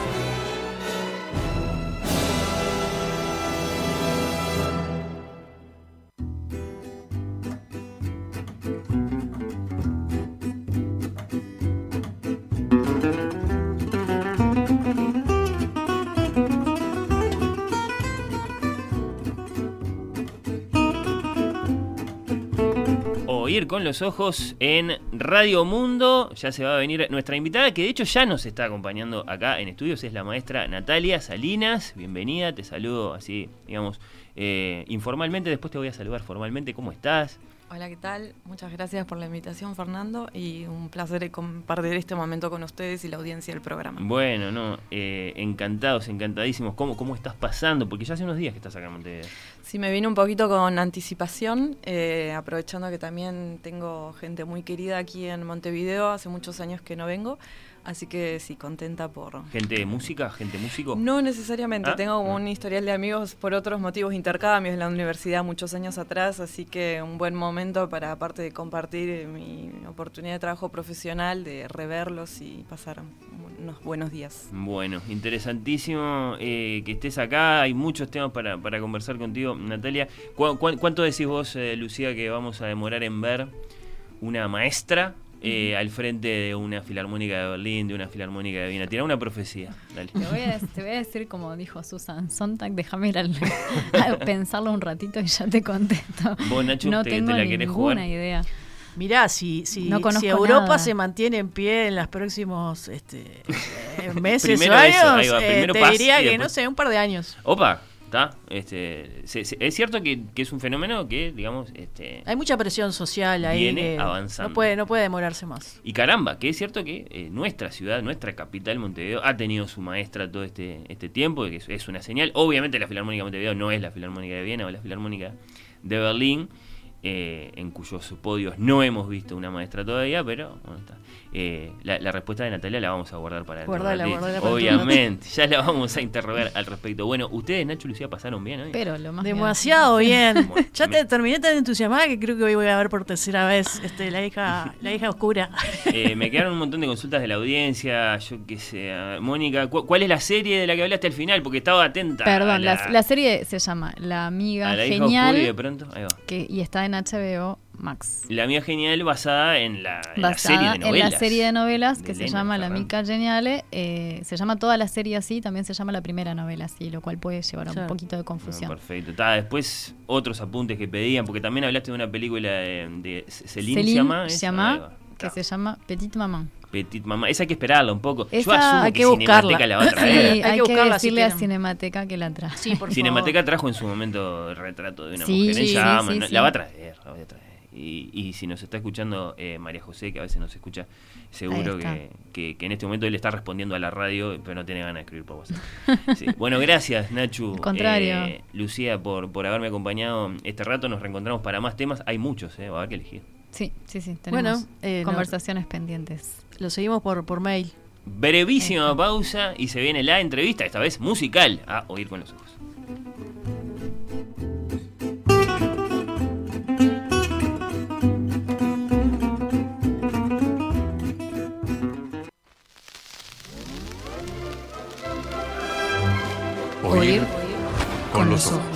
B: Con los ojos en Radio Mundo. Ya se va a venir nuestra invitada, que de hecho ya nos está acompañando acá en estudios. Es la maestra Natalia Salinas. Bienvenida, te saludo así, digamos, eh, informalmente. Después te voy a saludar formalmente. ¿Cómo estás?
E: Hola, ¿qué tal? Muchas gracias por la invitación, Fernando, y un placer compartir este momento con ustedes y la audiencia del programa.
B: Bueno, no, eh, encantados, encantadísimos. ¿Cómo, ¿Cómo estás pasando? Porque ya hace unos días que estás acá en Montevideo.
E: Sí, me vine un poquito con anticipación, eh, aprovechando que también tengo gente muy querida aquí en Montevideo, hace muchos años que no vengo, así que sí, contenta por...
B: ¿Gente de música? ¿Gente músico?
E: No necesariamente,
B: Ah,
E: tengo como
B: ah.
E: un historial de amigos por otros motivos, intercambios en la universidad muchos años atrás, así que un buen momento para, aparte de compartir mi oportunidad de trabajo profesional, de reverlos y pasar unos buenos días.
B: Bueno, interesantísimo eh, que estés acá. Hay muchos temas para, para conversar contigo, Natalia. ¿Cu- cu- cuánto decís vos, eh, Lucía, que vamos a demorar en ver una maestra eh, al frente de una filarmónica de Berlín, de una filarmónica de Viena? Tira una profecía. Dale.
D: Te voy, a, te voy a decir como dijo Susan Sontag, déjame ir al- a pensarlo un ratito y ya te contesto.
B: Vos, Nacho,
D: no
B: te- te
D: tengo
B: la querés
D: ninguna
B: jugar.
D: idea.
C: Mirá, si, si,
D: No
C: si Europa
D: nada.
C: se mantiene en pie en los próximos este, eh, meses
B: Primero
C: o años,
B: va,
C: eh, te diría que,
B: después-
C: no sé, un par de años.
B: Opa, ¿Está? Este, se- se- es cierto que, que es un fenómeno que, digamos, este,
C: Hay mucha presión social ahí.
B: Viene avanzando.
C: No puede, no puede demorarse más.
B: Y caramba, que es cierto que eh, nuestra ciudad, nuestra capital, Montevideo, ha tenido su maestra todo este, este tiempo, que es, es una señal. Obviamente la Filarmónica de Montevideo no es la Filarmónica de Viena o la Filarmónica de Berlín, eh, en cuyos podios no hemos visto una maestra todavía, pero bueno, está. Eh, la, la respuesta de Natalia la vamos a guardar para el
C: Guardala,
B: ratito.
C: guardala para el
B: Obviamente, ya la vamos a interrogar al respecto. Bueno, ustedes, Nacho y Lucía, pasaron bien hoy.
D: Pero lo más
C: Demasiado bien. Ya te terminé tan entusiasmada que creo que hoy voy a ver por tercera vez este, la hija, la hija oscura.
B: Eh, me quedaron un montón de consultas de la audiencia, yo qué sé. Mónica, ¿cu- ¿cuál es la serie de la que hablaste al final? Porque estaba atenta.
D: Perdón,
B: la,
D: la, la serie se llama La Amiga
B: a la hija
D: Genial
B: oscura y de pronto, ahí va.
D: que, y está en HBO Max.
B: La amiga genial basada en la, en serie de
D: en
B: novelas.
D: la serie de novelas que
B: de
D: se
B: Elena
D: llama La. Mica Geniale. eh, se llama toda la serie así, también se llama la primera novela así, lo cual puede llevar a un poquito de
B: Ah,
D: confusión.
B: perfecto. Ta, después otros apuntes que pedían, porque también hablaste de una película de, de Celine,
D: Celine
B: se llama.
D: que se llama Petit Maman.
B: Petit Mamá. Esa hay que esperarla un poco. Yo asumo
C: hay
B: que,
C: que buscarla.
B: Cinemateca la va a
D: Sí,
B: traer.
C: Hay
D: hay,
C: que
D: que,
C: buscarla si
D: decirle a
C: tienen.
D: Cinemateca que la trae.
C: Sí, por
B: Cinemateca
C: favor.
B: trajo en su momento el retrato de una
D: Sí,
B: mujer en
D: sí,
B: llamas,
D: sí,
B: ¿no?
D: sí.
B: La va a traer, la va a traer. Y, y si nos está escuchando eh, María José, que a veces nos escucha, seguro que, que- que en este momento él está respondiendo a la radio, pero no tiene ganas de escribir por WhatsApp. Sí. Bueno, gracias Nachu.
D: Contrario.
B: Eh, Lucía, por, por haberme acompañado este rato. Nos reencontramos para más temas. Hay muchos, eh, va a haber que elegir.
D: Sí, sí, sí.
C: Bueno,
D: Tenemos
C: eh, no-
D: conversaciones pendientes.
C: Lo seguimos por, por mail.
B: Brevísima pausa y se viene la entrevista, esta vez musical, a Oír con los Ojos.
A: Oír con los ojos.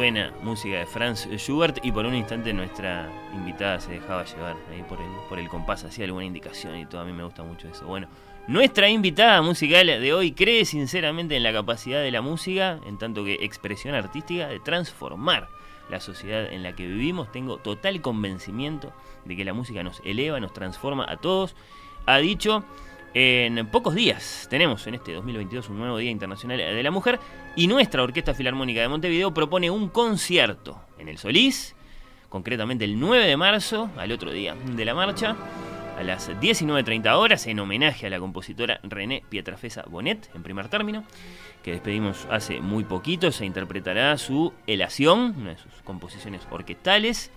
B: Suena música de Franz Schubert y por un instante nuestra invitada se dejaba llevar ahí por el, por el compás, hacía alguna indicación y todo. A mí me gusta mucho eso. Bueno, nuestra invitada musical de hoy cree sinceramente en la capacidad de la música, en tanto que expresión artística, de transformar la sociedad en la que vivimos. Tengo total convencimiento de que la música nos eleva, nos transforma a todos. Ha dicho en pocos días tenemos en este 2022 un nuevo Día Internacional de la Mujer y nuestra Orquesta Filarmónica de Montevideo propone un concierto en el Solís, concretamente el 9 de marzo, al otro día de la marcha, a las 19.30 horas, en homenaje a la compositora René Pietrafesa Bonet, en primer término, que despedimos hace muy poquito. Se interpretará su Elación, una de sus composiciones orquestales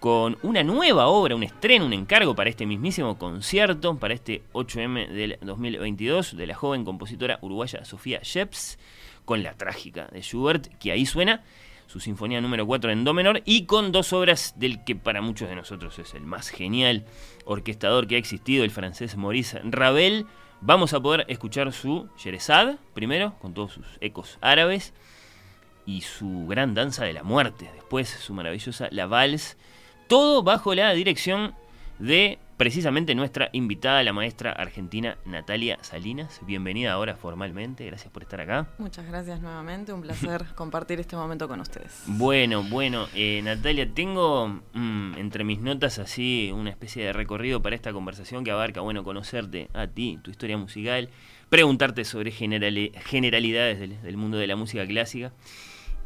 B: con una nueva obra, un estreno, un encargo para este mismísimo concierto, para este 8M del 2022, de la joven compositora uruguaya Sofía Sheps, con la trágica de Schubert, que ahí suena su sinfonía número 4 en do menor, y con dos obras del que para muchos de nosotros es el más genial orquestador que ha existido, el francés Maurice Ravel. Vamos a poder escuchar su Sherezad, primero, con todos sus ecos árabes, y su gran danza de la muerte, después su maravillosa La Vals, todo bajo la dirección de precisamente nuestra invitada, la maestra argentina Natalia Salinas. Bienvenida ahora formalmente, gracias por estar acá.
E: Muchas gracias nuevamente, un placer compartir este momento con ustedes.
B: Bueno, bueno, eh, Natalia, tengo mm, entre mis notas así una especie de recorrido para esta conversación que abarca, bueno, conocerte a ti, tu historia musical, preguntarte sobre generali- generalidades del, del mundo de la música clásica.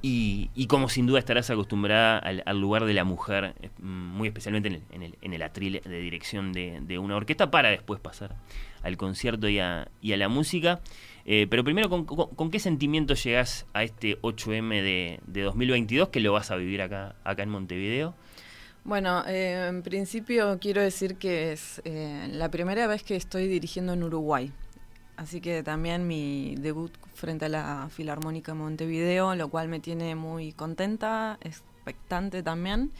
B: Y, y como sin duda estarás acostumbrada al, lugar de la mujer, eh, muy especialmente en el, en el, en el atril de dirección de, una orquesta, para después pasar al concierto y a, y a la música. Eh, pero primero, ¿con, con, con qué sentimiento llegás a este 8M de, de 2022 que lo vas a vivir acá, acá en Montevideo?
E: Bueno, eh, en principio quiero decir que es eh, la primera vez que estoy dirigiendo en Uruguay. Así que también mi debut frente a la Filarmónica Montevideo, lo cual me tiene muy contenta, expectante también.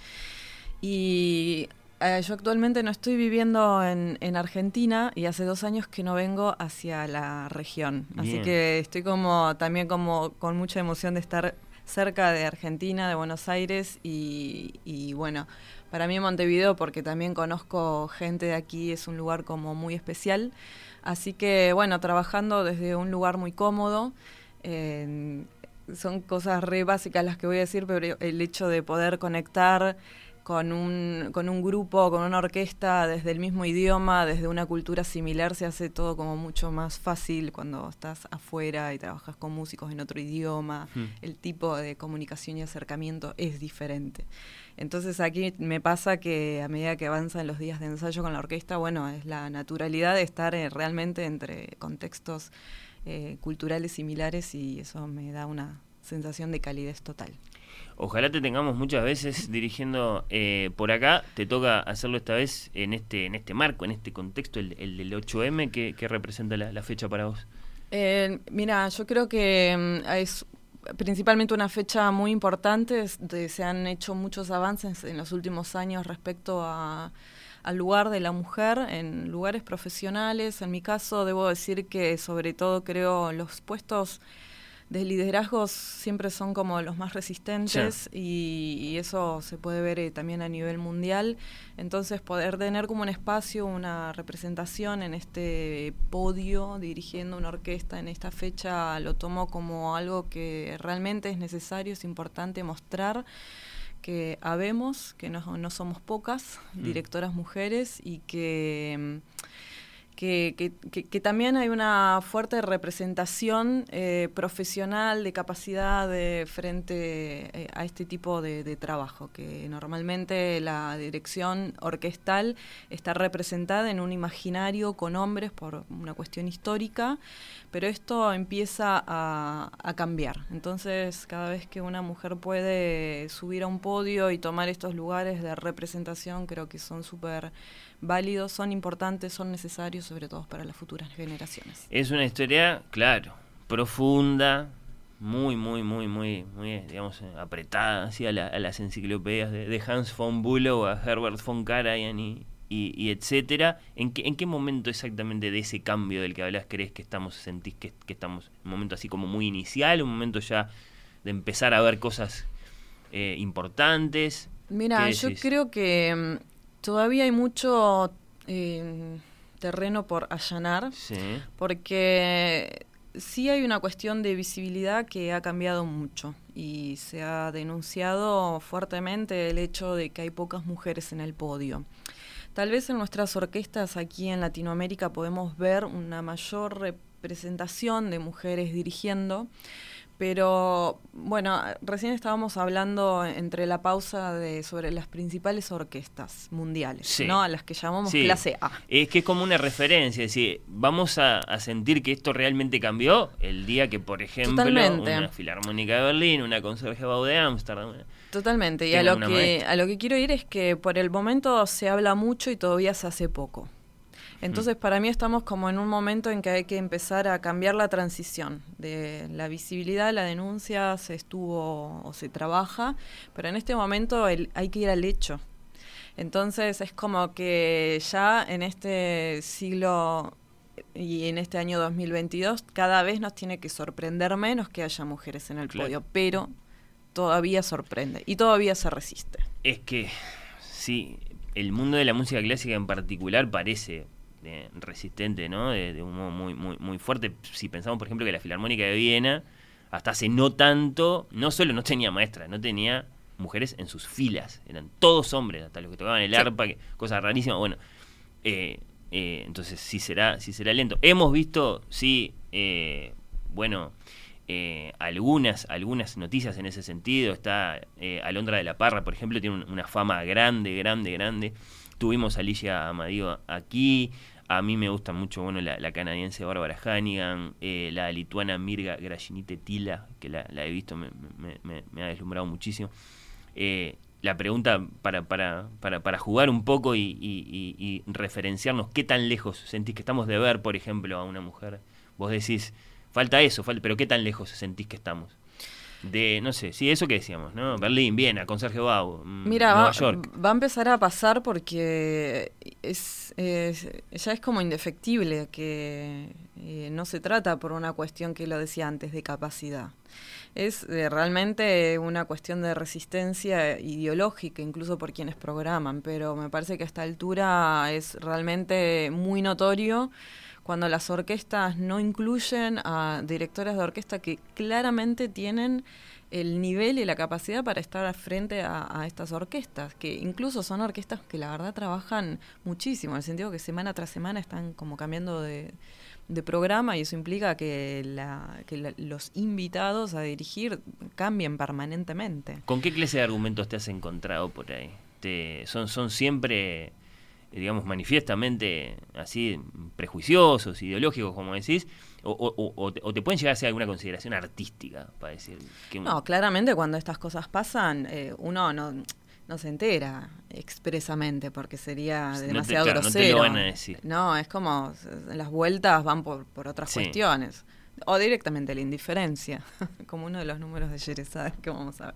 E: Y eh, yo actualmente no estoy viviendo en, en, Argentina y hace dos años que no vengo hacia la región. Así que estoy como también como con mucha emoción de estar cerca de Argentina, de Buenos Aires y, y bueno, para mí Montevideo porque también conozco gente de aquí, es un lugar como muy especial. Así que bueno, trabajando desde un lugar muy cómodo. son cosas re básicas las que voy a decir, pero el hecho de poder conectar con un, con un grupo, con una orquesta desde el mismo idioma, desde una cultura similar, se hace todo como mucho más fácil cuando estás afuera y trabajas con músicos en otro idioma. Hmm. El tipo de comunicación y acercamiento es diferente. Entonces aquí me pasa que a medida que avanzan los días de ensayo con la orquesta, bueno, es la naturalidad de estar eh, realmente entre contextos eh, culturales similares y eso me da una sensación de calidez total.
B: Ojalá te tengamos muchas veces dirigiendo eh, por acá. Te toca hacerlo esta vez en este en este marco, en este contexto, el, del 8M. ¿Qué, representa la, fecha para vos?
E: Eh, mira, yo creo que mm, es principalmente una fecha muy importante. se han hecho muchos avances en los últimos años respecto al lugar de la mujer en lugares profesionales. En mi caso, debo decir que sobre todo creo los puestos de liderazgos siempre son como los más resistentes y, eso se puede ver eh, también a nivel mundial. Entonces poder tener como un espacio, una representación en este podio dirigiendo una orquesta en esta fecha lo tomo como algo que realmente es necesario, es importante mostrar que habemos, que no, no somos pocas mm. directoras mujeres y que que, que, también hay una fuerte representación eh, profesional de capacidad de frente eh, a este tipo de, trabajo, que normalmente la dirección orquestal está representada en un imaginario con hombres por una cuestión histórica, pero esto empieza a, a cambiar. Entonces, cada vez que una mujer puede subir a un podio y tomar estos lugares de representación, creo que son súper válidos, son importantes, son necesarios, sobre todo para las futuras generaciones.
B: Es una historia, claro, profunda, muy, muy, muy, muy, muy, digamos, apretada hacia a, las enciclopedias de, Hans von Bülow, a Herbert von Karajan y, y, etcétera. ¿En qué, ¿En qué momento exactamente de ese cambio del que hablas crees que estamos, sentís que, que estamos en un momento así como muy inicial, un momento ya de empezar a ver cosas eh, importantes?
E: Mira, yo creo que mm, todavía hay mucho eh, terreno por allanar, porque sí hay una cuestión de visibilidad que ha cambiado mucho y se ha denunciado fuertemente el hecho de que hay pocas mujeres en el podio. Tal vez en nuestras orquestas aquí en Latinoamérica podemos ver una mayor representación de mujeres dirigiendo, pero bueno, recién estábamos hablando entre la pausa de sobre las principales orquestas mundiales, ¿no? A las que llamamos clase A.
B: Es que es como una referencia, es decir, vamos a, sentir que esto realmente cambió el día que, por ejemplo, una filarmónica de Berlín, una conserje de Ámsterdam.
E: Totalmente, y a lo, que, a lo que quiero ir es que por el momento se habla mucho y todavía se hace poco. Entonces, para mí estamos como en un momento en que hay que empezar a cambiar la transición de la visibilidad, la denuncia se estuvo o se trabaja, pero en este momento hay que ir al hecho. Entonces, es como que ya en este siglo y en este año 2022 cada vez nos tiene que sorprender menos que haya mujeres en el podio, pero todavía sorprende y todavía se resiste.
B: Es que sí, el mundo de la música clásica en particular parece resistente, ¿no? De, un modo muy, muy, muy fuerte. Si pensamos, por ejemplo, que la Filarmónica de Viena, hasta hace no tanto, no solo no tenía maestras, no tenía mujeres en sus filas. Eran todos hombres, hasta los que tocaban el arpa, que, cosa rarísima. Bueno, eh, eh, entonces sí será, sí será lento. Hemos visto, sí, eh, bueno, algunas, algunas noticias en ese sentido. Está Alondra de la Parra, por ejemplo, tiene una fama grande, grande, grande. Tuvimos a Alicia Amadío aquí, a mí me gusta mucho bueno, la, canadiense Bárbara Hannigan, eh, la lituana Mirga Grashinite Tila, que la, he visto, me, ha deslumbrado muchísimo. Eh, la pregunta para, para, para, para, jugar un poco y, referenciarnos, ¿qué tan lejos sentís que estamos de ver, por ejemplo, a una mujer vos decís, falta eso, falta, pero ¿qué tan lejos sentís que estamos? De, no sé, sí, eso que decíamos, ¿no? Berlín, Viena, con Sergio Bau, mm,
E: Mira,
B: Nueva
E: va,
B: York.
E: va a empezar a pasar porque es, es- ya es como indefectible que eh, no se trata por una cuestión que lo decía antes de capacidad. Es eh, realmente una cuestión de resistencia ideológica, incluso por quienes programan, pero me parece que a esta altura es realmente muy notorio cuando las orquestas no incluyen a directores de orquesta que claramente tienen el nivel y la capacidad para estar frente a, estas orquestas, que incluso son orquestas que la verdad trabajan muchísimo, en el sentido que semana tras semana están como cambiando de, programa y eso implica que, la- los invitados a dirigir cambien permanentemente.
B: ¿Con qué clase de argumentos te has encontrado por ahí? Te, son, siempre, digamos, manifiestamente así prejuiciosos, ideológicos, como decís, o, o- o- o te, pueden llegar a hacer alguna consideración artística para decir que
E: No, claramente cuando estas cosas pasan, eh, uno no, no se entera expresamente porque sería
B: No te-
E: demasiado
B: claro, no te
E: grosero.
B: lo van a decir.
E: No, es como las vueltas van por, por otras
B: Sí.
E: cuestiones. O directamente la indiferencia, como uno de los números de Yerezade que vamos a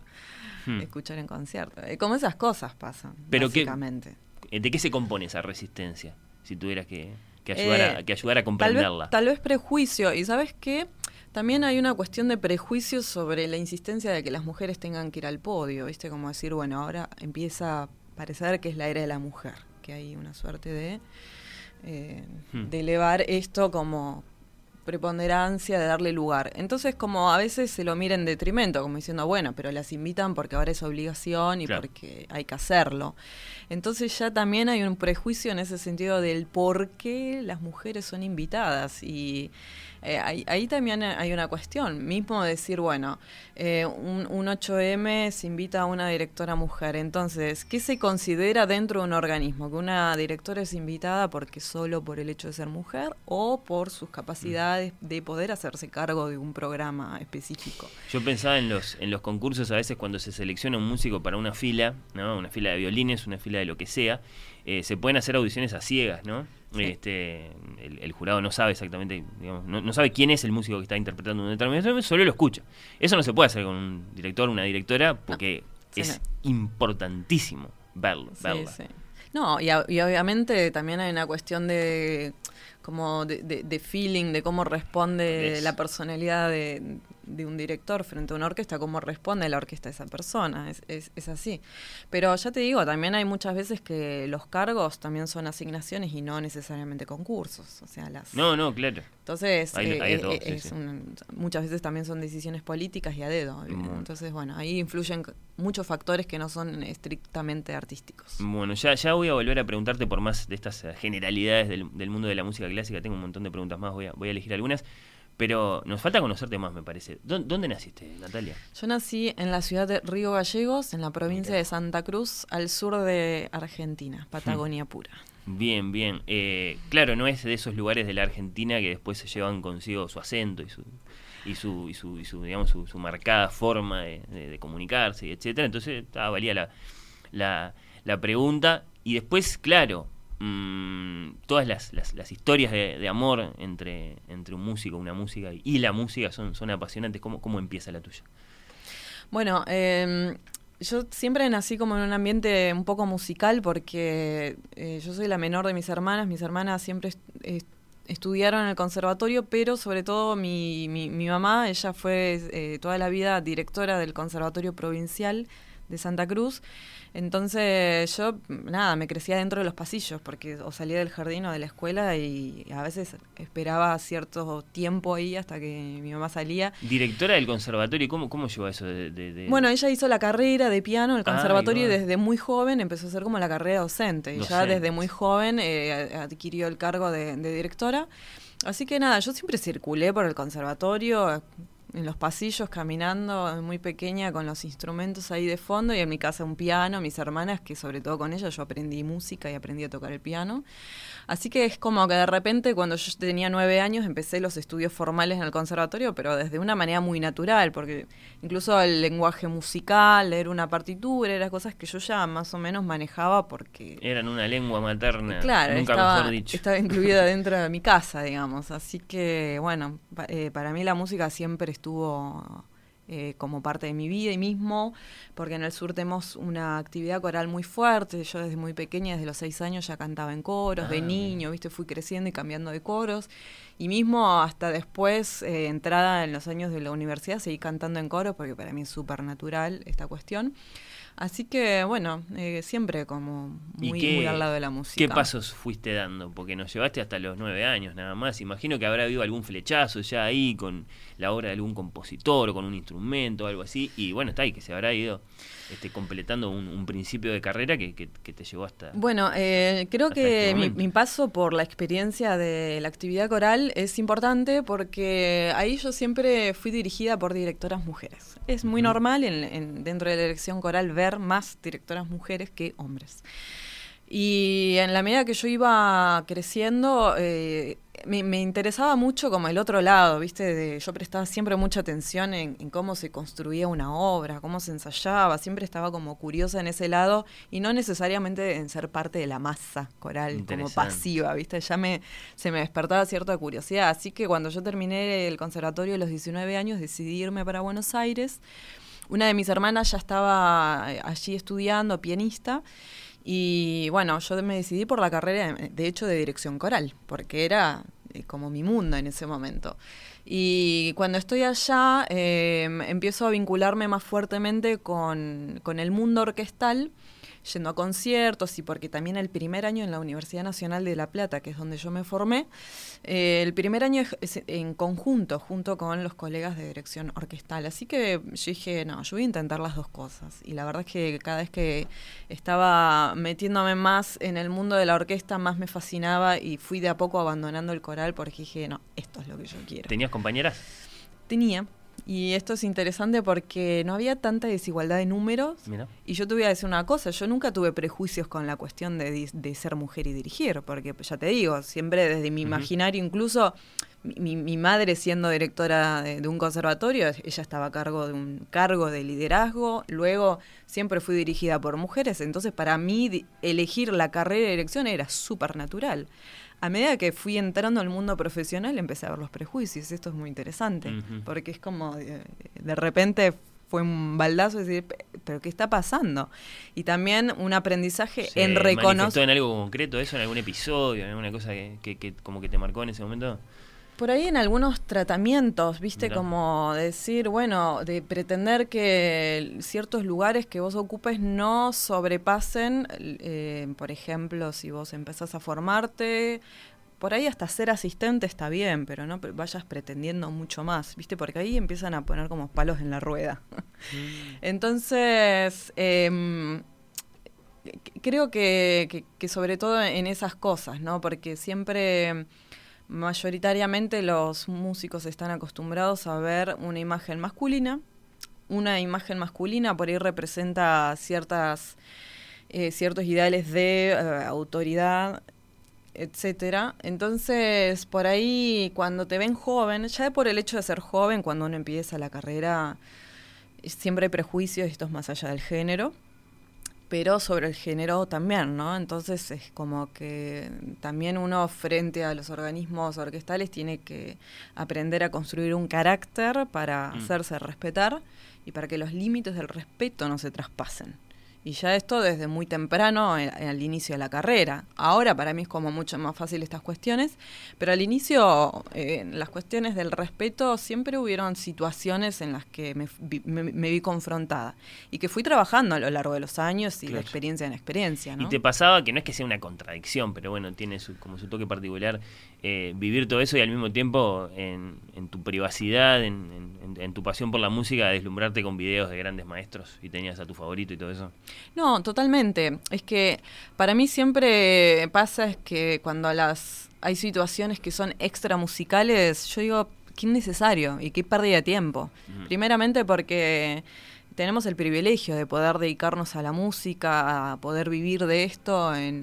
B: Hmm.
E: escuchar en concierto. Eh, Como esas cosas pasan,
B: Pero
E: básicamente.
B: eh, ¿De qué se compone esa resistencia? Si tuvieras que, que ayudar, a,
E: Eh,
B: que ayudar a
E: Tal vez,
B: comprenderla.
E: tal vez prejuicio. Y sabes qué? También hay una cuestión de prejuicio sobre la insistencia de que las mujeres tengan que ir al podio. ¿Viste? Como decir, bueno, ahora empieza a parecer que es la era de la mujer. Que hay una suerte de, eh,
B: Hmm.
E: de elevar esto como preponderancia de darle lugar. Entonces, como a veces se lo mira en detrimento, como diciendo, bueno, pero las invitan porque ahora es obligación y
B: Claro.
E: porque hay que hacerlo. Entonces ya también hay un prejuicio en ese sentido del por qué las mujeres son invitadas. Y eh, ahí, ahí también hay una cuestión. Mismo decir, bueno, eh, un, un 8M se invita a una directora mujer. Entonces, ¿qué se considera dentro de un organismo? ¿Que una directora es invitada porque solo por el hecho de ser mujer o por sus capacidades de poder hacerse cargo de un programa específico?
B: Yo pensaba en los, en los concursos a veces cuando se selecciona un músico para una fila, ¿no? Una fila de violines, una fila de lo que sea, eh, se pueden hacer audiciones a ciegas, ¿no?
E: Sí.
B: Este, el, el jurado no sabe exactamente, digamos, no, no sabe quién es el músico que está interpretando un determinado solo lo escucha. Eso no se puede hacer con un director, una directora, porque
E: sí,
B: es
E: no.
B: importantísimo verlo,
E: Sí,
B: verla.
E: sí. No, y obviamente también hay una cuestión de como de, de- de feeling, de cómo responde
B: Es.
E: la personalidad de, de un director frente a una orquesta, cómo responde la orquesta a esa persona, es, es, es así. Pero ya te digo, también hay muchas veces que los cargos también son asignaciones y no necesariamente concursos, o sea, las...
B: No, no, claro.
E: Entonces,
B: Hay-
E: eh,
B: hay
E: eh,
B: todo,
E: es
B: sí.
E: un- muchas veces también son decisiones políticas y a dedo.
B: Bueno.
E: Entonces, bueno, ahí influyen muchos factores que no son estrictamente artísticos.
B: Bueno, ya, ya voy a volver a preguntarte por más de estas generalidades del, del mundo de la música clásica. Tengo un montón de preguntas más, voy a, voy a elegir algunas. Pero nos falta conocerte más, me parece. ¿Dó- ¿Dónde naciste, Natalia?
E: Yo nací en la ciudad de Río Gallegos, en la provincia de Santa Cruz, al sur de Argentina, Patagonia pura.
B: Bien, bien. Eh, claro, no es de esos lugares de la Argentina que después se llevan consigo su acento y su y su, y su, y su digamos su, su marcada forma de, de- de comunicarse etcétera. Entonces, ah, valía la, la, la pregunta. Y después, claro, mm, todas las, las, historias de, de amor entre, entre un músico, una música y, la música son, son apasionantes. ¿Cómo, ¿Cómo empieza la tuya?
E: Bueno, eh, yo siempre nací como en un ambiente un poco musical porque eh, yo soy la menor de mis hermanas. Mis hermanas siempre est- est- estudiaron en el conservatorio, pero sobre todo mi, mi, mi mamá, ella fue eh, toda la vida directora del Conservatorio Provincial de Santa Cruz. Entonces yo, nada, me crecía dentro de los pasillos porque o salía del jardín o de la escuela y a veces esperaba cierto tiempo ahí hasta que mi mamá salía.
B: Directora del conservatorio, ¿cómo, cómo llevó eso de, de- de-
E: Bueno, ella hizo la carrera de piano en el
B: Ah,
E: conservatorio y desde muy joven empezó a hacer como la carrera docente. Y ya desde muy joven eh, adquirió el cargo de, de directora. Así que nada, yo siempre circulé por el conservatorio. En los pasillos caminando, muy pequeña, con los instrumentos ahí de fondo y en mi casa un piano, mis hermanas, que sobre todo con ellas yo aprendí música y aprendí a tocar el piano. Así que es como que de repente cuando yo tenía nueve años empecé los estudios formales en el conservatorio, pero desde una manera muy natural, porque incluso el lenguaje musical, leer una partitura, eran cosas que yo ya más o menos manejaba porque...
B: Eran una lengua materna,
E: claro,
B: nunca
E: estaba,
B: mejor dicho.
E: estaba incluida dentro de mi casa, digamos. Así que, bueno, pa- eh, para mí la música siempre estuvo eh, como parte de mi vida y mismo, porque en el sur tenemos una actividad coral muy fuerte. Yo desde muy pequeña, desde los seis años, ya cantaba en coros,
B: Ah,
E: de
B: bien.
E: niño, viste, fui creciendo y cambiando de coros. Y mismo hasta después, eh, entrada en los años de la universidad, seguí cantando en coros, porque para mí es súper natural esta cuestión. Así que, bueno, eh, siempre como
B: ¿Y
E: muy,
B: qué-
E: muy al lado de la música.
B: ¿Qué pasos fuiste dando? Porque nos llevaste hasta los nueve años nada más. Imagino que habrá habido algún flechazo ya ahí con la obra de algún compositor o con un instrumento o algo así. Y bueno, está ahí, que se habrá ido este, completando un, un principio de carrera que, que- que te llevó hasta...
E: Bueno, eh, creo
B: Hasta
E: que
B: este
E: mi, paso por la experiencia de la actividad coral es importante porque ahí yo siempre fui dirigida por directoras mujeres. Es muy normal en- en- dentro de la dirección coral ver más directoras mujeres que hombres. Y en la medida que yo iba creciendo, eh, me, me interesaba mucho como el otro lado, ¿viste? De- yo prestaba siempre mucha atención en, en cómo se construía una obra, cómo se ensayaba, siempre estaba como curiosa en ese lado y no necesariamente en ser parte de la masa coral como pasiva, ¿viste? Ya me, se me despertaba cierta curiosidad. Así que cuando yo terminé el conservatorio a los 19 años, decidí irme para Buenos Aires. Una de mis hermanas ya estaba eh, allí estudiando, pianista. Y bueno, yo me decidí por la carrera, de hecho, de dirección coral, porque era eh, como mi mundo en ese momento. Y cuando estoy allá, eh, empiezo a vincularme más fuertemente con, con el mundo orquestal, yendo a conciertos y porque también el primer año en la Universidad Nacional de La Plata, que es donde yo me formé, eh, el primer año es- es en conjunto, junto con los colegas de dirección orquestal. Así que yo dije, no, yo voy a intentar las dos cosas. Y la verdad es que cada vez que estaba metiéndome más en el mundo de la orquesta, más me fascinaba y fui de a poco abandonando el coral porque dije, no, esto es lo que yo quiero.
B: ¿Tenías compañeras?
E: Tenía. Y esto es interesante porque no había tanta desigualdad de números.
B: Mira.
E: Y yo te voy a decir una cosa, yo nunca tuve prejuicios con la cuestión de, de ser mujer y dirigir, porque ya te digo, siempre desde mi imaginario, incluso mi, mi- mi madre siendo directora de, de un conservatorio, ella estaba a cargo de un cargo de liderazgo, luego siempre fui dirigida por mujeres, entonces para mí di- elegir la carrera de dirección era súper natural. A medida que fui entrando al mundo profesional empecé a ver los prejuicios, esto es muy interesante, porque es como eh, de repente fue un baldazo de decir, "Pe- pero ¿qué está pasando? Y también un aprendizaje
B: ¿Se
E: en reconocer...
B: en algo concreto eso, en algún episodio, en alguna cosa que, que- que como que te marcó en ese momento?
E: Por ahí en algunos tratamientos, viste, como decir, bueno, de pretender que ciertos lugares que vos ocupes no sobrepasen, eh, por ejemplo, si vos empezás a formarte, por ahí hasta ser asistente está bien, pero no vayas pretendiendo mucho más, viste, porque ahí empiezan a poner como palos en la rueda. Entonces, em, creo que, que- que sobre todo en esas cosas, ¿no? Porque siempre, mayoritariamente los músicos están acostumbrados a ver una imagen masculina. Una imagen masculina por ahí representa ciertas, eh, ciertos ideales de eh, autoridad, etcétera. Entonces, por ahí, cuando te ven joven, ya por el hecho de ser joven, cuando uno empieza la carrera, siempre hay prejuicios, esto es más allá del género, pero sobre el género también, ¿no? Entonces es como que también uno frente a los organismos orquestales tiene que aprender a construir un carácter para
B: Mm.
E: hacerse respetar y para que los límites del respeto no se traspasen. Y ya esto desde muy temprano, en- al inicio de la carrera. Ahora para mí es como mucho más fácil estas cuestiones, pero al inicio eh, las cuestiones del respeto siempre hubieron situaciones en las que me, vi- me- me vi confrontada y que fui trabajando a lo largo de los años y de
B: Claro.
E: experiencia en experiencia. ¿no?
B: Y te pasaba que no es que sea una contradicción, pero bueno, tiene su, como su toque particular eh, vivir todo eso y al mismo tiempo en, en tu privacidad, en, en- en tu pasión por la música, deslumbrarte con videos de grandes maestros y tenías a tu favorito y todo eso.
E: No, totalmente. Es que para mí siempre pasa es que cuando las hay situaciones que son extra musicales, yo digo, qué innecesario y qué pérdida de tiempo. Primeramente porque tenemos el privilegio de poder dedicarnos a la música, a poder vivir de esto en,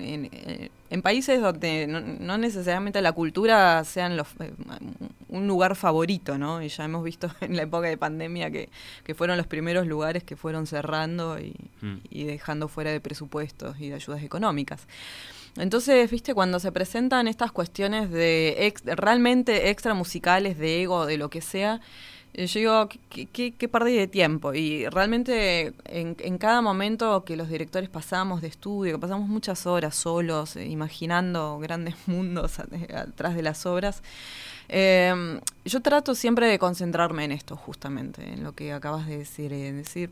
E: en, países donde no, necesariamente la cultura sea los, eh, un lugar favorito, ¿no? Y ya hemos visto en la época de pandemia que, que fueron los primeros lugares que fueron cerrando y, mm. y dejando fuera de presupuestos y de ayudas económicas. Entonces, viste, cuando se presentan estas cuestiones de realmente extra musicales, de ego, de lo que sea, yo digo, ¿qué, qué, pérdida de tiempo? Y realmente en, cada momento que los directores pasamos de estudio, que pasamos muchas horas solos, eh, imaginando grandes mundos atrás de las obras, em, yo trato siempre de concentrarme en esto, justamente, en lo que acabas de decir. Es decir,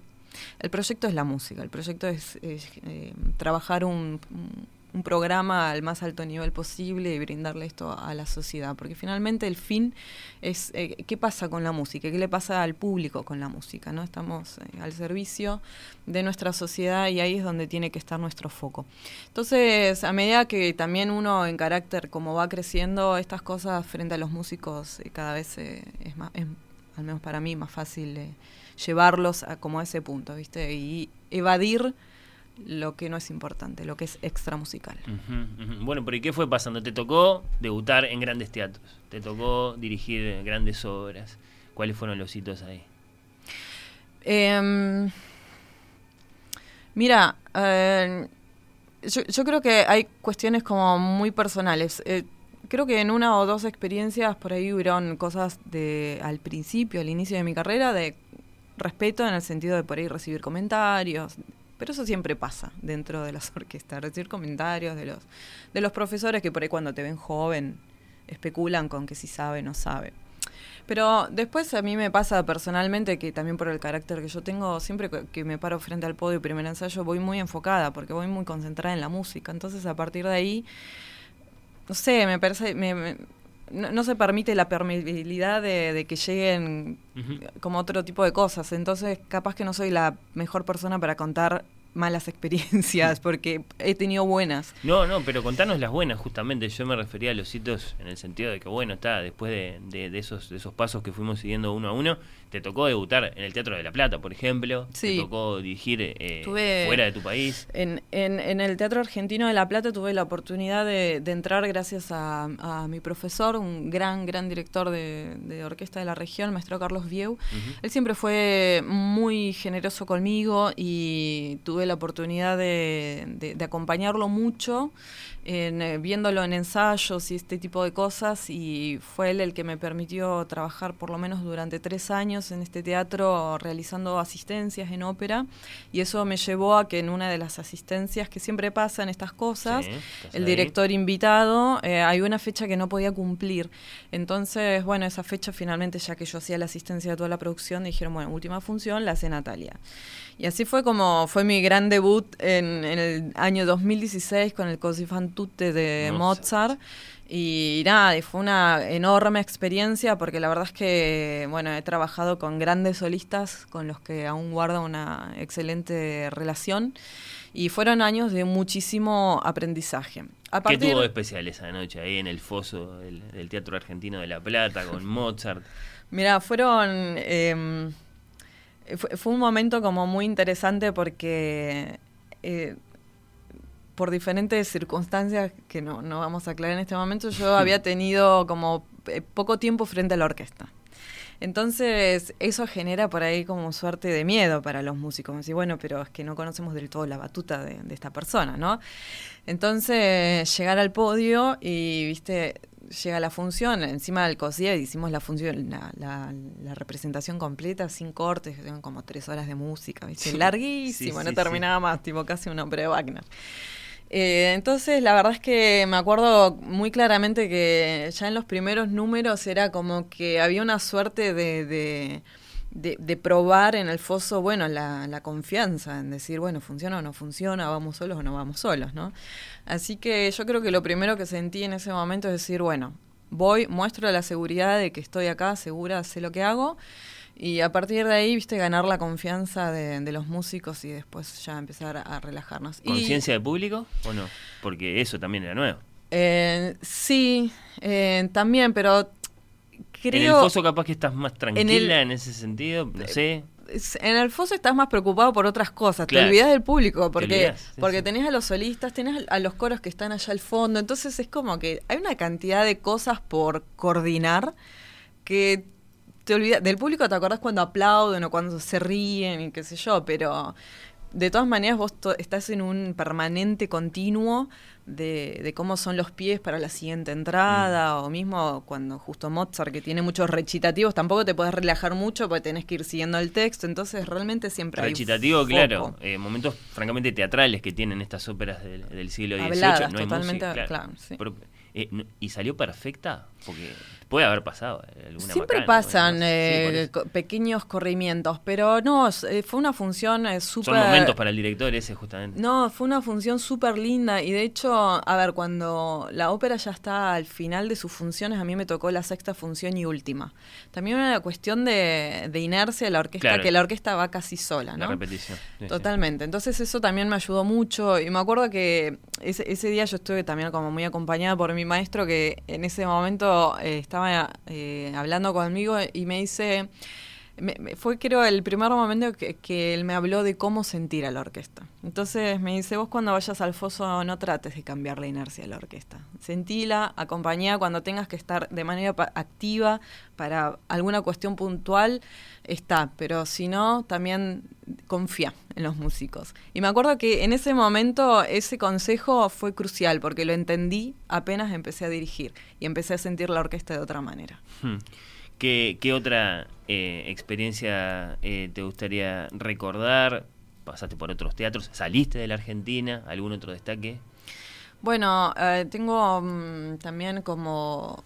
E: el proyecto es la música, el proyecto es, eh, trabajar un programa al más alto nivel posible y brindarle esto a la sociedad, porque finalmente el fin es eh, qué pasa con la música, qué le pasa al público con la música, ¿no? Estamos eh, al servicio de nuestra sociedad y ahí es donde tiene que estar nuestro foco. Entonces, a medida que también uno en carácter como va creciendo, estas cosas frente a los músicos eh, cada vez es más, al menos para mí, más fácil llevarlos a como a ese punto, ¿viste? Y evadir lo que no es importante, lo que es extra musical.
B: Bueno, pero ¿y qué fue pasando? ¿Te tocó debutar en grandes teatros? ¿Te tocó dirigir grandes obras? ¿Cuáles fueron los hitos ahí?
E: Em, mira, eh, yo, creo que hay cuestiones como muy personales. Eh, creo que en una o dos experiencias por ahí hubieron cosas de al principio, al inicio de mi carrera, de respeto en el sentido de por ahí recibir comentarios, pero eso siempre pasa dentro de las orquestas, recibir comentarios de los, de los profesores que por ahí cuando te ven joven especulan con que si sabe o no sabe. Pero después a mí me pasa personalmente que también por el carácter que yo tengo, siempre que me paro frente al podio y primer ensayo voy muy enfocada porque voy muy concentrada en la música. Entonces a partir de ahí, no sé, me parece, no, se permite la permeabilidad de, que lleguen como otro tipo de cosas. Entonces, capaz que no soy la mejor persona para contar malas experiencias, porque he tenido buenas.
B: No, no, pero contanos las buenas, justamente. Yo me refería a los hitos en el sentido de que, bueno, está, después de, de, esos, de esos pasos que fuimos siguiendo uno a uno, te tocó debutar en el Teatro de la Plata, por ejemplo. Sí. Te tocó dirigir eh, fuera de tu país.
E: En, en, el Teatro Argentino de La Plata tuve la oportunidad de, entrar gracias a, mi profesor, un gran, gran director de, orquesta de la región, maestro Carlos Vieu. Él siempre fue muy generoso conmigo y tuve la oportunidad de, acompañarlo mucho en, eh, viéndolo en ensayos y este tipo de cosas y fue él el que me permitió trabajar por lo menos durante tres años en este teatro realizando asistencias en ópera y eso me llevó a que en una de las asistencias que siempre pasan estas cosas, el director invitado, eh, hay una fecha que no podía cumplir. Entonces, bueno, esa fecha finalmente, ya que yo hacía la asistencia de toda la producción, dijeron, bueno, última función, la hace Natalia. Y así fue como fue mi gran debut en, el año 2016 con el Così fan tutte de Mozart. Y nada, fue una enorme experiencia porque la verdad es que, bueno, he trabajado con grandes solistas con los que aún guardo una excelente relación y fueron años de muchísimo aprendizaje.
B: ¿Qué tuvo de especial esa noche ahí en el foso del, Teatro Argentino de La Plata con Mozart?
E: Mira, fueron... Eh, fue, un momento como muy interesante porque eh, por diferentes circunstancias que no, no vamos a aclarar en este momento, yo había tenido como eh, poco tiempo frente a la orquesta. Entonces, eso genera por ahí como suerte de miedo para los músicos. Decir, bueno, pero es que no conocemos del todo la batuta de, de esta persona, ¿no? Entonces, llegar al podio y, viste, llega la función, encima del COSIA hicimos la función, la, representación completa, sin cortes, como tres horas de música, ¿viste? larguísimo, no terminaba más, tipo casi un hombre de Wagner. Eh, entonces, la verdad es que me acuerdo muy claramente que ya en los primeros números era como que había una suerte de de, probar en el foso, bueno, la, la, confianza, en decir, bueno, funciona o no funciona, vamos solos o no vamos solos, ¿no? Así que yo creo que lo primero que sentí en ese momento es decir, bueno, voy, muestro la seguridad de que estoy acá, segura, sé lo que hago, y a partir de ahí, viste, ganar la confianza de, de los músicos y después ya empezar a, relajarnos.
B: ¿Conciencia de público o no? Porque eso también era nuevo.
E: Eh, sí, eh, también, pero creo...
B: En el foso capaz que estás más tranquila en,
E: el-
B: ese sentido, no sé.
E: En el foso estás más preocupado por otras cosas,
B: Claro.
E: te olvidas del público, porque,
B: olvidás, sí,
E: porque
B: sí.
E: tenés a los solistas, tenés a los coros que están allá al fondo, entonces es como que hay una cantidad de cosas por coordinar que te olvidas, del público te acordás cuando aplauden o cuando se ríen y qué sé yo, pero de todas maneras vos to- estás en un permanente continuo de, de cómo son los pies para la siguiente entrada,
B: Mm.
E: o mismo cuando justo Mozart, que tiene muchos recitativos, tampoco te podés relajar mucho porque tenés que ir siguiendo el texto, entonces realmente siempre hay
B: Recitativo,
E: foco.
B: claro. eh, momentos francamente teatrales que tienen estas óperas del, del siglo XVIII.
E: Habladas,
B: no hay
E: totalmente,
B: música,
E: claro, sí.
B: Pero, eh, no- ¿Y salió perfecta? Porque puede haber pasado eh, alguna
E: Siempre
B: macana,
E: pasan eh, pequeños corrimientos, pero no, eh, fue una función eh, súper...
B: Son momentos para el director ese justamente.
E: No, fue una función súper linda y de hecho, a ver, cuando la ópera ya está al final de sus funciones, a mí me tocó la sexta función y última. También una cuestión de, de inercia de la orquesta,
B: Claro.
E: que la orquesta va casi sola,
B: La
E: ¿no?
B: repetición. sí, sí.
E: Totalmente. Entonces eso también me ayudó mucho y me acuerdo que ese, ese día yo estuve también como muy acompañada por mi maestro que en ese momento eh, estaba eh, hablando conmigo y me dice, me- fue creo el primer momento que, que él me habló de cómo sentir a la orquesta. Entonces me dice, vos cuando vayas al foso no trates de cambiar la inercia de la orquesta. Sentila, acompañá cuando tengas que estar de manera activa para alguna cuestión puntual, está, pero si no, también confía en los músicos. Y me acuerdo que en ese momento ese consejo fue crucial porque lo entendí apenas empecé a dirigir y empecé a sentir la orquesta de otra manera.
B: Hmm. ¿Qué, qué otra eh, experiencia eh, te gustaría recordar? ¿Pasaste por otros teatros? ¿Saliste de la Argentina? ¿Algún otro destaque?
E: Bueno, eh, tengo mm, también como,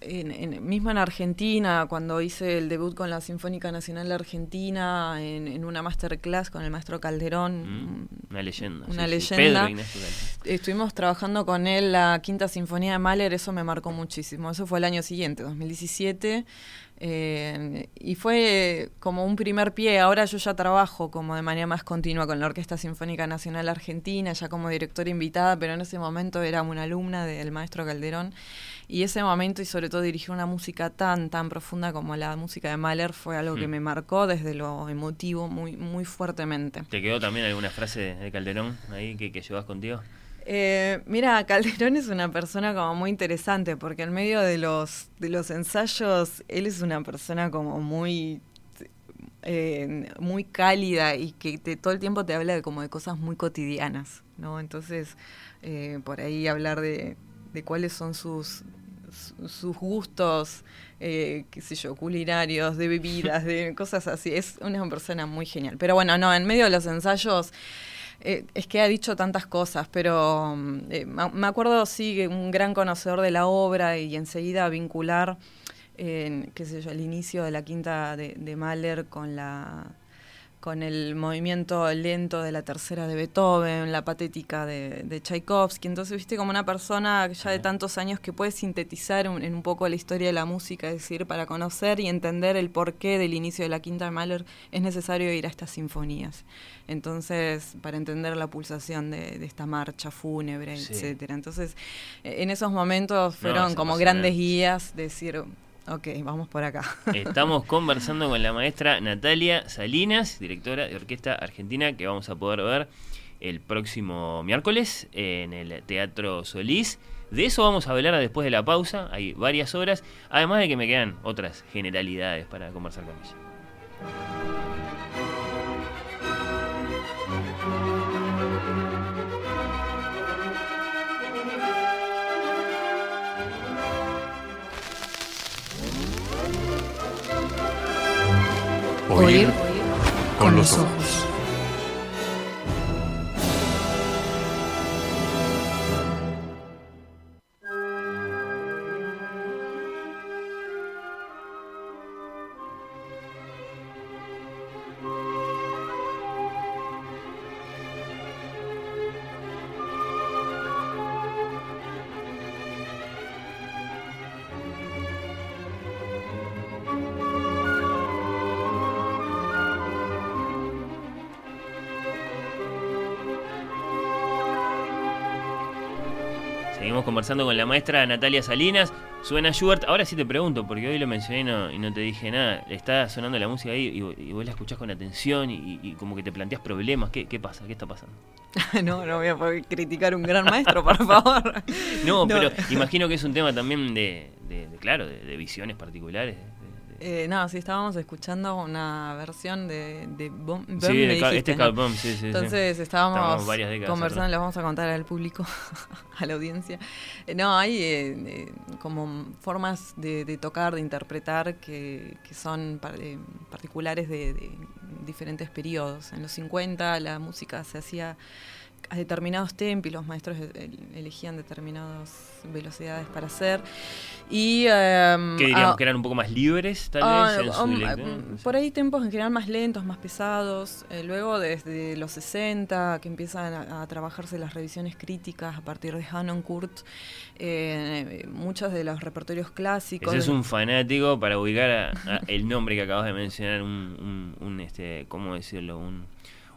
E: en, en- mismo en Argentina, cuando hice el debut con la Sinfónica Nacional de Argentina, en, en una masterclass con el maestro Calderón,
B: Mm, Una leyenda.
E: una
B: sí, sí.
E: leyenda.
B: Pedro Ignacio Calderón.
E: Estuvimos trabajando con él la quinta sinfonía de Mahler, eso me marcó muchísimo. Eso fue el año siguiente, 2017. eh, y fue como un primer pie. Ahora yo ya trabajo como de manera más continua con la Orquesta Sinfónica Nacional Argentina, ya como directora invitada, pero en ese momento era una alumna del maestro Calderón. Y ese momento, y sobre todo dirigir una música tan, tan profunda como la música de Mahler, fue algo que
B: Hmm.
E: me marcó desde lo emotivo muy, muy fuertemente.
B: ¿Te quedó también alguna frase de, de Calderón ahí que, que llevas contigo?
E: Eh, mira, Calderón es una persona como muy interesante porque en medio de los, de los ensayos él es una persona como muy eh, muy cálida y que te- todo el tiempo te habla de como de cosas muy cotidianas, ¿no? Entonces, eh, por ahí hablar de, de cuáles son sus, su- sus gustos, eh, qué sé yo, culinarios, de bebidas, de cosas así. Es una persona muy genial. Pero bueno, no, en medio de los ensayos eh, es que ha dicho tantas cosas, pero mm, eh, me acuerdo, sí, que un gran conocedor de la obra y enseguida vincular, qué sé yo, el inicio de la quinta de, de Mahler con la con el movimiento lento de la tercera de Beethoven, la patética de, de Tchaikovsky. Entonces, viste, como una persona ya de tantos años que puede sintetizar un- en un poco la historia de la música, es decir, para conocer y entender el porqué del inicio de la quinta de Mahler es necesario ir a estas sinfonías. Entonces, para entender la pulsación de, de esta marcha fúnebre,
B: Sí.
E: etcétera. Entonces, eh, en esos momentos fueron como grandes guías, de decir, ok, vamos por acá.
B: Estamos conversando con la maestra Natalia Salinas, directora de Orquesta Argentina, que vamos a poder ver el próximo miércoles en el Teatro Solís. De eso vamos a hablar después de la pausa, hay varias horas, además de que me quedan otras generalidades para conversar con ella.
F: Oír con los ojos.
B: Seguimos conversando con la maestra Natalia Salinas. Suena Schubert. Ahora sí te pregunto, porque hoy lo mencioné y no, y no te dije nada. Está sonando la música ahí y, vos la escuchás con atención y, como que te planteas problemas. ¿Qué, ¿Qué pasa? ¿Qué está pasando?
E: no, no voy a poder criticar un gran maestro, por favor.
B: no, pero imagino que es un tema también de, claro, de, visiones particulares,
E: eh, no, sí, estábamos escuchando una versión de, de Bomb.
B: Sí, este es Bomb, sí, sí.
E: Entonces estábamos, conversando, les vamos a contar al público, a la audiencia. Eh, no, hay eh, eh, como formas de, tocar, de interpretar que, que son particulares de, de diferentes periodos. En los 50 la música se hacía a determinados tempos y los maestros elegían determinadas velocidades para hacer. Y,
B: em, ¿Qué diríamos? ¿Que eran un poco más libres, tal vez?
E: Ah, um, em, por ahí tempos en general más lentos, más pesados. Eh, luego, desde los 60, que empiezan a, trabajarse las revisiones críticas a partir de Hanon Kurt, eh, muchos de los repertorios clásicos.
B: Ese es un fanático para ubicar el nombre que acabas de mencionar, un, un este, ¿cómo decirlo? Un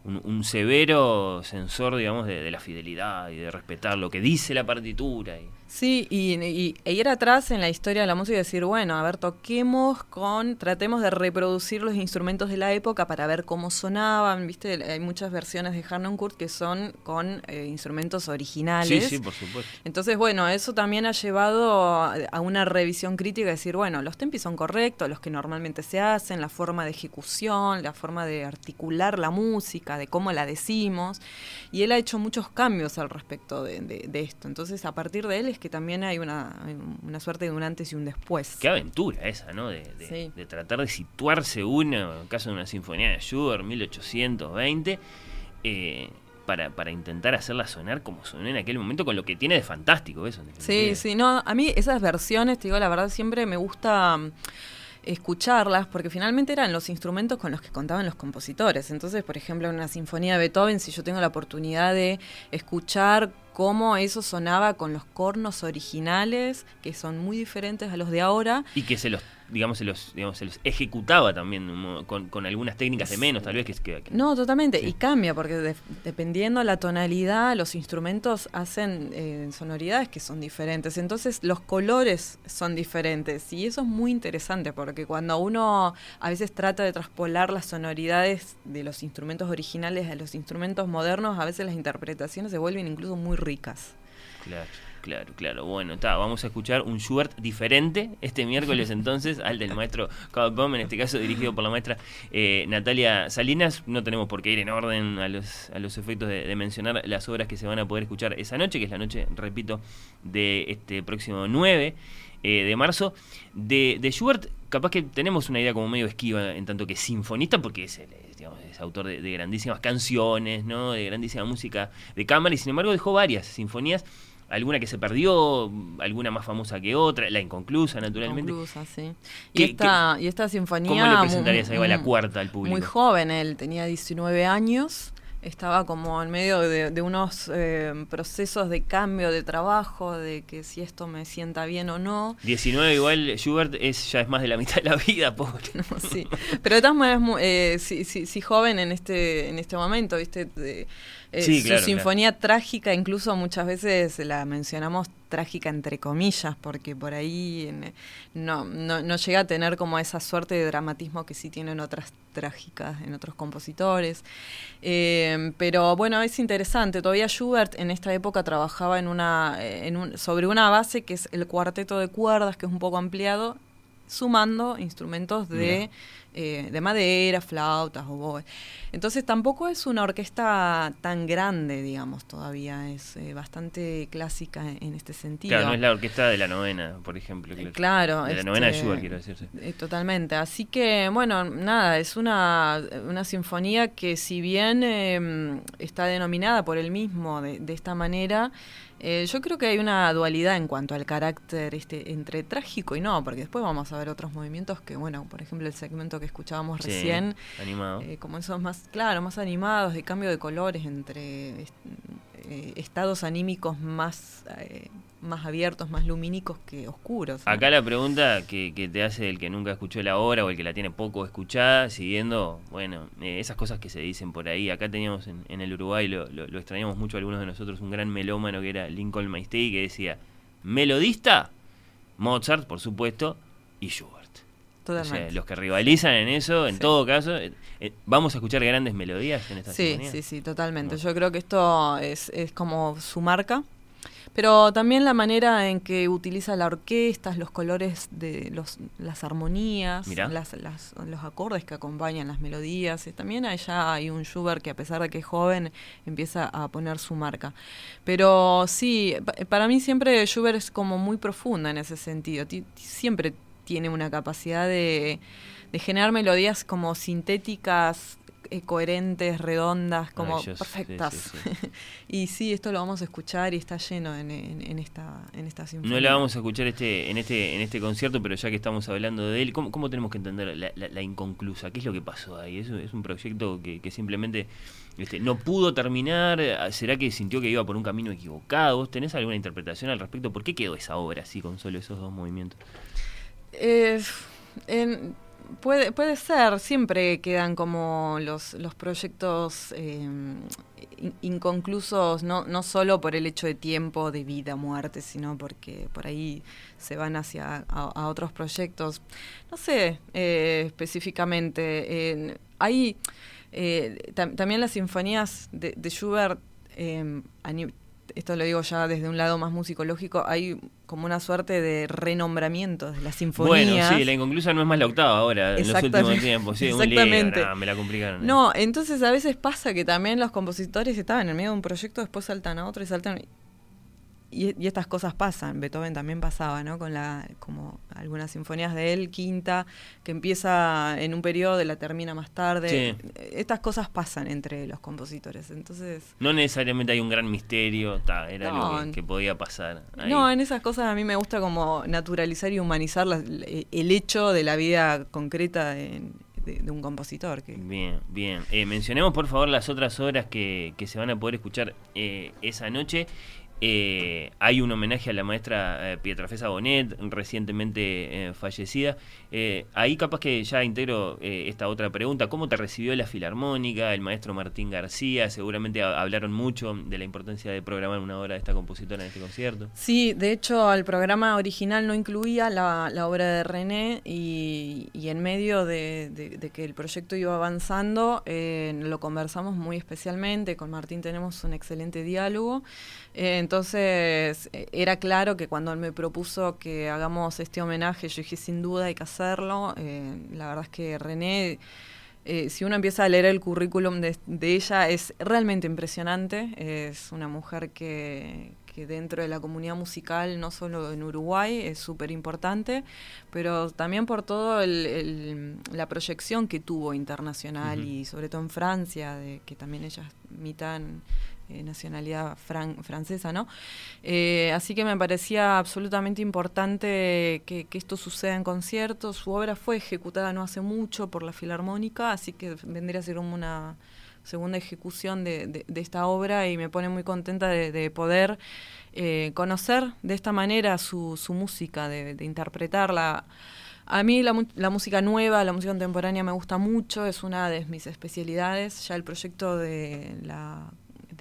B: un, severo sensor, digamos, de, de, la fidelidad y de respetar lo que dice la partitura. Y...
E: Sí, y, y, e ir atrás en la historia de la música y decir, bueno, a ver, toquemos con, tratemos de reproducir los instrumentos de la época para ver cómo sonaban, ¿viste? Hay muchas versiones de Harnoncourt que son con eh, instrumentos originales.
B: Sí, sí, por supuesto.
E: Entonces, bueno, eso también ha llevado a, una revisión crítica, decir, bueno, los tempos son correctos, los que normalmente se hacen, la forma de ejecución, la forma de articular la música, de cómo la decimos, y él ha hecho muchos cambios al respecto de, de esto. Entonces, a partir de él es que también hay una, una suerte de un antes y un después.
B: Qué aventura esa, ¿no? De, de, tratar de situarse uno, en el caso de una sinfonía de Schubert, 1820, eh, para, para intentar hacerla sonar como sonó en aquel momento, con lo que tiene de fantástico eso.
E: Sí, sí, no, a mí esas versiones, te digo la verdad, siempre me gusta escucharlas, porque finalmente eran los instrumentos con los que contaban los compositores. Entonces, por ejemplo, en una sinfonía de Beethoven, si yo tengo la oportunidad de escuchar cómo eso sonaba con los cornos originales, que son muy diferentes a los de ahora.
B: Y que se los digamos, se los, digamos, se los ejecutaba también con, con algunas técnicas de menos, tal vez. Que,
E: no, totalmente. Y cambia, porque dependiendo la tonalidad, los instrumentos hacen eh, sonoridades que son diferentes. Entonces, los colores son diferentes. Y eso es muy interesante, porque cuando uno a veces trata de traspolar las sonoridades de los instrumentos originales a los instrumentos modernos, a veces las interpretaciones se vuelven incluso muy ricas.
B: Claro. Claro, claro. Bueno, está, vamos a escuchar un Schubert diferente este miércoles entonces al del maestro Carl Baum, en este caso dirigido por la maestra eh, Natalia Salinas. No tenemos por qué ir en orden a los, a los efectos de, mencionar las obras que se van a poder escuchar esa noche, que es la noche, repito, de este próximo 9 eh, de marzo. De, de Schubert, capaz que tenemos una idea como medio esquiva en tanto que sinfonista, porque es, digamos, es autor de, de, grandísimas canciones, ¿no? de grandísima música de cámara, y sin embargo dejó varias sinfonías alguna que se perdió, alguna más famosa que otra, la inconclusa, naturalmente.
E: Inconclusa, sí. Y esta, y esta sinfonía.
B: ¿Cómo le presentarías ahí la cuarta al público?
E: Muy joven, él tenía 19 años estaba como en medio de, unos eh, procesos de cambio de trabajo, de que si esto me sienta bien o no.
B: 19 igual, Schubert es, ya es más de la mitad de la vida, pobre.
E: sí, pero de todas maneras, eh, sí, joven en este, en este momento, ¿viste? De, eh, su sinfonía trágica, incluso muchas veces la mencionamos trágica entre comillas, porque por ahí no, no, no, llega a tener como esa suerte de dramatismo que sí tienen otras trágicas en otros compositores. Eh, pero bueno, es interesante, todavía Schubert en esta época trabajaba en una, en un, sobre una base que es el cuarteto de cuerdas, que es un poco ampliado, sumando instrumentos de... Eh, de madera, flautas, oboes. Entonces tampoco es una orquesta tan grande, digamos, todavía es eh, bastante clásica en, este sentido.
B: Claro, no es la orquesta de la novena, por ejemplo.
E: Claro.
B: de la novena de este, Schubert, quiero decir.
E: Eh, totalmente. Así que, bueno, nada, es una, una sinfonía que si bien em, está denominada por él mismo de, de esta manera, eh, yo creo que hay una dualidad en cuanto al carácter este entre trágico y no, porque después vamos a ver otros movimientos que, bueno, por ejemplo, el segmento que escuchábamos recién,
B: eh,
E: como esos más, claro, más animados, de cambio de colores entre eh, estados anímicos más más abiertos, más lumínicos que oscuros.
B: Acá la pregunta que, que, te hace el que nunca escuchó la obra o el que la tiene poco escuchada, siguiendo, bueno, eh, esas cosas que se dicen por ahí. Acá teníamos en, el Uruguay, lo, lo, extrañamos mucho algunos de nosotros, un gran melómano que era Lincoln Maistei, que decía, melodista, Mozart, por supuesto, y Schubert.
E: Totalmente.
B: los que rivalizan en eso, en todo caso, eh, eh, vamos a escuchar grandes melodías en esta
E: Sí, sí, sí, totalmente. Yo creo que esto es, es como su marca pero también la manera en que utiliza la orquesta, los colores de los, las armonías, las, los acordes que acompañan las melodías. También allá hay un Schubert que a pesar de que es joven empieza a poner su marca. Pero sí, para mí siempre Schubert es como muy profunda en ese sentido. siempre tiene una capacidad de, de generar melodías como sintéticas eh, coherentes, redondas, como perfectas. y sí, esto lo vamos a escuchar y está lleno en, esta, en esta sinfonía.
B: No la vamos a escuchar este, en, este, en este concierto, pero ya que estamos hablando de él, ¿cómo, tenemos que entender la, inconclusa? ¿Qué es lo que pasó ahí? ¿Es, es un proyecto que, simplemente este, no pudo terminar? ¿Será que sintió que iba por un camino equivocado? ¿Vos tenés alguna interpretación al respecto? ¿Por qué quedó esa obra así con solo esos dos movimientos?
E: Eh, en, Puede, puede ser, siempre quedan como los, los proyectos eh, inconclusos, no, no solo por el hecho de tiempo, de vida, muerte, sino porque por ahí se van hacia a, otros proyectos. No sé eh, específicamente. hay eh, también las sinfonías de, de Schubert esto lo digo ya desde un lado más musicológico, hay como una suerte de renombramiento de las sinfonías.
B: Bueno, sí, la inconclusa no es más la octava ahora, en los últimos tiempos. Sí, Exactamente. me la complicaron.
E: No, entonces a veces pasa que también los compositores estaban en medio de un proyecto, después saltan a otro y saltan y, estas cosas pasan. Beethoven también pasaba, ¿no? Con la, como algunas sinfonías de él, quinta, que empieza en un periodo y la termina más tarde. Estas cosas pasan entre los compositores. Entonces.
B: No necesariamente hay un gran misterio, era algo que, podía pasar.
E: No, en esas cosas a mí me gusta como naturalizar y humanizar el hecho de la vida concreta de, un compositor. Que...
B: Bien, bien. Eh, mencionemos por favor las otras obras que, que se van a poder escuchar eh, esa noche. Eh, hay un homenaje a la maestra eh, Pietrafesa Bonet, recientemente eh, fallecida. Eh, ahí capaz que ya integro esta otra pregunta. ¿Cómo te recibió la Filarmónica, el maestro Martín García? Seguramente hablaron mucho de la importancia de programar una obra de esta compositora en este concierto.
E: Sí, de hecho el programa original no incluía la, obra de René y, en medio de, que el proyecto iba avanzando lo conversamos muy especialmente. Con Martín tenemos un excelente diálogo. Eh, entonces eh, era claro que cuando él me propuso que hagamos este homenaje, yo dije sin duda hay que hacerlo. Eh, la verdad es que René, si uno empieza a leer el currículum de, ella, es realmente impresionante. Es una mujer que, dentro de la comunidad musical, no solo en Uruguay, es súper importante, pero también por todo la proyección que tuvo internacional y sobre todo en Francia, de que también ella es mitad eh, nacionalidad francesa, ¿no? Eh, así que me parecía absolutamente importante que, esto suceda en conciertos. Su obra fue ejecutada no hace mucho por la Filarmónica, así que vendría a ser una segunda ejecución de, esta obra y me pone muy contenta de, poder eh, conocer de esta manera su, música, de, interpretarla. A mí la, la, música nueva, la música contemporánea me gusta mucho, es una de mis especialidades. Ya el proyecto de la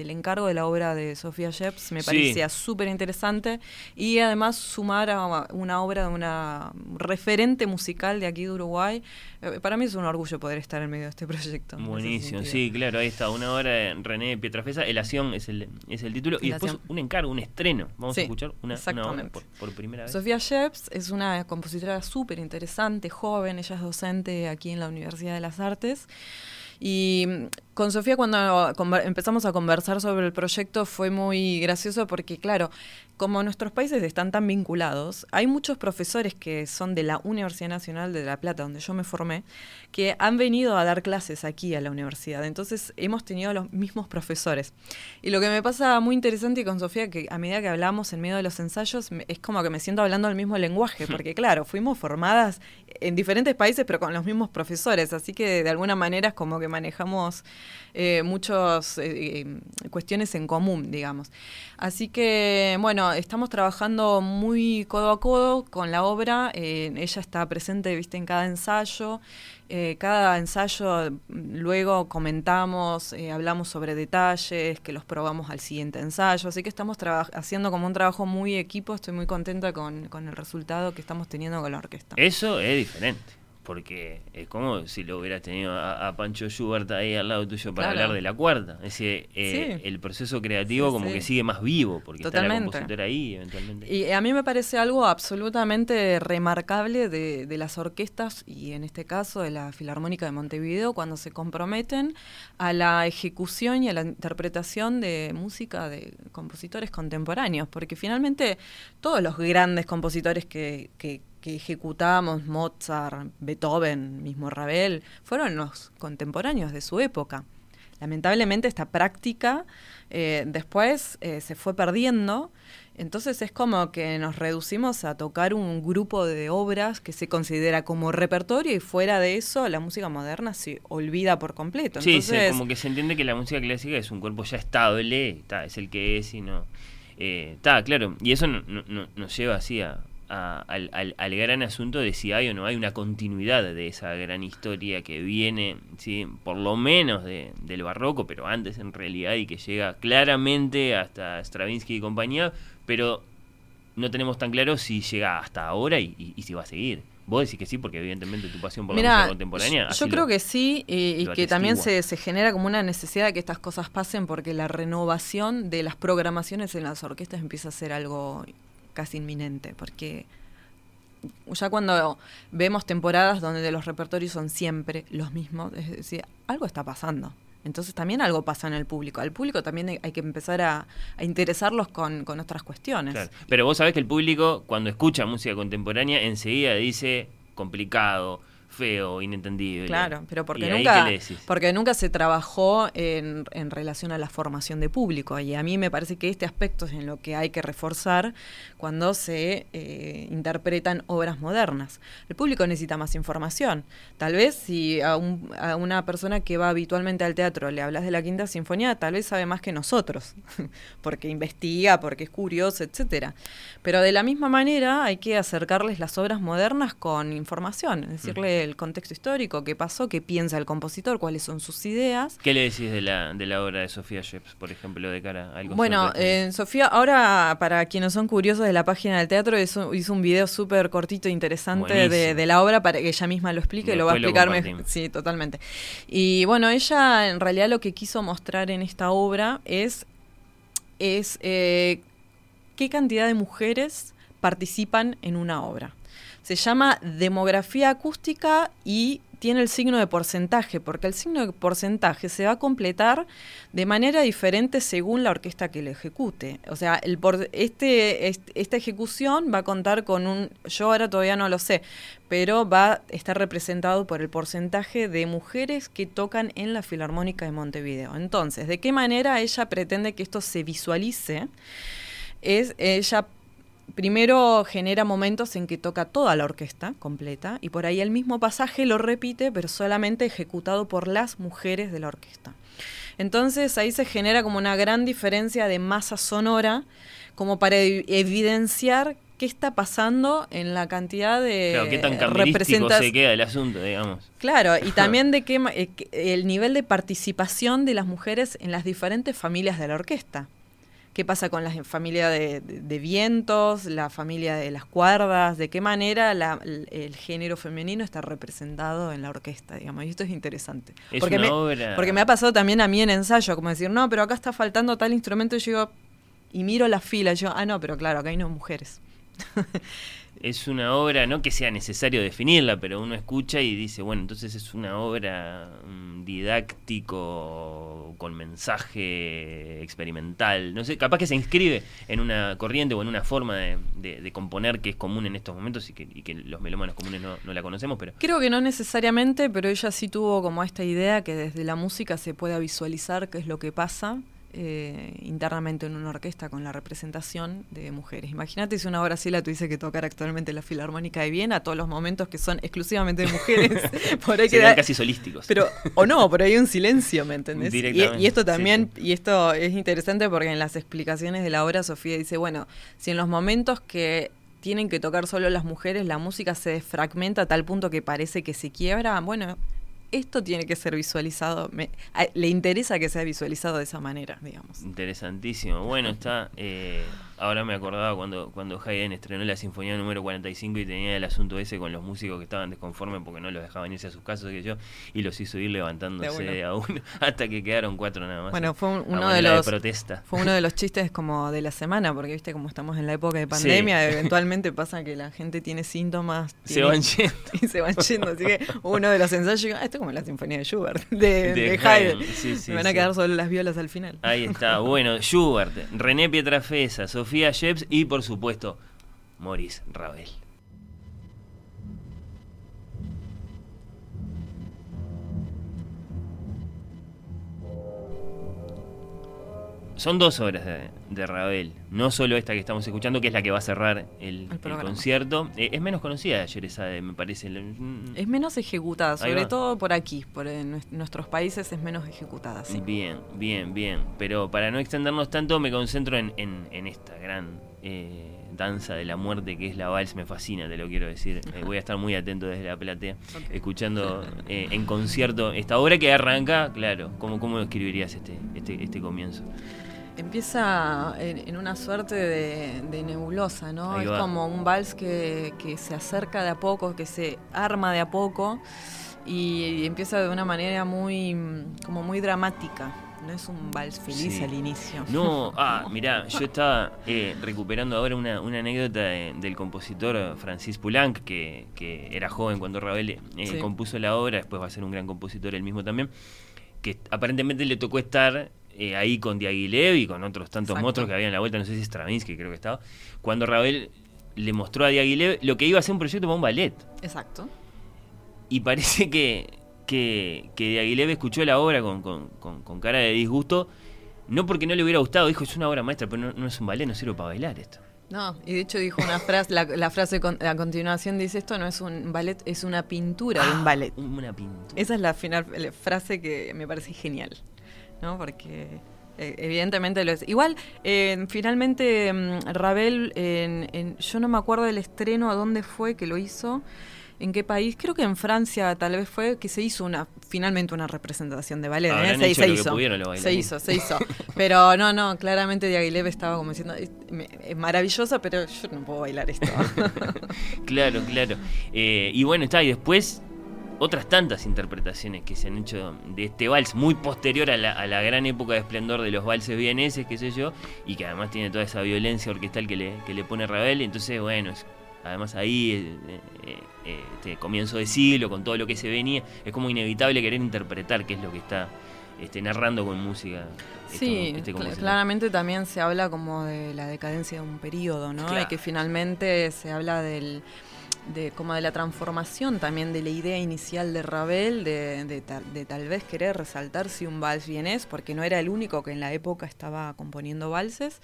E: el encargo de la obra de Sofía Sheps me parecía súper interesante y además sumar a una obra de una referente musical de aquí de Uruguay. Eh, para mí es un orgullo poder estar en medio de este proyecto.
B: Buenísimo, sí, claro, ahí está, una obra de René Pietrafesa, Elación es el, es el título, y después un encargo, un estreno. Vamos a escuchar una, obra por, primera vez.
E: Sofía Sheps es una compositora súper interesante, joven, ella es docente aquí en la Universidad de las Artes. Y con Sofía cuando empezamos a conversar sobre el proyecto fue muy gracioso porque, claro, como nuestros países están tan vinculados, hay muchos profesores que son de la Universidad Nacional de La Plata, donde yo me formé, que han venido a dar clases aquí a la universidad. Entonces hemos tenido los mismos profesores. Y lo que me pasa muy interesante con Sofía, que a medida que hablamos en medio de los ensayos, es como que me siento hablando el mismo lenguaje, porque claro, fuimos formadas en diferentes países, pero con los mismos profesores. Así que de alguna manera es como que manejamos eh, muchas eh, eh, cuestiones en común, digamos. Así que, bueno, estamos trabajando muy codo a codo con la obra. Eh, ella está presente, viste, en cada ensayo. Eh, cada ensayo mm, luego comentamos, eh, hablamos sobre detalles, que los probamos al siguiente ensayo. Así que estamos haciendo como un trabajo muy equipo. Estoy muy contenta con, con el resultado que estamos teniendo con la orquesta.
B: Eso es diferente. Porque es como si lo hubieras tenido a, a Pancho Schubert ahí al lado tuyo para
E: Claro.
B: hablar de la cuarta. Es decir, eh,
E: Sí.
B: el proceso creativo
E: Sí,
B: como
E: sí.
B: que sigue más vivo, porque está la compositora ahí eventualmente.
E: Y a mí me parece algo absolutamente remarcable de, de las orquestas y en este caso de la Filarmónica de Montevideo cuando se comprometen a la ejecución y a la interpretación de música de compositores contemporáneos, porque finalmente todos los grandes compositores que, que, que ejecutamos, Mozart, Beethoven, mismo Ravel, fueron los contemporáneos de su época. Lamentablemente esta práctica eh, después eh, se fue perdiendo, entonces es como que nos reducimos a tocar un grupo de obras que se considera como repertorio y fuera de eso la música moderna se olvida por completo.
B: Sí, sí, como que se entiende que la música clásica es un cuerpo ya estable, está, es el que es y no. eh, Está, claro, y eso no- no- no- nos lleva así a, a- al, al- al gran asunto de si hay o no hay una continuidad de esa gran historia que viene, sí, por lo menos de- del barroco, pero antes en realidad y que llega claramente hasta Stravinsky y compañía, pero no tenemos tan claro si llega hasta ahora y, y- y si va a seguir. Vos decís que sí, porque evidentemente tu pasión por la música contemporánea.
E: yo creo
B: lo-
E: que sí, y, y que también se, se genera como una necesidad de que estas cosas pasen porque la renovación de las programaciones en las orquestas empieza a ser algo casi inminente, porque ya cuando vemos temporadas donde los repertorios son siempre los mismos, es decir, algo está pasando. Entonces también algo pasa en el público. Al público también hay, que empezar a, a interesarlos con, con otras cuestiones.
B: Pero vos sabés que el público, cuando escucha música contemporánea, enseguida dice complicado, feo, inentendible.
E: Claro, pero porque
B: ¿Y ahí
E: nunca, porque nunca se trabajó en, en relación a la formación de público. Y a mí me parece que este aspecto es en lo que hay que reforzar cuando se eh, interpretan obras modernas. El público necesita más información. Tal vez si a, un- a una persona que va habitualmente al teatro le hablas de la Quinta Sinfonía, tal vez sabe más que nosotros, porque investiga, porque es curioso, etcétera. Pero de la misma manera hay que acercarles las obras modernas con información, es decirle el contexto histórico, qué pasó, qué piensa el compositor, cuáles son sus ideas.
B: ¿Qué le decís de la, de la obra de Sofía Sheps, por ejemplo, de cara al
E: Bueno, eh, Sofía, ahora para quienes son curiosos de la página del teatro, hizo, hizo un video súper cortito e interesante de, la obra para que ella misma lo explique, lo va a
B: Después
E: explicar mejor. Sí, totalmente. Y bueno, ella en realidad lo que quiso mostrar en esta obra es, es eh, qué cantidad de mujeres participan en una obra. Se llama demografía acústica y tiene el signo de porcentaje, porque el signo de porcentaje se va a completar de manera diferente según la orquesta que lo ejecute. O sea, este, est- esta ejecución va a contar con un, yo ahora todavía no lo sé, pero va a estar representado por el porcentaje de mujeres que tocan en la Filarmónica de Montevideo. Entonces, ¿de qué manera ella pretende que esto se visualice? Es ella primero genera momentos en que toca toda la orquesta completa y por ahí el mismo pasaje lo repite, pero solamente ejecutado por las mujeres de la orquesta. Entonces ahí se genera como una gran diferencia de masa sonora, como para evi- evidenciar qué está pasando en la cantidad de
B: Claro, qué tan
E: representas-
B: se queda el asunto, digamos.
E: Claro, y también de qué eh, el nivel de participación de las mujeres en las diferentes familias de la orquesta. ¿Qué pasa con la familia de, de- de vientos, la familia de las cuerdas? ¿De qué manera la- el, el género femenino está representado en la orquesta? Digamos? Y esto es interesante.
B: Es
E: porque,
B: una
E: me,
B: obra-
E: porque me ha pasado también a mí en ensayo, como decir, no, pero acá está faltando tal instrumento, y yo digo, y miro la fila, y yo, ah, no, pero claro, acá hay no mujeres.
B: Es una obra, no que sea necesario definirla, pero uno escucha y dice, bueno, entonces es una obra mm, didáctico, con mensaje experimental. No sé, capaz que se inscribe en una corriente o en una forma de, de- de componer que es común en estos momentos y que, y que los melómanos comunes no, no la conocemos, pero
E: Creo que no necesariamente, pero ella sí tuvo como esta idea que desde la música se pueda visualizar qué es lo que pasa eh, internamente en una orquesta con la representación de mujeres. Imagínate si una obra así la tuviese que tocar actualmente la Filarmónica de Viena, todos los momentos que son exclusivamente de mujeres.
B: por ahí Serían casi solísticos.
E: Pero, o no, pero hay un silencio, ¿me entendés? Y, y, esto también, y esto es interesante porque en las explicaciones de la obra Sofía dice, bueno, si en los momentos que tienen que tocar solo las mujeres, la música se desfragmenta a tal punto que parece que se quiebra, bueno, esto tiene que ser visualizado, le interesa que sea visualizado de esa manera, digamos.
B: Interesantísimo. Bueno, está, eh, ahora me acordaba cuando, cuando Haydn estrenó la Sinfonía número 45 y tenía el asunto ese con los músicos que estaban desconformes porque no los dejaban irse a sus casas, que yo, y los hizo ir levantándose a uno hasta que quedaron cuatro nada más.
E: Bueno, fue uno de los protesta. fue uno de los chistes como de la semana, porque viste como estamos en la época de pandemia, eventualmente pasa que la gente tiene síntomas
B: se van yendo
E: y se van yendo, así que uno de los ensayos, ah, esto es como la Sinfonía de Schubert, de, de, Haydn, me van a quedar solo las violas al final.
B: Ahí está, bueno, Schubert, René Pietrafesa, Sofía Sofía Jeps y por supuesto Maurice Ravel. Son dos obras de, Ravel, no solo esta que estamos escuchando, que es la que va a cerrar el, concierto. Eh, es menos conocida ayer esa, me parece.
E: Es menos ejecutada, sobre todo por aquí, por en nuestros países es menos ejecutada. Sí.
B: Bien, bien, bien. Pero para no extendernos tanto, me concentro en, en esta gran eh, danza de la muerte que es la vals me fascina, te lo quiero decir. Eh, voy a estar muy atento desde la platea, escuchando eh, en concierto esta obra que arranca, claro, ¿cómo, cómo escribirías este, este, este comienzo?
E: Empieza en, una suerte de, nebulosa, ¿no? es como un vals que, que se acerca de a poco, que se arma de a poco y empieza de una manera muy, como muy dramática. No es un vals feliz al inicio.
B: No, ah, mirá, yo estaba eh, recuperando ahora una, anécdota del compositor Francis Poulenc, que, era joven cuando Ravel eh, compuso la obra, después va a ser un gran compositor él mismo también, que aparentemente le tocó estar eh, ahí con Diaghilev y con otros tantos monstruos que había en la vuelta, no sé si Stravinsky creo que estaba, cuando Ravel le mostró a Diaghilev lo que iba a ser un proyecto para un ballet.
E: Exacto.
B: Y parece que que, que Diaghilev escuchó la obra con, con, cara de disgusto, no porque no le hubiera gustado, dijo es una obra maestra, pero no, es un ballet, no sirve para bailar esto.
E: No, y de hecho dijo una frase, la, frase a continuación dice esto no es un ballet, es una pintura de un ah, ballet.
B: Una pintura.
E: Esa es la final frase que me parece genial, ¿no? Porque eh, evidentemente lo es. Igual, eh, finalmente mm, Ravel, en, yo no me acuerdo del estreno, a dónde fue que lo hizo, en qué país, creo que en Francia tal vez fue que se hizo una finalmente una representación de ballet. ¿eh? Se,
B: se,
E: hizo. se, hizo. se hizo, Pero no, no, claramente Diaghilev estaba como diciendo, es, maravillosa, pero yo no puedo bailar esto.
B: claro, claro. Eh, y bueno, está, y después otras tantas interpretaciones que se han hecho de este vals, muy posterior a la, a la, gran época de esplendor de los valses vieneses, qué sé yo, y que además tiene toda esa violencia orquestal que le, que le pone Ravel. Entonces, bueno, es además ahí, eh, eh, eh, este comienzo de siglo, con todo lo que se venía, es como inevitable querer interpretar qué es lo que está este, narrando con música.
E: Sí, este claramente también se habla como de la decadencia de un periodo, ¿no? Y que finalmente se habla del de como de la transformación también de la idea inicial de Ravel de, de, de, tal vez querer resaltar si un vals vienés porque no era el único que en la época estaba componiendo valses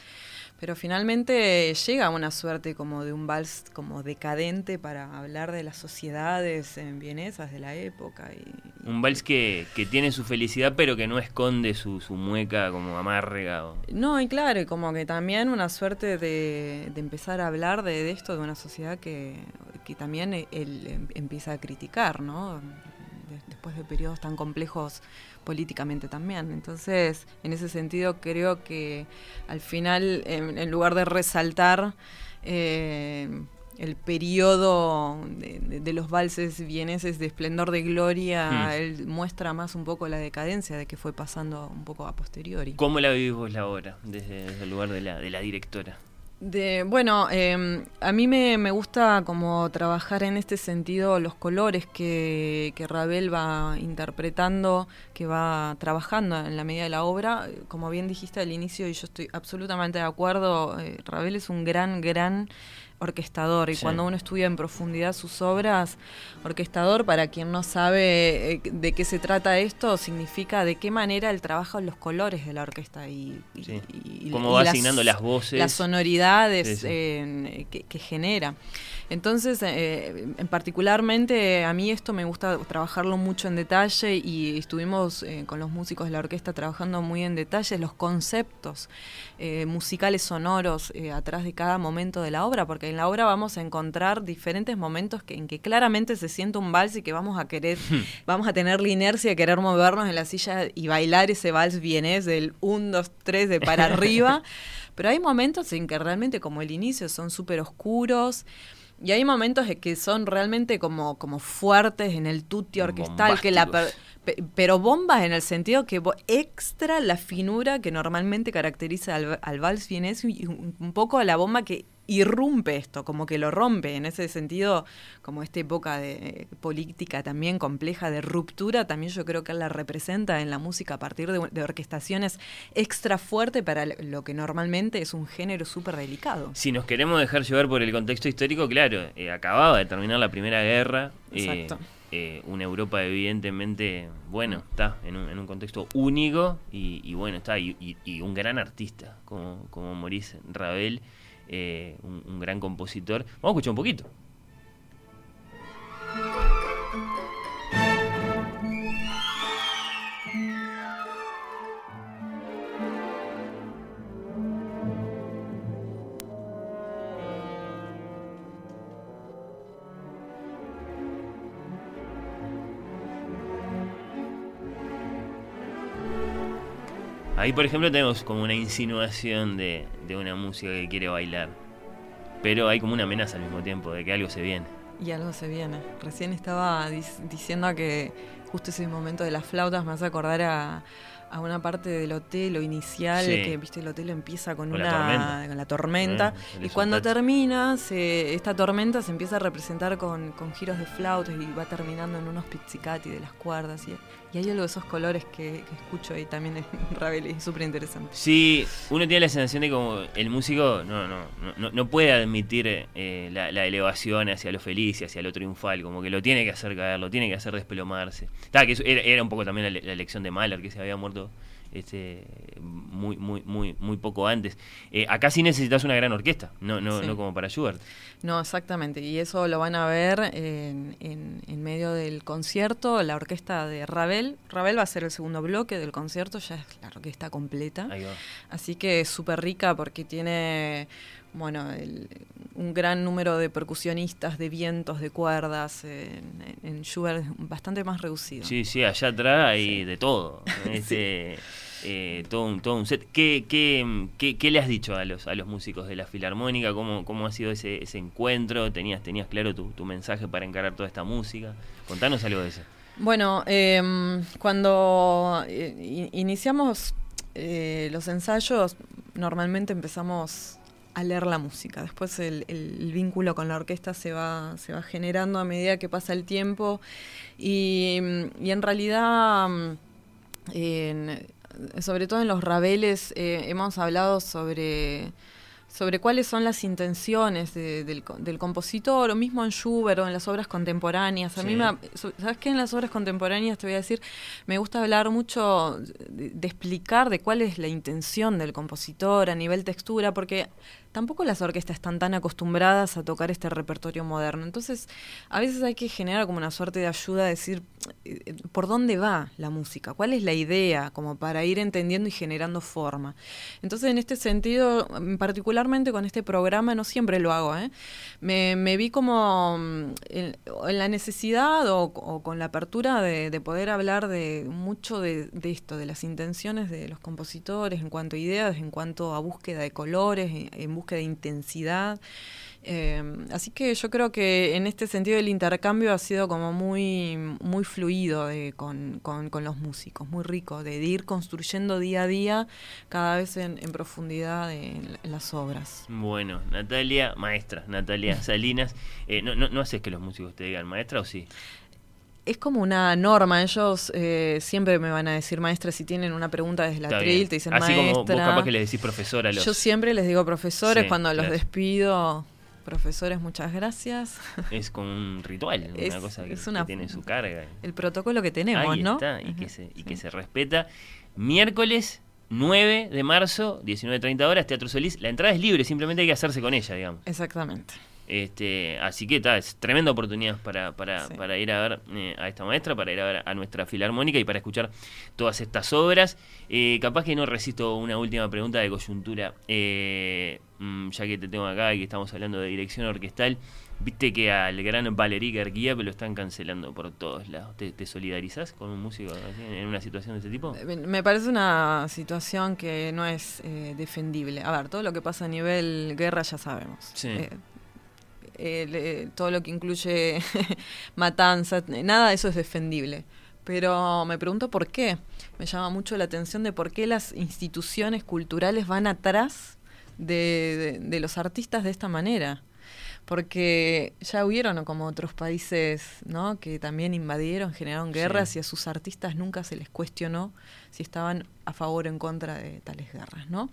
E: pero finalmente llega una suerte como de un vals como decadente para hablar de las sociedades vienesas de la época. Y,
B: un vals que, que, tiene su felicidad pero que no esconde su, su mueca como amarga.
E: No, y claro, y como que también una suerte de, de empezar a hablar de, esto, de una sociedad que, que también él em, empieza a criticar, ¿no? Después de periodos tan complejos políticamente también. Entonces, en ese sentido, creo que al final, en, lugar de resaltar eh, el periodo de, los valses vieneses de esplendor de gloria, hmm. él muestra más un poco la decadencia de que fue pasando un poco a posteriori.
B: ¿Cómo la vivís la obra desde, desde el lugar de la, de la directora?
E: De, bueno, em, a mí me, me, gusta como trabajar en este sentido los colores que, que, Ravel va interpretando, que va trabajando en la medida de la obra. Como bien dijiste al inicio, y yo estoy absolutamente de acuerdo, eh, Ravel es un gran, gran orquestador. Y
B: Sí.
E: cuando uno estudia en profundidad sus obras, orquestador, para quien no sabe eh, de qué se trata esto, significa de qué manera él trabaja los colores de la orquesta y, y-
B: Sí.
E: y-
B: Cómo va
E: las-
B: asignando las voces.
E: Las sonoridades
B: sí.
E: eh, que, que genera. Entonces, eh, en particularmente a mí esto me gusta trabajarlo mucho en detalle y estuvimos eh, con los músicos de la orquesta trabajando muy en detalle los conceptos eh, musicales sonoros eh, atrás de cada momento de la obra, porque en la obra vamos a encontrar diferentes momentos que, en que claramente se siente un vals y que vamos a querer, vamos a tener la inercia de querer movernos en la silla y bailar ese vals vienés del 1, 2, 3 de para arriba. Pero hay momentos en que realmente, como el inicio, son súper oscuros. Y hay momentos en que son realmente como, como fuertes en el tutti orquestal, que la per- pe- pero bombas en el sentido que extra la finura que normalmente caracteriza al, al vals vienés y un, un poco la bomba que irrumpe esto, como que lo rompe. En ese sentido, como esta época de eh, política también compleja de ruptura, también yo creo que él la representa en la música a partir de, de orquestaciones extra fuerte para lo que normalmente es un género súper delicado.
B: Si nos queremos dejar llevar por el contexto histórico, claro, eh, acababa de terminar la Primera Guerra. eh,
E: Exacto.
B: eh, una Europa evidentemente, bueno, está en un, en un contexto único y, y bueno, está, y, y- y un gran artista como, como Maurice Ravel, eh, un, un gran compositor. Vamos a escuchar un poquito. Ahí, por ejemplo, tenemos como una insinuación de, de una música que quiere bailar. Pero hay como una amenaza al mismo tiempo de que algo se viene.
E: Y algo se viene. Recién estaba dic- diciendo que justo ese momento de las flautas me hace acordar a, a una parte del hotel o inicial,
B: Sí.
E: que viste el hotel empieza con,
B: Con la
E: una
B: tormenta.
E: con la tormenta.
B: Eh,
E: y cuando termina, se- esta tormenta se empieza a representar con, con giros de flautas y va terminando en unos pizzicati de las cuerdas. Y, y hay algo de esos colores que, escucho ahí también en Ravel, y es súper interesante.
B: Sí, uno tiene la sensación de como el músico no, no, no, no puede admitir eh, la, elevación hacia lo feliz y hacia lo triunfal, como que lo tiene que hacer caer, lo tiene que hacer desplomarse. Está, que era un poco también la, la elección de Mahler, que se había muerto este muy muy muy muy poco antes. Eh, acá sí necesitas una gran orquesta, no no
E: Sí.
B: no como para Schubert.
E: No, exactamente. Y eso lo van a ver en, en- en medio del concierto, la orquesta de Ravel. Ravel va a ser el segundo bloque del concierto, ya es la orquesta completa.
B: Ahí va.
E: Así que es súper rica porque tiene, bueno, el- un gran número de percusionistas, de vientos, de cuerdas. En, en Schubert es bastante más reducido.
B: Sí, sí, allá atrás hay de todo. Este, eh, todo, un, todo un set. ¿Qué, qué, qué, le has dicho a los, a los músicos de la Filarmónica? ¿Cómo, cómo ha sido ese, ese encuentro? ¿Tenías, tenías claro tu, tu mensaje para encarar toda esta música? Contanos algo de eso.
E: Bueno, em, cuando eh, in- iniciamos eh, los ensayos, normalmente empezamos a leer la música. Después el, vínculo con la orquesta se va, se va generando a medida que pasa el tiempo. Y, y en realidad, en- sobre todo en los rabeles, eh, hemos hablado sobre sobre cuáles son las intenciones de- del, del compositor, o mismo en Schubert o en las obras contemporáneas. A mí, me, ¿sabes qué? En las obras contemporáneas te voy a decir, me gusta hablar mucho de, de explicar de cuál es la intención del compositor a nivel textura, porque tampoco las orquestas están tan acostumbradas a tocar este repertorio moderno. Entonces, a veces hay que generar como una suerte de ayuda a decir eh, eh, por dónde va la música, cuál es la idea, como para ir entendiendo y generando forma. Entonces, en este sentido, mm, particularmente con este programa, no siempre lo hago, ¿eh? me, me vi como mm, en, en la necesidad o, o con la apertura de, de poder hablar de mucho de, de esto, de las intenciones de los compositores en cuanto a ideas, en cuanto a búsqueda de colores, en, en búsqueda de intensidad. Eh, así que yo creo que en este sentido el intercambio ha sido como muy, muy fluido de- con, con- con los músicos, muy rico, de, ir construyendo día a día cada vez en, en profundidad en, en las obras.
B: Bueno, Natalia, maestra, Natalia Salinas. Eh, no, no, ¿No haces que los músicos te digan maestra o sí?
E: Es como una norma, ellos eh, siempre me van a decir maestra si tienen una pregunta desde la tril, te dicen
B: Así
E: maestra.
B: como vos capaz que le decís profesor a los...
E: Yo siempre les digo profesores
B: Sí,
E: cuando los despido. Profesores, muchas gracias.
B: Es como un ritual,
E: Es-
B: una cosa que,
E: es
B: que
E: una-
B: tiene su carga.
E: El protocolo que tenemos,
B: Ahí
E: ¿no?
B: está, y, que se, y
E: sí.
B: que se respeta. Miércoles 9 de marzo, 19.30 horas, Teatro Solís. La entrada es libre, simplemente hay que hacerse con ella, digamos.
E: Exactamente.
B: Este, así que está, es tremenda oportunidad para, para,
E: Sí.
B: para ir a ver eh, a esta maestra, para ir a ver a nuestra filarmónica y para escuchar todas estas obras. Eh, capaz que no resisto una última pregunta de coyuntura, eh, mm, ya que te tengo acá y que estamos hablando de dirección orquestal. Viste que al gran Valerí Garguiev lo están cancelando por todos lados. ¿Te, te solidarizás con un músico en una situación de este tipo?
E: Me- Me parece una situación que no es eh, defendible. A ver, todo lo que pasa a nivel guerra ya sabemos.
B: Sí.
E: Eh, todo lo que incluye matanza, nada de eso es defendible. Pero me pregunto por qué. Me llama mucho la atención de por qué las instituciones culturales van atrás de, de- de los artistas de esta manera. Porque ya hubieron como otros países ¿no? que también invadieron, generaron guerras
B: Sí.
E: y a sus artistas nunca se les cuestionó si estaban a favor o en contra de tales guerras, ¿no?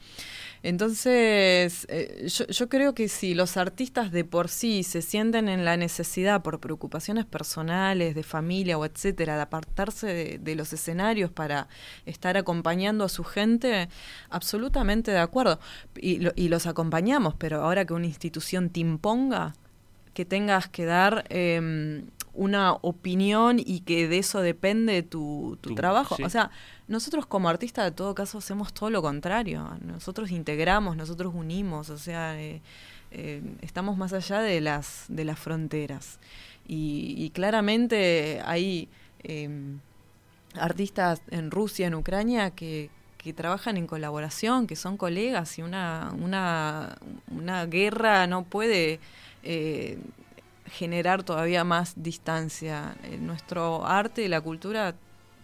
E: Entonces, eh, yo, yo creo que si los artistas de por sí se sienten en la necesidad por preocupaciones personales, de familia o etcétera, de apartarse de, de los escenarios para estar acompañando a su gente, absolutamente de acuerdo. Y, lo- y los acompañamos, pero ahora que una institución te imponga, que tengas que dar eh, una opinión y que de eso depende tu, trabajo.
B: sí.
E: O sea, nosotros como artistas, de todo caso, hacemos todo lo contrario. Nosotros integramos, nosotros unimos, o sea, eh, eh, estamos más allá de las, de las fronteras. Y, claramente hay eh, artistas en Rusia, en Ucrania, que, que trabajan en colaboración, que son colegas, y una, una, una guerra no puede eh, generar todavía más distancia. Eh, nuestro arte y la cultura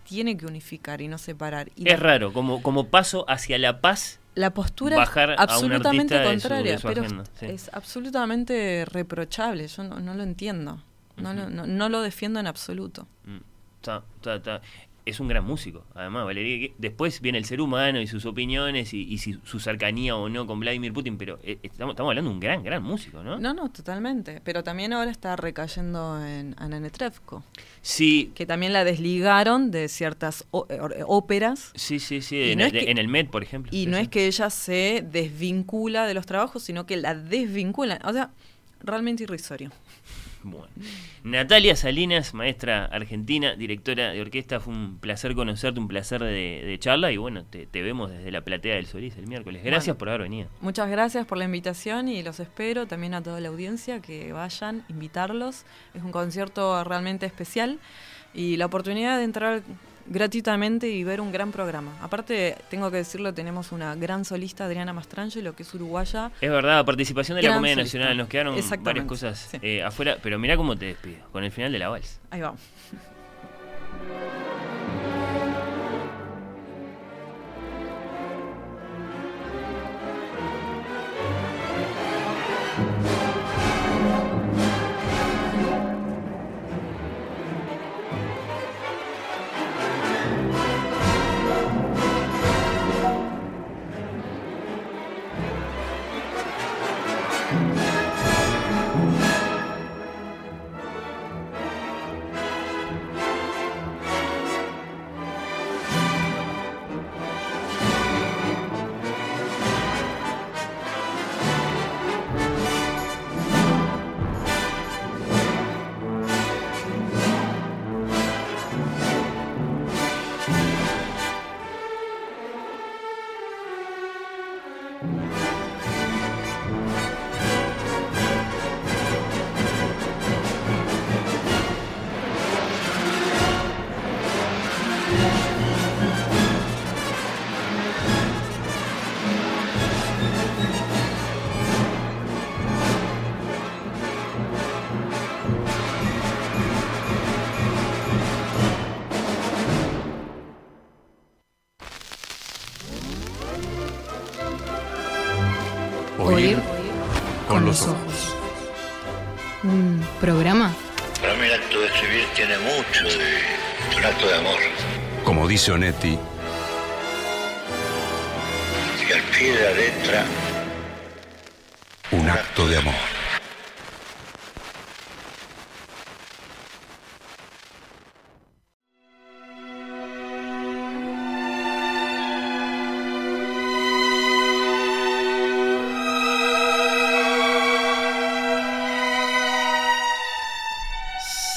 E: tiene que unificar y no separar. Y
B: Es
E: la-
B: raro, como, como paso hacia la paz,
E: la postura
B: bajar
E: es
B: a un
E: absolutamente
B: artista de su-
E: contraria,
B: de su
E: pero
B: agenda, sí.
E: es absolutamente reprochable. Yo no, no lo entiendo. No, lo, no, no lo defiendo en absoluto.
B: Mm, ta, ta, ta. Es un gran músico, además, Valeria. que- Después viene el ser humano y sus opiniones y, y si- su cercanía o no con Vladimir Putin, pero eh, estamos, estamos hablando de un gran, gran músico, ¿no?
E: No, no, totalmente. Pero también ahora está recayendo en Ana Netrebko,
B: Sí,
E: que también la desligaron de ciertas eh, eh, óperas.
B: sí, sí, sí. En,
E: no
B: el-
E: que-
B: en el Met, por ejemplo.
E: Y no
B: sí.
E: es que ella se desvincula de los trabajos, sino que la desvinculan. O sea, realmente irrisorio.
B: Bueno. Natalia Salinas, maestra argentina, directora de orquesta, fue un placer conocerte, un placer de, de charla y bueno, te, te vemos desde la platea del Solís el miércoles. Gracias
E: Bueno.
B: por haber venido.
E: Muchas gracias por la invitación y los espero también a toda la audiencia que vayan, invitarlos. Es un concierto realmente especial y la oportunidad de entrar gratuitamente y ver un gran programa. Aparte, tengo que decirlo, tenemos una gran solista, Adriana Mastrangelo, que es uruguaya.
B: Es verdad, participación de la Comedia
E: solista.
B: Nacional, nos quedaron varias cosas
E: sí.
B: eh, afuera, pero mira cómo te despido, con el final de la vals.
E: Ahí vamos.
A: Bisonetti.
G: Y al pie de la letra.
A: Un acto de amor.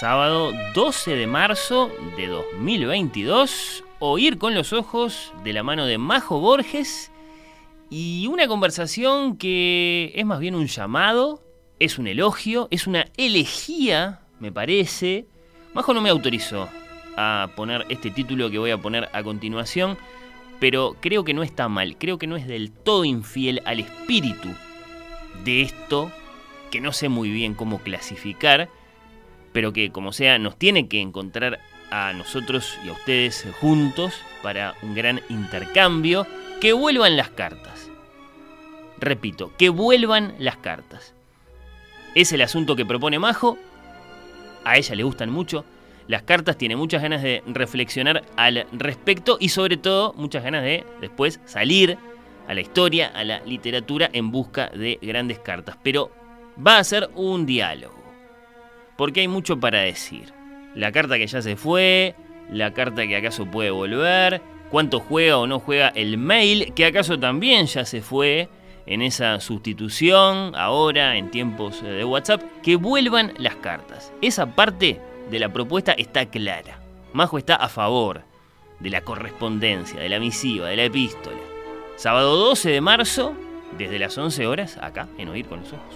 B: sábado 12 de marzo de 2022. Oír con los ojos de la mano de Majo Borges y una conversación que es más bien un llamado, es un elogio, es una elegía, me parece. Majo no me autorizó a poner este título que voy a poner a continuación, pero creo que no está mal, creo que no es del todo infiel al espíritu de esto, que no sé muy bien cómo clasificar, pero que como sea nos tiene que encontrar a nosotros y a ustedes juntos para un gran intercambio, que vuelvan las cartas. Repito, que vuelvan las cartas. Es el asunto que propone Majo, a ella le gustan mucho, las cartas tiene muchas ganas de reflexionar al respecto y sobre todo muchas ganas de después salir a la historia, a la literatura en busca de grandes cartas. Pero va a ser un diálogo. Porque hay mucho para decir. La carta que ya se fue, la carta que acaso puede volver, cuánto juega o no juega el mail, que acaso también ya se fue en esa sustitución, ahora en tiempos de WhatsApp, que vuelvan las cartas. Esa parte de la propuesta está clara. Majo está a favor de la correspondencia, de la misiva, de la epístola. Sábado 12 de marzo, desde las 11 horas, acá en Oír con los Ojos.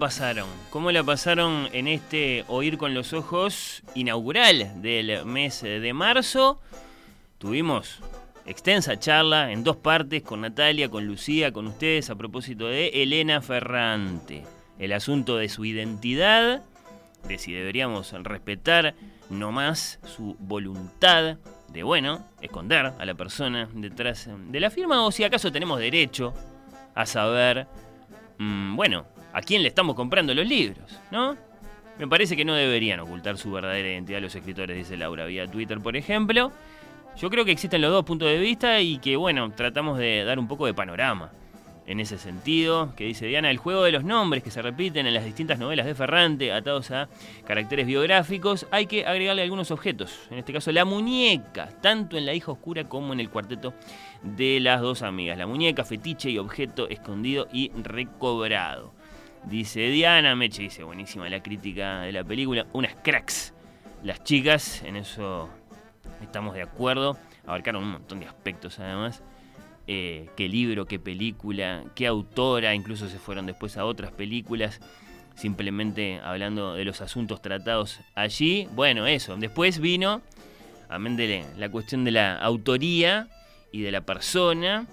B: Pasaron? ¿Cómo la pasaron en este Oír con los Ojos inaugural del mes de marzo? Tuvimos extensa charla en dos partes con Natalia, con Lucía, con ustedes a propósito de Elena Ferrante. El asunto de su identidad, de si deberíamos respetar no más su voluntad de, bueno, esconder a la persona detrás de la firma o si acaso tenemos derecho a saber, mm, bueno, a quién le estamos comprando los libros, ¿no? Me parece que no deberían ocultar su verdadera identidad los escritores, dice Laura, vía Twitter, por ejemplo. Yo creo que existen los dos puntos de vista y que, bueno, tratamos de dar un poco de panorama en ese sentido, que dice Diana, el juego de los nombres que se repiten en las distintas novelas de Ferrante, atados a caracteres biográficos, hay que agregarle algunos objetos, en este caso la muñeca, tanto en La hija oscura como en el cuarteto de las dos amigas. La muñeca, fetiche y objeto escondido y recobrado. Dice Diana Meche, dice buenísima la crítica de la película, unas cracks. Las chicas, en eso estamos de acuerdo, abarcaron un montón de aspectos además. Eh, qué libro, qué película, qué autora, incluso se fueron después a otras películas, simplemente hablando de los asuntos tratados allí. Bueno, eso. Después vino, amén de la cuestión de la autoría y de la persona.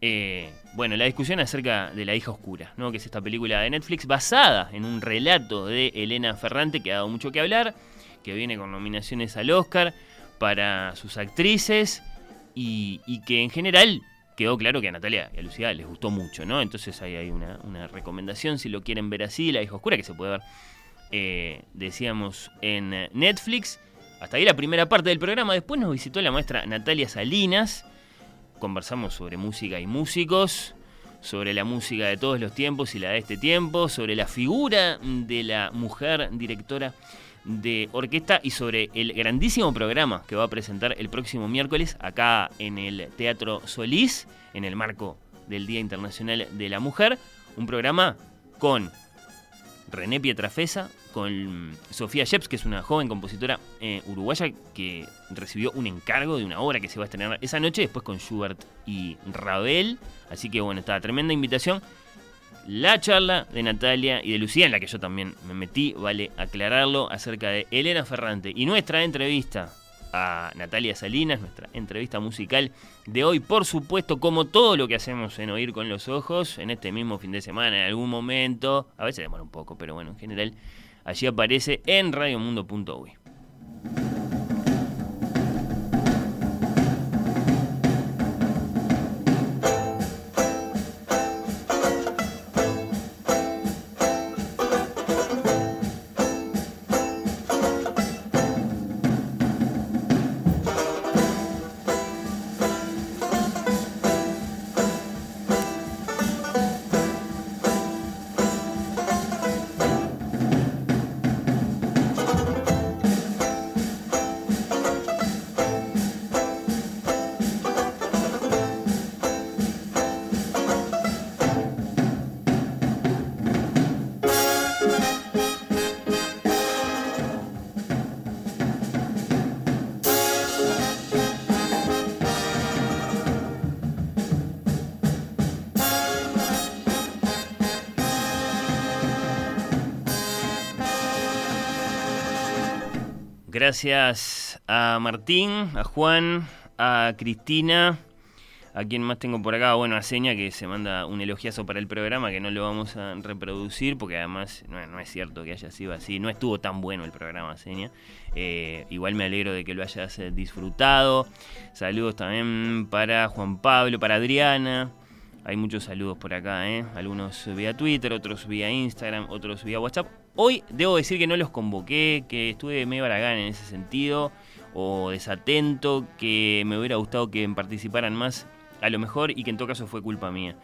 B: Eh, bueno, la discusión acerca de La hija oscura, ¿no? que es esta película de Netflix basada en un relato de Elena Ferrante que ha dado mucho que hablar, que viene con nominaciones al Oscar para sus actrices y, que en general quedó claro que a Natalia y a Lucía les gustó mucho, ¿no? Entonces ahí hay una, recomendación si lo quieren ver así, La hija oscura, que se puede ver, eh, decíamos, en Netflix. Hasta ahí la primera parte del programa. Después nos visitó la maestra Natalia Salinas conversamos sobre música y músicos, sobre la música de todos los tiempos y la de este tiempo, sobre la figura de la mujer directora de orquesta y sobre el grandísimo programa que va a presentar el próximo miércoles acá en el Teatro Solís, en el marco del Día Internacional de la Mujer. Un programa con René Pietrafesa, con Sofía Sheps, que es una joven compositora eh, uruguaya que recibió un encargo de una obra que se va a estrenar esa noche, después con Schubert y Ravel. Así que bueno, está tremenda invitación. La charla de Natalia y de Lucía, en la que yo también me metí, vale aclararlo, acerca de Elena Ferrante. Y nuestra entrevista a Natalia Salinas, nuestra entrevista musical de hoy. Por supuesto, como todo lo que hacemos en Oír con los Ojos, en este mismo fin de semana, en algún momento, a veces demora un poco, pero bueno, en general, allí aparece en radiomundo.uy. Gracias a Martín, a Juan, a Cristina, a quien más tengo por acá, bueno, a Seña, que se manda un elogiazo para el programa, que no lo vamos a reproducir, porque además no, es cierto que haya sido así, no estuvo tan bueno el programa, Seña. Eh, igual me alegro de que lo hayas eh, disfrutado. Saludos también para Juan Pablo, para Adriana. Hay muchos saludos por acá, ¿eh? algunos vía Twitter, otros vía Instagram, otros vía WhatsApp. Hoy debo decir que no los convoqué, que estuve medio baragán en ese sentido, o desatento, que me hubiera gustado que participaran más, a lo mejor, y que en todo caso fue culpa mía,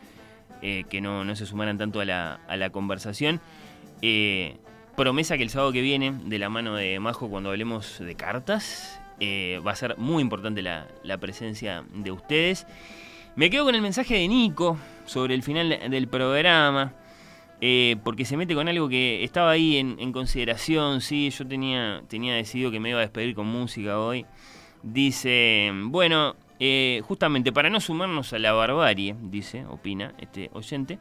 B: eh, que no, se sumaran tanto a la, a la conversación. Eh, promesa que el sábado que viene, de la mano de Majo, cuando hablemos de cartas, eh, va a ser muy importante la presencia de ustedes. Me quedo con el mensaje de Nico sobre el final del programa. Eh, porque se mete con algo que estaba ahí en, consideración, sí, yo tenía, tenía decidido que me iba a despedir con música hoy. Dice, bueno, eh, justamente para no sumarnos a la barbarie, dice, opina este oyente,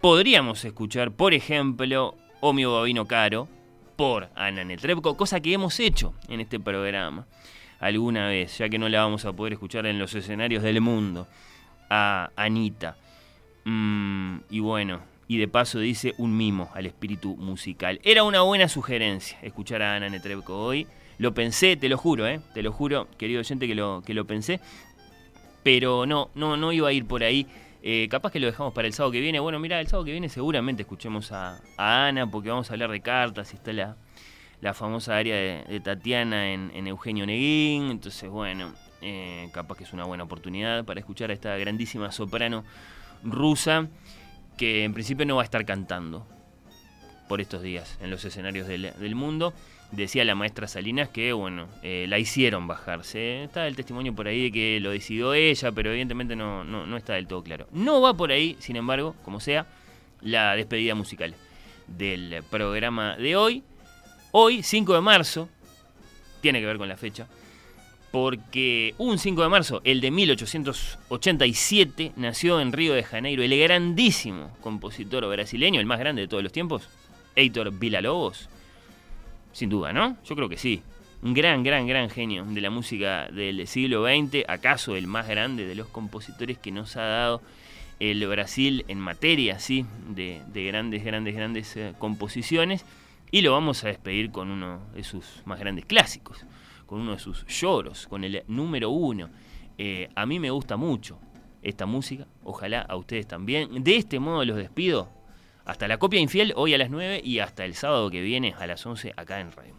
B: podríamos escuchar, por ejemplo, O mi bovino caro, por Ana Netrebko, cosa que hemos hecho en este programa alguna vez, ya que no la vamos a poder escuchar en los escenarios del mundo, a Anita. Mm, y bueno, y de paso dice un mimo al espíritu musical. Era una buena sugerencia escuchar a Ana Netrebko hoy. Lo pensé, te lo juro, ¿eh? te lo juro, querido oyente, que lo, que lo pensé. Pero no, no, no iba a ir por ahí. Eh, capaz que lo dejamos para el sábado que viene. Bueno, mira, el sábado que viene seguramente escuchemos a, Ana porque vamos a hablar de cartas y está la, la famosa área de, Tatiana en, Eugenio Neguín. Entonces, bueno, eh, capaz que es una buena oportunidad para escuchar a esta grandísima soprano rusa que en principio no va a estar cantando por estos días en los escenarios del, mundo. Decía la maestra Salinas que, bueno, eh, la hicieron bajarse. Está el testimonio por ahí de que lo decidió ella, pero evidentemente no, no, está del todo claro. No va por ahí, sin embargo, como sea, la despedida musical del programa de hoy. Hoy, 5 de marzo, tiene que ver con la fecha, porque un 5 de marzo, el de 1887, nació en Río de Janeiro el grandísimo compositor brasileño, el más grande de todos los tiempos, Heitor Villa-Lobos. Sin duda, ¿no? Yo creo que sí. Un gran, gran, gran genio de la música del siglo XX, acaso el más grande de los compositores que nos ha dado el Brasil en materia, sí, de, grandes, grandes, grandes eh, composiciones. Y lo vamos a despedir con uno de sus más grandes clásicos con uno de sus lloros, con el número uno. Eh, a mí me gusta mucho esta música, ojalá a ustedes también. De este modo los despido. Hasta la copia infiel hoy a las 9 y hasta el sábado que viene a las 11 acá en Radio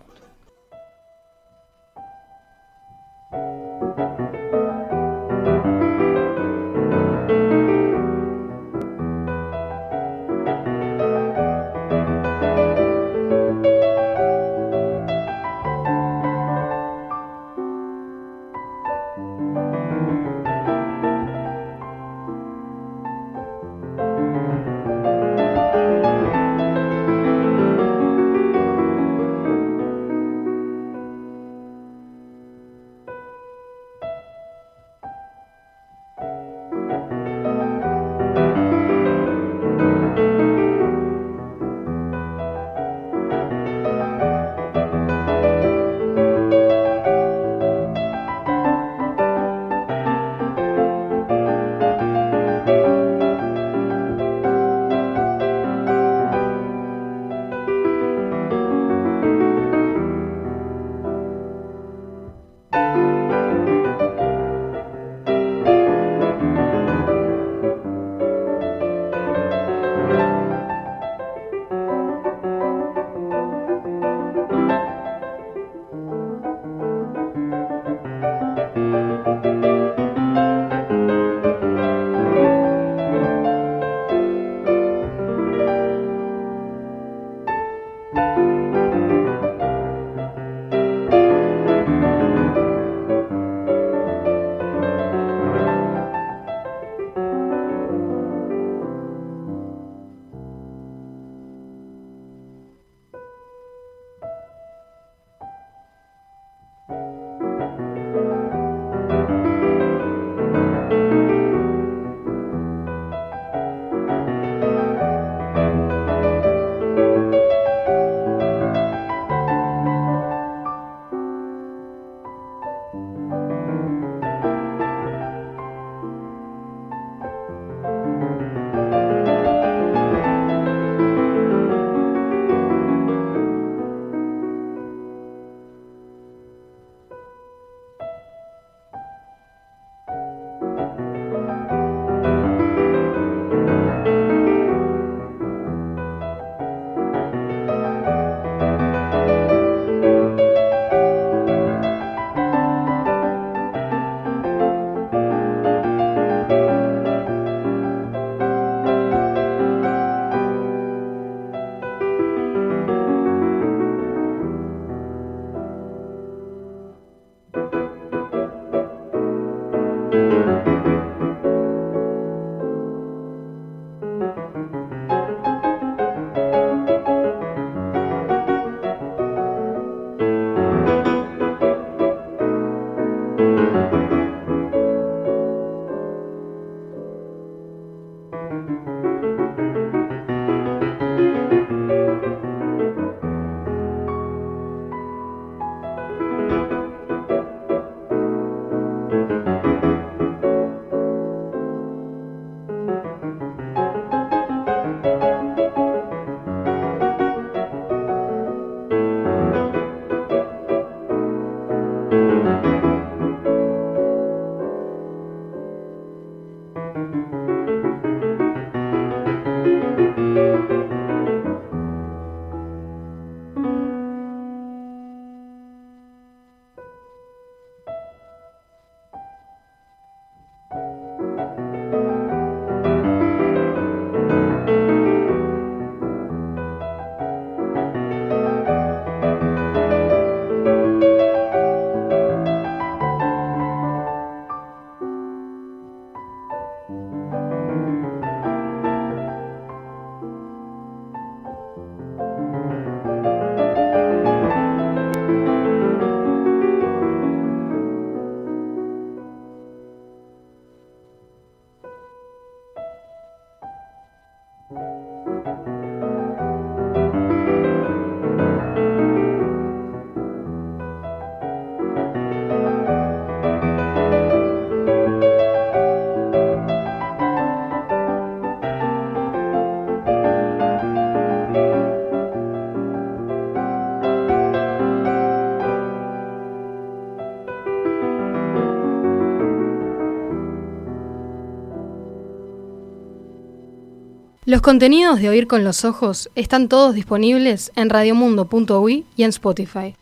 H: Los contenidos de Oír con los Ojos están todos disponibles en radiomundo.uy y en Spotify.